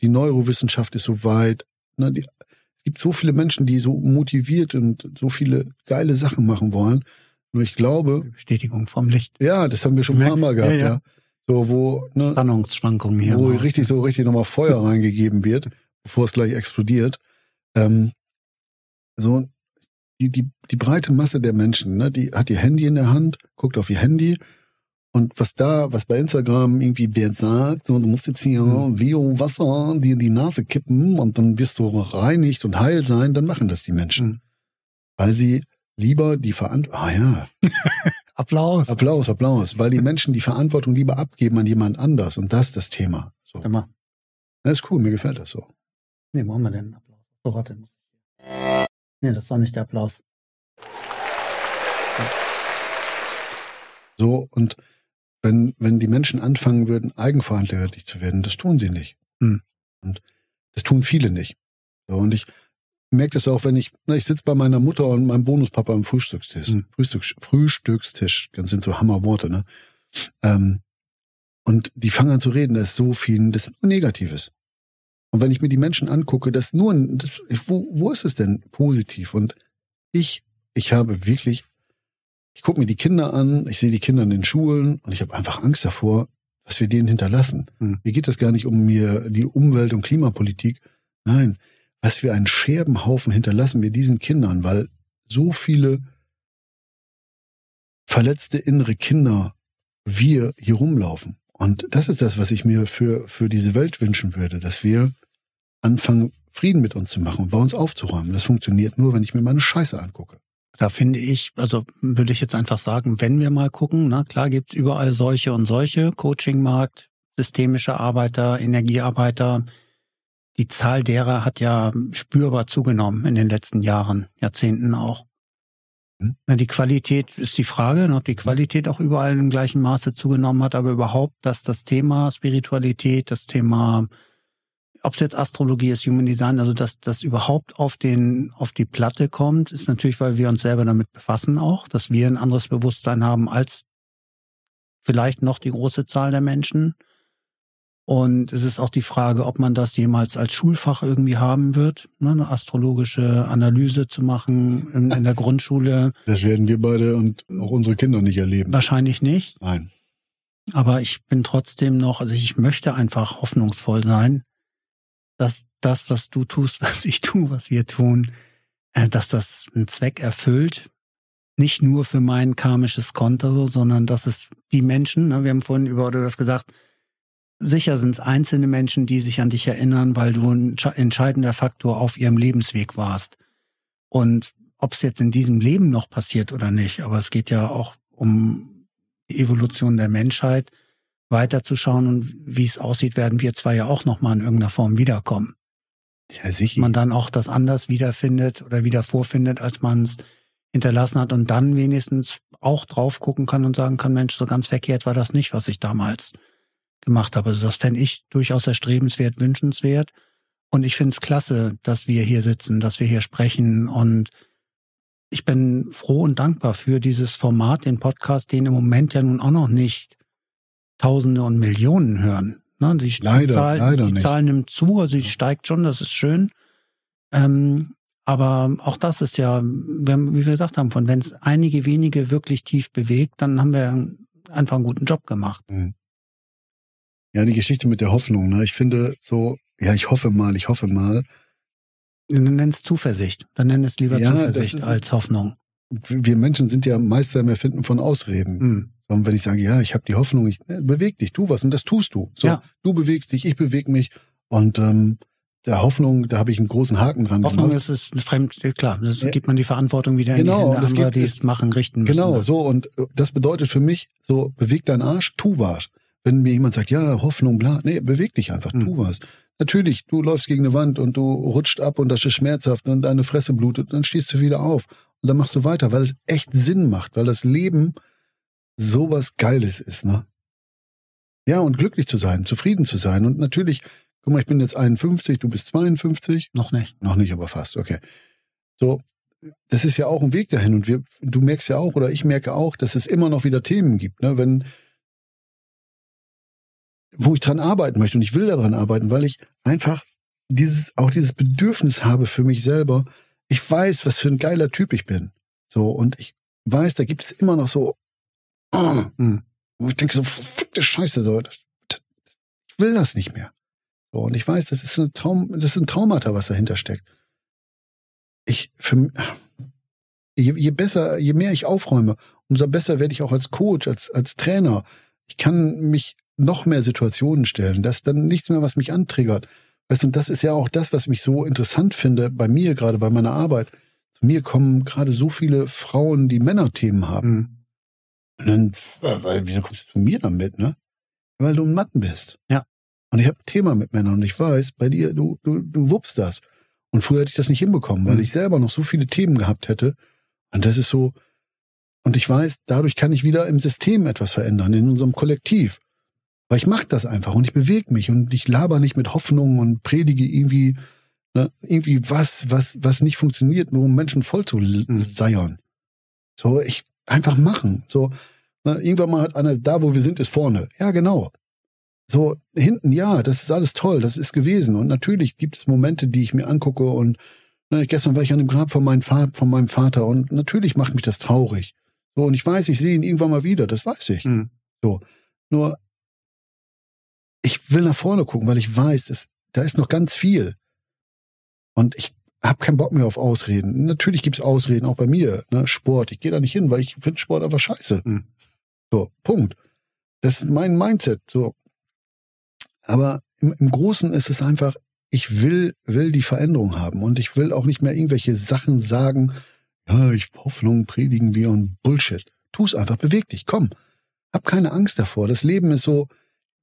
die Neurowissenschaft ist so weit. Ne, die, es gibt so viele Menschen, die so motiviert und so viele geile Sachen machen wollen. Nur ich glaube. Bestätigung vom Licht. Ja, das haben wir schon ein paar Mal gehabt, ja. ja. ja. So, wo, ne, Spannungsschwankungen hier. Wo richtig, so richtig nochmal Feuer reingegeben wird, bevor es gleich explodiert. Ähm, so, die, die, die breite Masse der Menschen, ne, die hat ihr Handy in der Hand, guckt auf ihr Handy und was da, was bei Instagram irgendwie wer sagt, so, du musst jetzt hier mhm. Vio Wasser dir in die Nase kippen und dann wirst du reinigt und heil sein, dann machen das die Menschen. Mhm. Weil sie lieber die Verantwortung, ah ja. Applaus. Applaus, Applaus. Weil die Menschen die Verantwortung lieber abgeben an jemand anders und das ist das Thema. So. Immer. Das ist cool, mir gefällt das so. Nee, wo haben wir denn Applaus? So, warte. Nee, das war nicht der Applaus. So, und wenn, wenn die Menschen anfangen würden, eigenverantwortlich zu werden, das tun sie nicht. Hm. Und das tun viele nicht. So, und ich merke das auch, wenn ich, na, ich sitze bei meiner Mutter und meinem Bonuspapa am Frühstückstisch. Hm. Frühstück, Frühstückstisch, das sind so Hammerworte, ne? Ähm, und die fangen an zu reden, da ist so viel, das ist nur Negatives. Und wenn ich mir die Menschen angucke, das nur, das, wo, wo ist es denn positiv? Und ich, ich habe wirklich, ich gucke mir die Kinder an, ich sehe die Kinder in den Schulen und ich habe einfach Angst davor, was wir denen hinterlassen. Hm. Mir geht es gar nicht um mir die Umwelt- und Klimapolitik. Nein, was für einen Scherbenhaufen hinterlassen wir diesen Kindern, weil so viele verletzte innere Kinder wir hier rumlaufen. Und das ist das, was ich mir für, für diese Welt wünschen würde, dass wir anfangen, Frieden mit uns zu machen und bei uns aufzuräumen. Das funktioniert nur, wenn ich mir meine Scheiße angucke. Da finde ich, also würde ich jetzt einfach sagen, wenn wir mal gucken, na klar gibt's überall solche und solche, Coachingmarkt, systemische Arbeiter, Energiearbeiter. Die Zahl derer hat ja spürbar zugenommen in den letzten Jahren, Jahrzehnten auch. Hm? Die Qualität ist die Frage, ob die Qualität auch überall im gleichen Maße zugenommen hat, aber überhaupt, dass das Thema Spiritualität, das Thema, ob es jetzt Astrologie ist, Human Design, also dass das überhaupt auf den, auf die Platte kommt, ist natürlich, weil wir uns selber damit befassen auch, dass wir ein anderes Bewusstsein haben als vielleicht noch die große Zahl der Menschen. Und es ist auch die Frage, ob man das jemals als Schulfach irgendwie haben wird, ne, eine astrologische Analyse zu machen in, in, der Grundschule. Das werden wir beide und auch unsere Kinder nicht erleben. Wahrscheinlich nicht. Nein. Aber ich bin trotzdem noch, also ich möchte einfach hoffnungsvoll sein, dass das, was du tust, was ich tue, was wir tun, äh, dass das einen Zweck erfüllt. Nicht nur für mein karmisches Konto, sondern dass es die Menschen, ne, wir haben vorhin über, oder du hast gesagt, Sicher sind es einzelne Menschen, die sich an dich erinnern, weil du ein entscheidender Faktor auf ihrem Lebensweg warst. Und ob es jetzt in diesem Leben noch passiert oder nicht, aber es geht ja auch um die Evolution der Menschheit, weiterzuschauen und wie es aussieht, werden wir zwar ja auch nochmal in irgendeiner Form wiederkommen. Ja, sicher. Man dann auch das anders wiederfindet oder wieder vorfindet, als man es hinterlassen hat und dann wenigstens auch drauf gucken kann und sagen kann, Mensch, so ganz verkehrt war das nicht, was ich damals gemacht habe. Also das fände ich durchaus erstrebenswert, wünschenswert. Und ich finde es klasse, dass wir hier sitzen, dass wir hier sprechen. Und ich bin froh und dankbar für dieses Format, den Podcast, den im Moment ja nun auch noch nicht Tausende und Millionen hören. Ne? Die, leider, Zahl, leider die nicht. Zahl nimmt zu, also sie steigt schon, das ist schön. Ähm, aber auch das ist ja, wie wir gesagt haben, von wenn es einige wenige wirklich tief bewegt, dann haben wir einfach einen guten Job gemacht. Mhm. Ja, die Geschichte mit der Hoffnung. Ne? Ich finde so, ja, ich hoffe mal, ich hoffe mal. Dann nenn es Zuversicht. Dann nenn es lieber ja, Zuversicht ist, als Hoffnung. Wir Menschen sind ja Meister im Erfinden von Ausreden. Hm. Und wenn ich sage, ja, ich habe die Hoffnung, ich ne, beweg dich, tu was und das tust du. So, ja. du bewegst dich, ich bewege mich und ähm, der Hoffnung, da habe ich einen großen Haken dran Hoffnung gemacht. ist es fremd, klar, das gibt man die Verantwortung wieder genau, in die Hände anderer, die es machen, richten müssen. Genau, so und äh, das bedeutet für mich so, beweg deinen Arsch, tu was. Wenn mir jemand sagt, ja, Hoffnung, bla, nee, beweg dich einfach, mhm. tu was. Natürlich, du läufst gegen eine Wand und du rutscht ab und das ist schmerzhaft und deine Fresse blutet, dann stehst du wieder auf und dann machst du weiter, weil es echt Sinn macht, weil das Leben sowas Geiles ist, ne? Ja, und glücklich zu sein, zufrieden zu sein und natürlich, guck mal, ich bin jetzt 51, du bist 52. Noch nicht. Noch nicht, aber fast, okay. So, das ist ja auch ein Weg dahin und wir, du merkst ja auch oder ich merke auch, dass es immer noch wieder Themen gibt, ne? Wenn wo ich dran arbeiten möchte. Und ich will daran arbeiten, weil ich einfach dieses, auch dieses Bedürfnis habe für mich selber. Ich weiß, was für ein geiler Typ ich bin. So, und ich weiß, da gibt es immer noch so, oh, hm. wo ich denke so, verfickte Scheiße, so, das, das, ich will das nicht mehr. So, und ich weiß, das ist ein Traum, das ist ein Traumata, was dahinter steckt. Ich, für, je, je besser, je mehr ich aufräume, umso besser werde ich auch als Coach, als, als Trainer. Ich kann mich noch mehr Situationen stellen. Das ist dann nichts mehr, was mich antriggert. Weißt du, und das ist ja auch das, was mich so interessant finde bei mir, gerade bei meiner Arbeit. Zu mir kommen gerade so viele Frauen, die Männerthemen haben. Mhm. Und dann, weil, wieso kommst du zu mir damit, ne? Weil du ein Mann bist. Ja. Und ich habe ein Thema mit Männern und ich weiß, bei dir, du, du, du wuppst das. Und früher hätte ich das nicht hinbekommen, weil mhm. ich selber noch so viele Themen gehabt hätte. Und das ist so, und ich weiß, dadurch kann ich wieder im System etwas verändern, in unserem Kollektiv. Weil ich mache das einfach und ich bewege mich und ich laber nicht mit Hoffnungen und predige irgendwie, ne, irgendwie was, was, was nicht funktioniert, nur um Menschen voll zu mhm. seiern. So, ich einfach machen. So, ne, irgendwann mal hat einer, da wo wir sind, ist vorne. Ja, genau. So, hinten, ja, das ist alles toll, das ist gewesen. Und natürlich gibt es Momente, die ich mir angucke und ne, gestern war ich an dem Grab von, meinem Vater, von meinem Vater und natürlich macht mich das traurig. So, und ich weiß, ich sehe ihn irgendwann mal wieder, das weiß ich. Mhm. So. Nur, ich will nach vorne gucken, weil ich weiß, es, da ist noch ganz viel. Und ich habe keinen Bock mehr auf Ausreden. Natürlich gibt's Ausreden, auch bei mir. Ne? Sport, ich gehe da nicht hin, weil ich finde Sport einfach scheiße. Mhm. So, Punkt. Das ist mein Mindset. So. Aber im, im Großen ist es einfach, ich will, will die Veränderung haben und ich will auch nicht mehr irgendwelche Sachen sagen, ja, ich Hoffnung predigen wir und Bullshit. Tu's einfach, beweg dich, komm. Hab keine Angst davor. Das Leben ist so,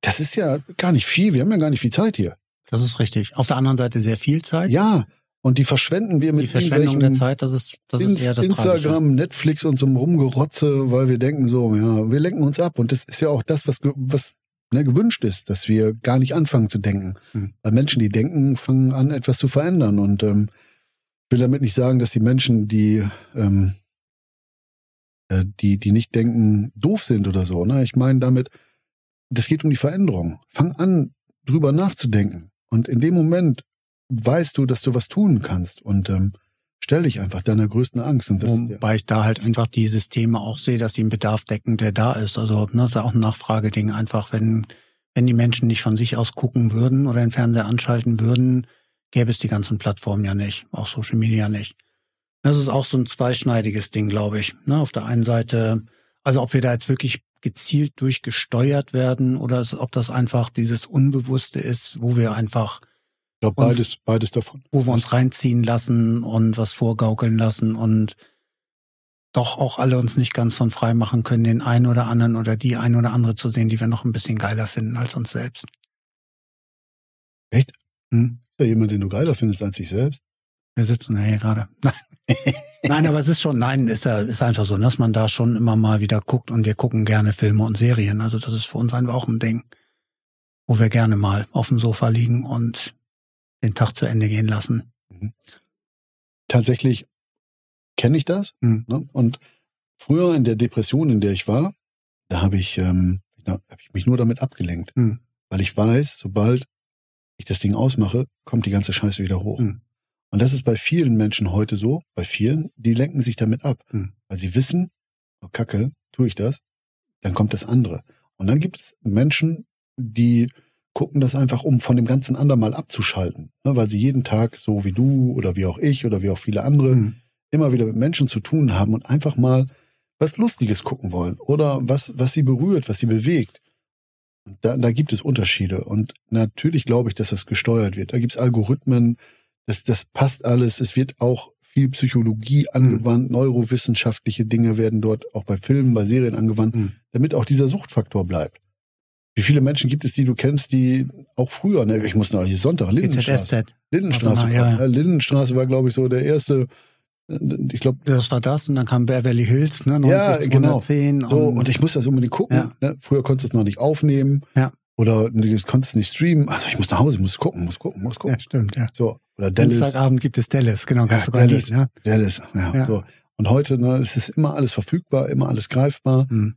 das ist ja gar nicht viel. Wir haben ja gar nicht viel Zeit hier. Das ist richtig. Auf der anderen Seite sehr viel Zeit. Ja. Und die verschwenden wir mit die Verschwendung der Zeit, das ist, das ist eher das Instagram, Tragische. Netflix und so einem Rumgerotze, weil wir denken so, ja, wir lenken uns ab. Und das ist ja auch das, was, was ne, gewünscht ist, dass wir gar nicht anfangen zu denken. Hm. Weil Menschen, die denken, fangen an, etwas zu verändern. Und ähm, will damit nicht sagen, dass die Menschen, die, ähm, äh, die, die nicht denken, doof sind oder so. Ne? Ich meine damit, das geht um die Veränderung. Fang an, drüber nachzudenken. Und in dem Moment weißt du, dass du was tun kannst. Und ähm, stell dich einfach deiner größten Angst. Und das, Wobei ich da halt einfach die Systeme auch sehe, dass sie einen Bedarf decken, der da ist. Also ne, das ist ja auch ein Nachfrageding. Einfach, wenn, wenn die Menschen nicht von sich aus gucken würden oder den Fernseher anschalten würden, gäbe es die ganzen Plattformen ja nicht, auch Social Media nicht. Das ist auch so ein zweischneidiges Ding, glaube ich. Ne, auf der einen Seite, also ob wir da jetzt wirklich gezielt durchgesteuert werden oder ob das einfach dieses Unbewusste ist, wo wir einfach ich glaube, beides, beides davon. Wo wir uns reinziehen lassen und was vorgaukeln lassen und doch auch alle uns nicht ganz von frei machen können, den einen oder anderen oder die ein oder andere zu sehen, die wir noch ein bisschen geiler finden als uns selbst. Echt? Hm? ja jemand, den du geiler findest als dich selbst? Wir sitzen ja hier gerade. Nein, aber es ist schon, nein, ist ja, ist einfach so, dass man da schon immer mal wieder guckt und wir gucken gerne Filme und Serien. Also das ist für uns einfach auch ein Ding, wo wir gerne mal auf dem Sofa liegen und den Tag zu Ende gehen lassen. Mhm. Tatsächlich kenne ich das. Mhm. Ne? Und früher in der Depression, in der ich war, da habe ich, ähm, da hab ich mich nur damit abgelenkt. Mhm. Weil ich weiß, sobald ich das Ding ausmache, kommt die ganze Scheiße wieder hoch. Mhm. Und das ist bei vielen Menschen heute so, bei vielen, die lenken sich damit ab, mhm. weil sie wissen, oh Kacke, tue ich das, dann kommt das andere. Und dann gibt es Menschen, die gucken das einfach, um von dem ganzen anderen mal abzuschalten, ne, weil sie jeden Tag, so wie du oder wie auch ich oder wie auch viele andere, mhm. immer wieder mit Menschen zu tun haben und einfach mal was Lustiges gucken wollen oder was, was sie berührt, was sie bewegt. Da, da gibt es Unterschiede. Und natürlich glaube ich, dass das gesteuert wird. Da gibt es Algorithmen, das, das passt alles. Es wird auch viel Psychologie hm. angewandt, mhm. neurowissenschaftliche Dinge werden dort auch bei Filmen, bei Serien angewandt, mhm. damit auch dieser Suchtfaktor bleibt. Wie viele Menschen gibt es, die du kennst, die auch früher, ne, ich muss noch hier Sonntag, Lindenstraße. Lindenstraße, also, ja, ja. Lindenstraße war, glaube ich, so der erste ich glaube. Das war das und dann kam Beverly Hills, ne? 90, ja, genau. So, und ich muss das unbedingt gucken. Ja. Ne? Früher konntest du es noch nicht aufnehmen. Ja. Oder du konntest es nicht streamen. Also ich muss nach Hause, ich muss gucken, muss gucken, muss gucken. Ja, stimmt, ja. So. Oder Dallas. Dienstagabend gibt es Dallas, genau, ganz ja, Dallas, ne? Dallas, ja, ja, so. Und heute, ne, es ist immer alles verfügbar, immer alles greifbar. Mhm.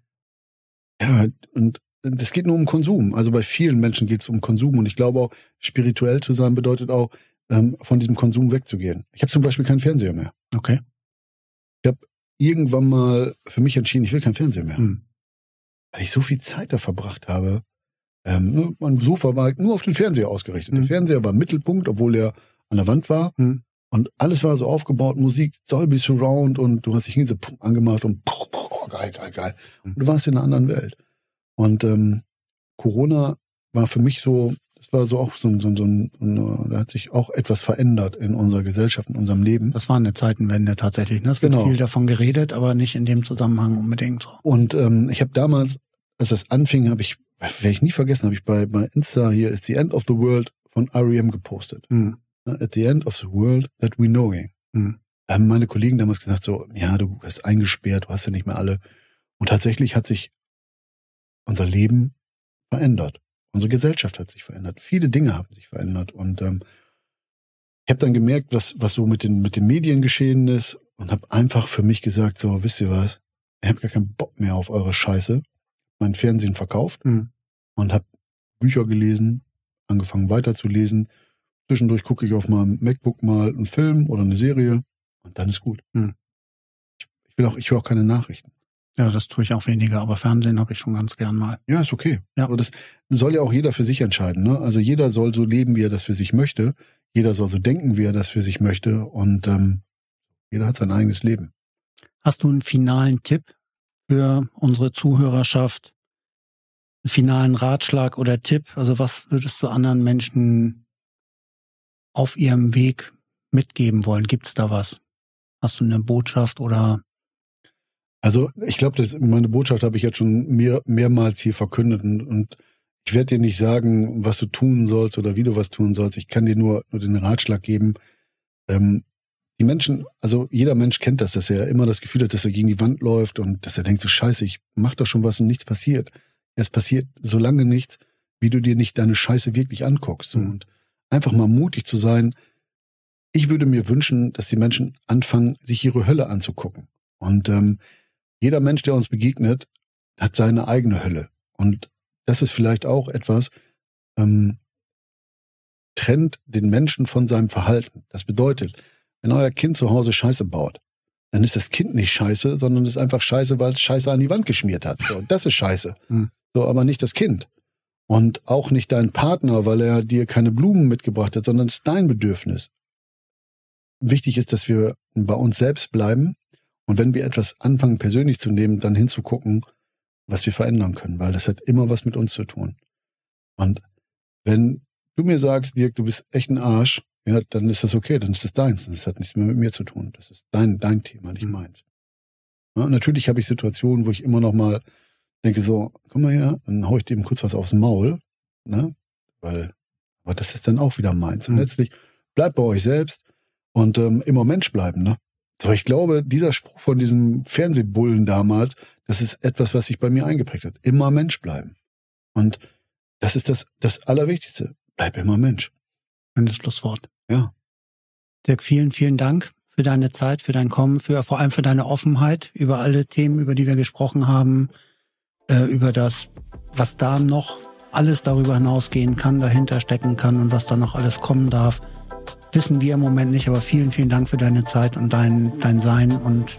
Ja, und das geht nur um Konsum. Also bei vielen Menschen geht es um Konsum. Und ich glaube auch, spirituell zu sein bedeutet auch, ähm, von diesem Konsum wegzugehen. Ich habe zum Beispiel keinen Fernseher mehr. Okay. Ich habe irgendwann mal für mich entschieden, ich will keinen Fernseher mehr. Hm. Weil ich so viel Zeit da verbracht habe. Ähm, ne, mein Sofa war halt nur auf den Fernseher ausgerichtet. Hm. Der Fernseher war Mittelpunkt, obwohl er an der Wand war. Hm. Und alles war so aufgebaut, Musik, Dolby Surround und du hast dich so angemacht und oh, geil, geil, geil. Hm. Und du warst in einer anderen Welt. Und ähm, Corona war für mich so das war so auch so, so, so, so da hat sich auch etwas verändert in unserer Gesellschaft, in unserem Leben. Das war eine Zeitenwende tatsächlich. Ne? Es wird genau. viel davon geredet, aber nicht in dem Zusammenhang unbedingt so. Und ähm, ich habe damals, als das anfing, habe ich, werde ich nie vergessen, habe ich bei, bei Insta hier ist the end of the world von R.E.M. gepostet. Hm. At the end of the world that we knowing. Hm. haben meine Kollegen damals gesagt, so, ja, du bist eingesperrt, du hast ja nicht mehr alle. Und tatsächlich hat sich unser Leben verändert. Unsere Gesellschaft hat sich verändert. Viele Dinge haben sich verändert. Und ähm, ich habe dann gemerkt, was, was so mit den, mit den Medien geschehen ist und habe einfach für mich gesagt, so, wisst ihr was, ich habe gar keinen Bock mehr auf eure Scheiße. Mein Fernsehen verkauft mhm. und habe Bücher gelesen, angefangen weiterzulesen. Zwischendurch gucke ich auf meinem MacBook mal einen Film oder eine Serie und dann ist gut. Ich, ich will auch, ich höre auch keine Nachrichten. Ja, das tue ich auch weniger, aber Fernsehen habe ich schon ganz gern mal. Ja, ist okay. Ja. Aber das soll ja auch jeder für sich entscheiden. Ne? Also jeder soll so leben, wie er das für sich möchte. Jeder soll so denken, wie er das für sich möchte. Und ähm, jeder hat sein eigenes Leben. Hast du einen finalen Tipp für unsere Zuhörerschaft? Einen finalen Ratschlag oder Tipp? Also was würdest du anderen Menschen auf ihrem Weg mitgeben wollen? Gibt es da was? Hast du eine Botschaft oder also ich glaube, meine Botschaft habe ich jetzt schon mehr, mehrmals hier verkündet und, und ich werde dir nicht sagen, was du tun sollst oder wie du was tun sollst. Ich kann dir nur, nur den Ratschlag geben. Ähm, die Menschen, also jeder Mensch kennt das, dass er immer das Gefühl hat, dass er gegen die Wand läuft und dass er denkt, so scheiße, ich mach doch schon was und nichts passiert. Es passiert so lange nichts, wie du dir nicht deine Scheiße wirklich anguckst. Mhm. Und einfach mal mutig zu sein. Ich würde mir wünschen, dass die Menschen anfangen, sich ihre Hölle anzugucken. Und ähm, jeder Mensch, der uns begegnet, hat seine eigene Hölle. Und das ist vielleicht auch etwas, ähm, trennt den Menschen von seinem Verhalten. Das bedeutet, wenn euer Kind zu Hause Scheiße baut, dann ist das Kind nicht scheiße, sondern ist einfach scheiße, weil es Scheiße an die Wand geschmiert hat. So, das ist scheiße. Hm. So, aber nicht das Kind. Und auch nicht dein Partner, weil er dir keine Blumen mitgebracht hat, sondern es ist dein Bedürfnis. Wichtig ist, dass wir bei uns selbst bleiben und wenn wir etwas anfangen persönlich zu nehmen, dann hinzugucken, was wir verändern können, weil das hat immer was mit uns zu tun. Und wenn du mir sagst, Dirk, du bist echt ein Arsch, ja, dann ist das okay, dann ist das deins. Das hat nichts mehr mit mir zu tun. Das ist dein, dein Thema, nicht mhm. meins. Ja, natürlich habe ich Situationen, wo ich immer noch mal denke so, komm mal her, dann hau ich dir eben kurz was aufs Maul, ne? Weil, aber das ist dann auch wieder meins. Und mhm. letztlich bleibt bei euch selbst und ähm, immer Mensch bleiben, ne? So, ich glaube, dieser Spruch von diesem Fernsehbullen damals, das ist etwas, was sich bei mir eingeprägt hat. Immer Mensch bleiben. Und das ist das, das Allerwichtigste. Bleib immer Mensch. Ein Schlusswort. Ja. Dirk, vielen, vielen Dank für deine Zeit, für dein Kommen, für vor allem für deine Offenheit über alle Themen, über die wir gesprochen haben, äh, über das, was da noch alles darüber hinausgehen kann, dahinter stecken kann und was da noch alles kommen darf wissen wir im Moment nicht, aber vielen, vielen Dank für deine Zeit und dein, dein Sein und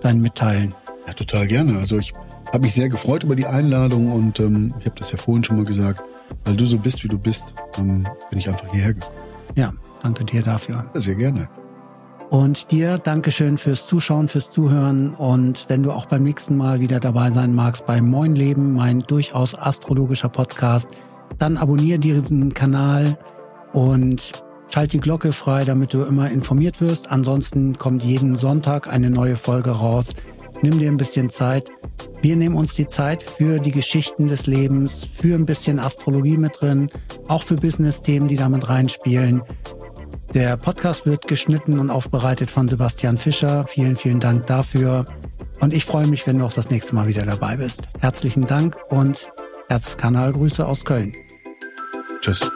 dein Mitteilen. Ja, total gerne. Also ich habe mich sehr gefreut über die Einladung und ähm, ich habe das ja vorhin schon mal gesagt, weil du so bist, wie du bist, ähm, bin ich einfach hierher gekommen. Ja, danke dir dafür. Sehr gerne. Und dir Dankeschön fürs Zuschauen, fürs Zuhören. Und wenn du auch beim nächsten Mal wieder dabei sein magst bei Moin Leben, mein durchaus astrologischer Podcast, dann abonniere diesen Kanal und Schalt die Glocke frei, damit du immer informiert wirst. Ansonsten kommt jeden Sonntag eine neue Folge raus. Nimm dir ein bisschen Zeit. Wir nehmen uns die Zeit für die Geschichten des Lebens, für ein bisschen Astrologie mit drin, auch für Business-Themen, die damit reinspielen. Der Podcast wird geschnitten und aufbereitet von Sebastian Fischer. Vielen, vielen Dank dafür. Und ich freue mich, wenn du auch das nächste Mal wieder dabei bist. Herzlichen Dank und Herzkanalgrüße aus Köln. Tschüss.